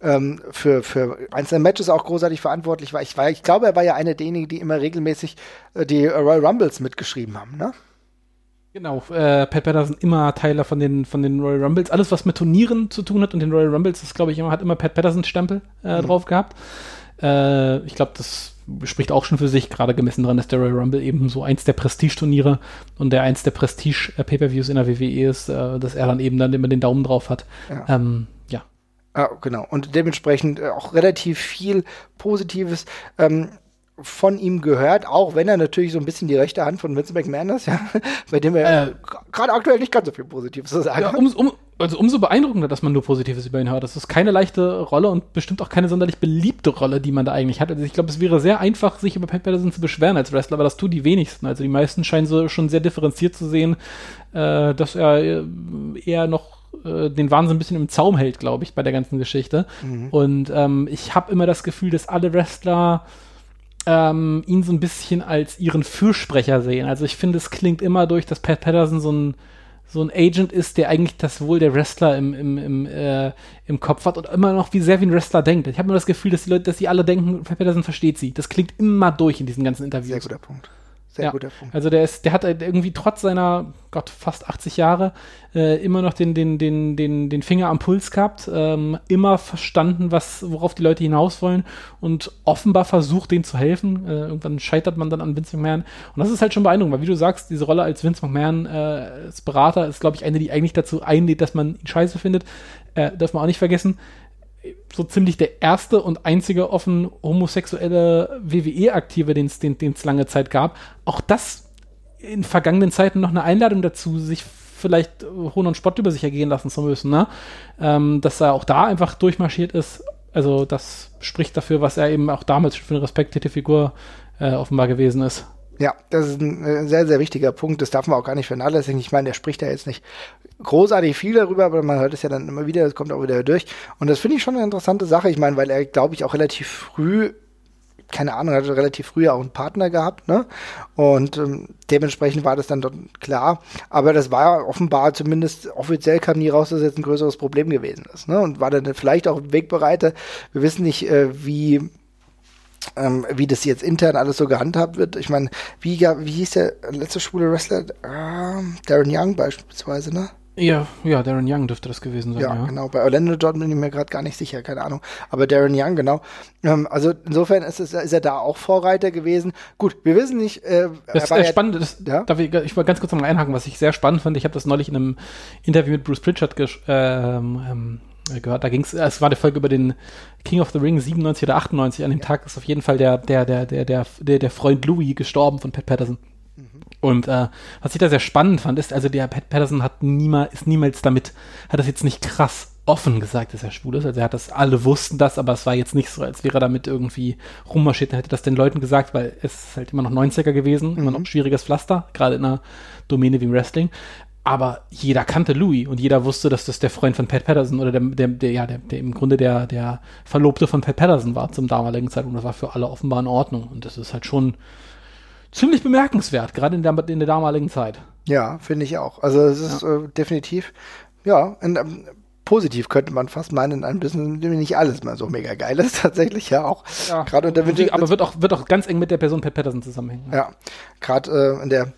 ähm, für, für einzelne Matches auch großartig verantwortlich war. Ich, war. ich glaube, er war ja einer derjenigen, die immer regelmäßig äh, die Royal Rumbles mitgeschrieben haben, ne? Genau, äh, Pat Patterson immer Teiler von den, von den Royal Rumbles. Alles, was mit Turnieren zu tun hat und den Royal Rumbles, das glaube ich immer, hat immer Pat Patterson Stempel äh, mhm. drauf gehabt. Äh, ich glaube, das spricht auch schon für sich, gerade gemessen daran, dass der Royal Rumble eben so eins der Prestige-Turniere und der eins der Prestige-Pay-Per-Views in der WWE ist, äh, dass er dann eben dann immer den Daumen drauf hat. Ja. Ähm. Ah, genau. Und dementsprechend äh, auch relativ viel Positives. Ähm, von ihm gehört, auch wenn er natürlich so ein bisschen die rechte Hand von Vince McMahon ist, ja, (laughs) bei dem er äh, gerade aktuell nicht ganz so viel Positives zu sagen ja, um, um, also umso beeindruckender, dass man nur Positives über ihn hört. Das ist keine leichte Rolle und bestimmt auch keine sonderlich beliebte Rolle, die man da eigentlich hat. Also ich glaube, es wäre sehr einfach, sich über Pat Patterson zu beschweren als Wrestler, aber das tun die wenigsten. Also die meisten scheinen so schon sehr differenziert zu sehen, äh, dass er äh, eher noch äh, den Wahnsinn ein bisschen im Zaum hält, glaube ich, bei der ganzen Geschichte. Mhm. Und ähm, ich habe immer das Gefühl, dass alle Wrestler ähm, ihn so ein bisschen als ihren Fürsprecher sehen. Also ich finde, es klingt immer durch, dass Pat Patterson so ein so ein Agent ist, der eigentlich das Wohl der Wrestler im, im, im, äh, im Kopf hat und immer noch wie sehr wie ein Wrestler denkt. Ich habe nur das Gefühl, dass die Leute, dass sie alle denken, Pat Patterson versteht sie. Das klingt immer durch in diesen ganzen Interviews. Sehr guter Punkt. Sehr ja. guter Punkt. Also der ist, der hat halt irgendwie trotz seiner, Gott, fast 80 Jahre äh, immer noch den, den, den, den, den Finger am Puls gehabt, ähm, immer verstanden, was, worauf die Leute hinaus wollen und offenbar versucht, denen zu helfen. Äh, irgendwann scheitert man dann an Vince McMahon. Und das ist halt schon beeindruckend, weil wie du sagst, diese Rolle als Vince McMahon äh, als Berater ist, glaube ich, eine, die eigentlich dazu einlädt, dass man ihn scheiße findet. Äh, darf man auch nicht vergessen so ziemlich der erste und einzige offen homosexuelle WWE-Aktive, den es lange Zeit gab. Auch das in vergangenen Zeiten noch eine Einladung dazu, sich vielleicht Hohn und Spott über sich ergehen lassen zu müssen, ne? Ähm, dass er auch da einfach durchmarschiert ist. Also das spricht dafür, was er eben auch damals für eine respektierte Figur äh, offenbar gewesen ist. Ja, das ist ein äh, sehr, sehr wichtiger Punkt. Das darf man auch gar nicht vernachlässigen. Ich meine, der spricht da jetzt nicht großartig viel darüber, aber man hört es ja dann immer wieder, das kommt auch wieder durch. Und das finde ich schon eine interessante Sache. Ich meine, weil er, glaube ich, auch relativ früh keine Ahnung, hatte relativ früh auch einen Partner gehabt, ne? Und ähm, dementsprechend war das dann dort klar. Aber das war offenbar, zumindest offiziell kam nie raus, dass jetzt ein größeres Problem gewesen ist, ne? Und war dann vielleicht auch Wegbereiter. Wir wissen nicht, äh, wie ähm, wie das jetzt intern alles so gehandhabt wird. Ich meine, wie, wie hieß der letzte schwule Wrestler? Äh, Darren Young beispielsweise, ne? Ja, ja, Darren Young dürfte das gewesen sein. Ja, ja. genau. Bei Orlando Jordan bin ich mir gerade gar nicht sicher, keine Ahnung. Aber Darren Young, genau. Ähm, also insofern ist, es, ist er da auch Vorreiter gewesen. Gut, wir wissen nicht. Äh, das ist äh, spannend. Das, ja? darf ich, ich wollte ganz kurz noch mal einhaken, was ich sehr spannend fand. Ich habe das neulich in einem Interview mit Bruce Pritchard ähm, ähm, gehört. Da ging es, es war eine Folge über den King of the Ring 97 oder 98. An dem Tag ist auf jeden Fall der, der, der, der, der, der, der Freund Louis gestorben von Pat Patterson. Mhm. Und äh, was ich da sehr spannend fand, ist, also der Pat Patterson hat niemals, ist niemals damit, hat das jetzt nicht krass offen gesagt, dass er schwul ist. Also er hat das, alle wussten das, aber es war jetzt nicht so, als wäre er damit irgendwie rummarschiert. Er hätte das den Leuten gesagt, weil es ist halt immer noch 90er gewesen, mhm. immer noch ein schwieriges Pflaster, gerade in einer Domäne wie im Wrestling aber jeder kannte Louis und jeder wusste, dass das der Freund von Pat Patterson oder der, der, der ja, der, der im Grunde der, der Verlobte von Pat Patterson war zum damaligen Zeitpunkt. Das war für alle offenbar in Ordnung. Und das ist halt schon ziemlich bemerkenswert, gerade in der, in der damaligen Zeit. Ja, finde ich auch. Also es ist ja. äh, definitiv, ja, in, ähm, positiv könnte man fast meinen, in einem Business, in dem nicht alles mal so mega geil ist, (laughs) tatsächlich ja auch. Ja, gerade unter Aber wird auch, wird auch ganz eng mit der Person Pat Patterson zusammenhängen. Ja, ja gerade äh, in der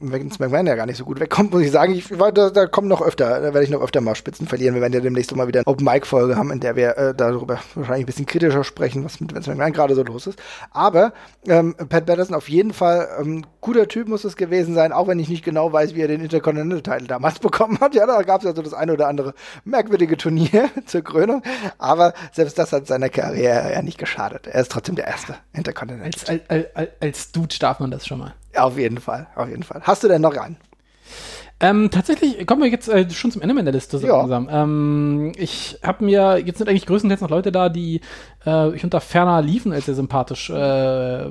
McMahon ja gar nicht so gut wegkommt, muss ich sagen. Ich, da, da kommen noch öfter, da werde ich noch öfter mal Spitzen verlieren. Wir werden ja demnächst mal wieder eine Open-Mic-Folge haben, in der wir äh, darüber wahrscheinlich ein bisschen kritischer sprechen, was mit Vince McMahon gerade so los ist. Aber ähm, Pat Patterson auf jeden Fall ähm, guter Typ muss es gewesen sein, auch wenn ich nicht genau weiß, wie er den Intercontinental-Title damals (laughs) bekommen hat. Ja, da gab es ja so das eine oder andere merkwürdige Turnier (laughs) zur Krönung. Aber selbst das hat seiner Karriere ja nicht geschadet. Er ist trotzdem der erste Intercontinental. Als, als, als, als Dude darf man das schon mal. Auf jeden Fall, auf jeden Fall. Hast du denn noch einen? Ähm, tatsächlich kommen wir jetzt äh, schon zum Ende meiner Liste so ja. langsam. Ähm, ich habe mir, jetzt sind eigentlich größtenteils noch Leute da, die äh, ich unter ferner liefen als sehr sympathisch äh,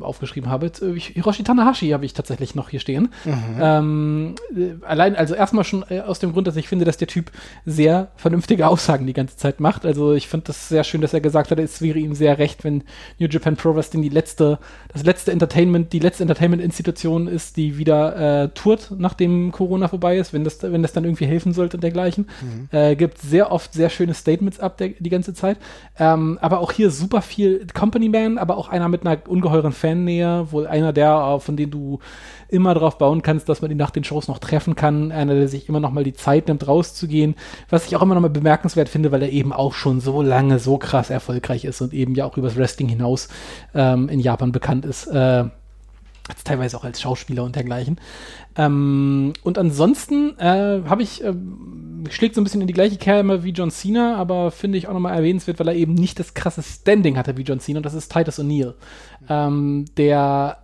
aufgeschrieben habe. Äh, Hiroshi Tanahashi habe ich tatsächlich noch hier stehen. Mhm. Ähm, äh, allein, also erstmal schon äh, aus dem Grund, dass ich finde, dass der Typ sehr vernünftige Aussagen die ganze Zeit macht. Also ich finde das sehr schön, dass er gesagt hat, es wäre ihm sehr recht, wenn New Japan Pro Wrestling die letzte, das letzte Entertainment, die letzte Entertainment-Institution ist, die wieder äh, tourt, nachdem Corona vorbei ist, wenn das, wenn das dann irgendwie helfen sollte und dergleichen. Mhm. Äh, gibt sehr oft sehr schöne Statements ab der, die ganze Zeit. Ähm, aber auch hier super viel Company Man, aber auch einer mit einer ungeheuren Fannähe, wohl einer der, äh, von denen du immer darauf bauen kannst, dass man ihn nach den Shows noch treffen kann, einer, der sich immer noch mal die Zeit nimmt, rauszugehen, was ich auch immer noch mal bemerkenswert finde, weil er eben auch schon so lange so krass erfolgreich ist und eben ja auch übers Wrestling hinaus ähm, in Japan bekannt ist. Äh, teilweise auch als Schauspieler und dergleichen. Ähm, und ansonsten äh, habe ich, äh, schlägt so ein bisschen in die gleiche Kerbe wie John Cena, aber finde ich auch nochmal erwähnenswert, weil er eben nicht das krasse Standing hatte wie John Cena, und das ist Titus O'Neill, ähm, der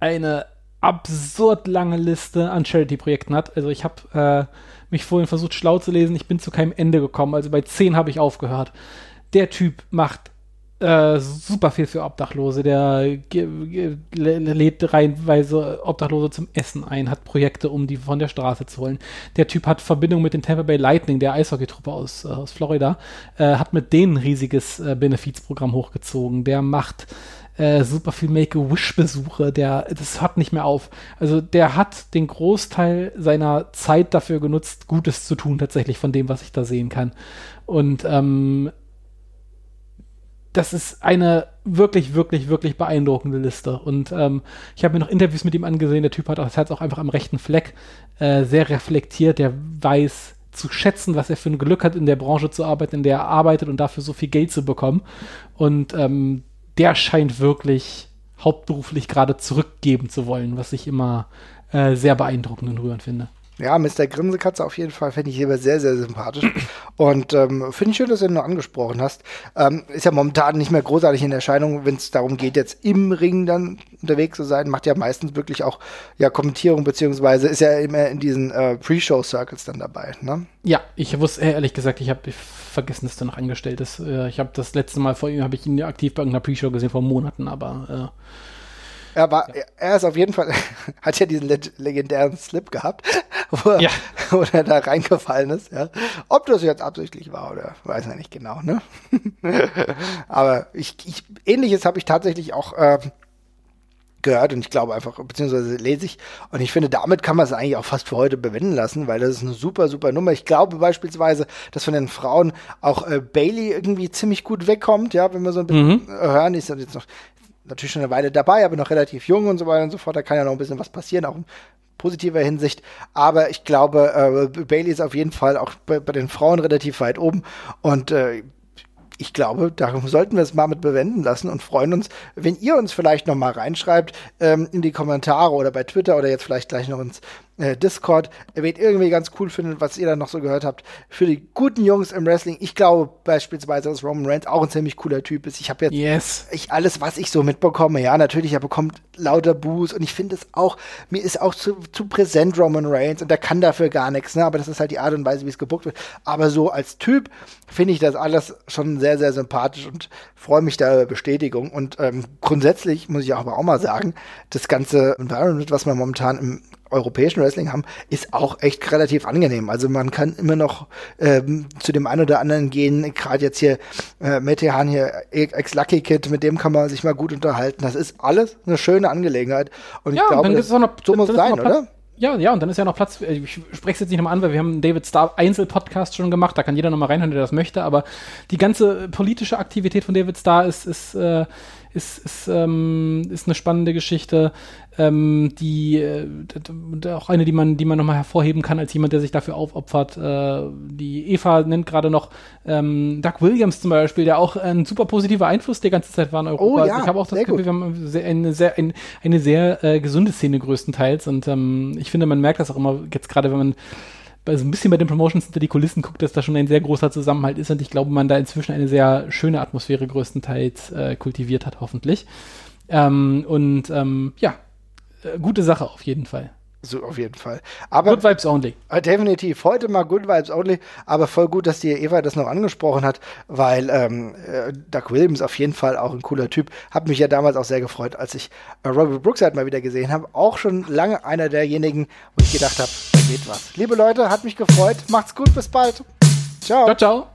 eine absurd lange Liste an Charity-Projekten hat. Also ich habe äh, mich vorhin versucht schlau zu lesen, ich bin zu keinem Ende gekommen, also bei 10 habe ich aufgehört. Der Typ macht äh, super viel für Obdachlose. Der lädt reihenweise Obdachlose zum Essen ein, hat Projekte, um die von der Straße zu holen. Der Typ hat Verbindung mit den Tampa Bay Lightning, der Eishockeytruppe aus, äh, aus Florida, äh, hat mit denen ein riesiges äh, Benefizprogramm hochgezogen. Der macht äh, super viel Make-A-Wish-Besuche, der, das hört nicht mehr auf. Also der hat den Großteil seiner Zeit dafür genutzt, Gutes zu tun, tatsächlich von dem, was ich da sehen kann. Und ähm, das ist eine wirklich, wirklich, wirklich beeindruckende Liste. Und ähm, ich habe mir noch Interviews mit ihm angesehen. Der Typ hat das Herz auch einfach am rechten Fleck, äh, sehr reflektiert. Der weiß zu schätzen, was er für ein Glück hat, in der Branche zu arbeiten, in der er arbeitet und dafür so viel Geld zu bekommen. Und ähm, der scheint wirklich hauptberuflich gerade zurückgeben zu wollen, was ich immer äh, sehr beeindruckend und rührend finde. Ja, Mr. Grinsekatze auf jeden Fall finde ich immer sehr, sehr sympathisch. (clears throat) Und ähm, finde ich schön, dass du ihn nur angesprochen hast. Ähm, ist ja momentan nicht mehr großartig in Erscheinung, wenn es darum geht, jetzt im Ring dann unterwegs zu sein. Macht ja meistens wirklich auch ja Kommentierung, beziehungsweise ist ja immer in diesen äh, Pre-Show-Circles dann dabei. Ne? Ja, ich wusste ehrlich gesagt, ich habe vergessen, dass er noch angestellt ist. Äh, ich habe das letzte Mal vor ihm, habe ich ihn aktiv bei irgendeiner Pre-Show gesehen, vor Monaten, aber äh, er war, ja. er ist auf jeden Fall, (laughs) hat ja diesen legendären Slip gehabt (laughs) wo, er, ja. wo er da reingefallen ist. Ja. Ob das jetzt absichtlich war oder weiß er nicht genau. Ne? (laughs) Aber ich, ich, ähnliches habe ich tatsächlich auch äh, gehört und ich glaube einfach, beziehungsweise lese ich und ich finde, damit kann man es eigentlich auch fast für heute bewenden lassen, weil das ist eine super, super Nummer. Ich glaube beispielsweise, dass von den Frauen auch äh, Bailey irgendwie ziemlich gut wegkommt, ja, wenn wir so ein bisschen mhm. hören, ist jetzt noch natürlich schon eine Weile dabei, aber noch relativ jung und so weiter und so fort, da kann ja noch ein bisschen was passieren, auch in positiver Hinsicht. Aber ich glaube, äh, Bailey ist auf jeden Fall auch bei, bei den Frauen relativ weit oben und äh, ich glaube, darum sollten wir es mal mit bewenden lassen und freuen uns, wenn ihr uns vielleicht noch mal reinschreibt ähm, in die Kommentare oder bei Twitter oder jetzt vielleicht gleich noch ins äh, Discord, wen irgendwie ganz cool findet, was ihr da noch so gehört habt. Für die guten Jungs im Wrestling, ich glaube beispielsweise, dass Roman Reigns auch ein ziemlich cooler Typ ist. Ich habe jetzt yes. ich, alles, was ich so mitbekomme, ja, natürlich, er bekommt lauter Boos und ich finde es auch, mir ist auch zu, zu präsent Roman Reigns und der kann dafür gar nichts, ne? aber das ist halt die Art und Weise, wie es gebuckt wird. Aber so als Typ finde ich das alles schon sehr, sehr sympathisch und freue mich da über Bestätigung. Und ähm, grundsätzlich muss ich aber auch mal sagen, das ganze Environment, was man momentan im europäischen Wrestling haben, ist auch echt relativ angenehm. Also man kann immer noch ähm, zu dem einen oder anderen gehen, gerade jetzt hier äh, Metehan hier, ex-Lucky Kid, mit dem kann man sich mal gut unterhalten. Das ist alles eine schöne Angelegenheit. Und ja, ich glaube, das, noch, so muss es sein, oder? Ja, ja, und dann ist ja noch Platz, ich spreche es jetzt nicht nochmal an, weil wir haben einen David Starr Einzel-Podcast schon gemacht, da kann jeder nochmal reinhören, der das möchte, aber die ganze politische Aktivität von David Starr ist, ist, äh, ist, ist, ähm, ist eine spannende Geschichte, ähm, die äh, auch eine, die man, die man nochmal hervorheben kann als jemand, der sich dafür aufopfert. Äh, die Eva nennt gerade noch ähm, Doug Williams zum Beispiel, der auch ein super positiver Einfluss die ganze Zeit war in Europa. Oh, ja, ich habe auch das Gefühl, wir haben sehr, eine sehr, ein, eine sehr äh, gesunde Szene größtenteils und ähm, ich finde, man merkt das auch immer jetzt gerade, wenn man also ein bisschen bei den Promotions hinter die Kulissen guckt, dass da schon ein sehr großer Zusammenhalt ist und ich glaube, man da inzwischen eine sehr schöne Atmosphäre größtenteils äh, kultiviert hat, hoffentlich. Ähm, und ähm, ja, äh, gute Sache auf jeden Fall. So, auf jeden Fall. Aber, Good Vibes Only. Äh, definitiv. Heute mal Good Vibes Only. Aber voll gut, dass die Eva das noch angesprochen hat, weil ähm, äh, Doug Williams auf jeden Fall auch ein cooler Typ. Hab mich ja damals auch sehr gefreut, als ich äh, Robert Brookside mal wieder gesehen habe. Auch schon lange einer derjenigen, wo ich gedacht habe, geht was. Liebe Leute, hat mich gefreut. Macht's gut, bis bald. Ciao. Ciao, ciao.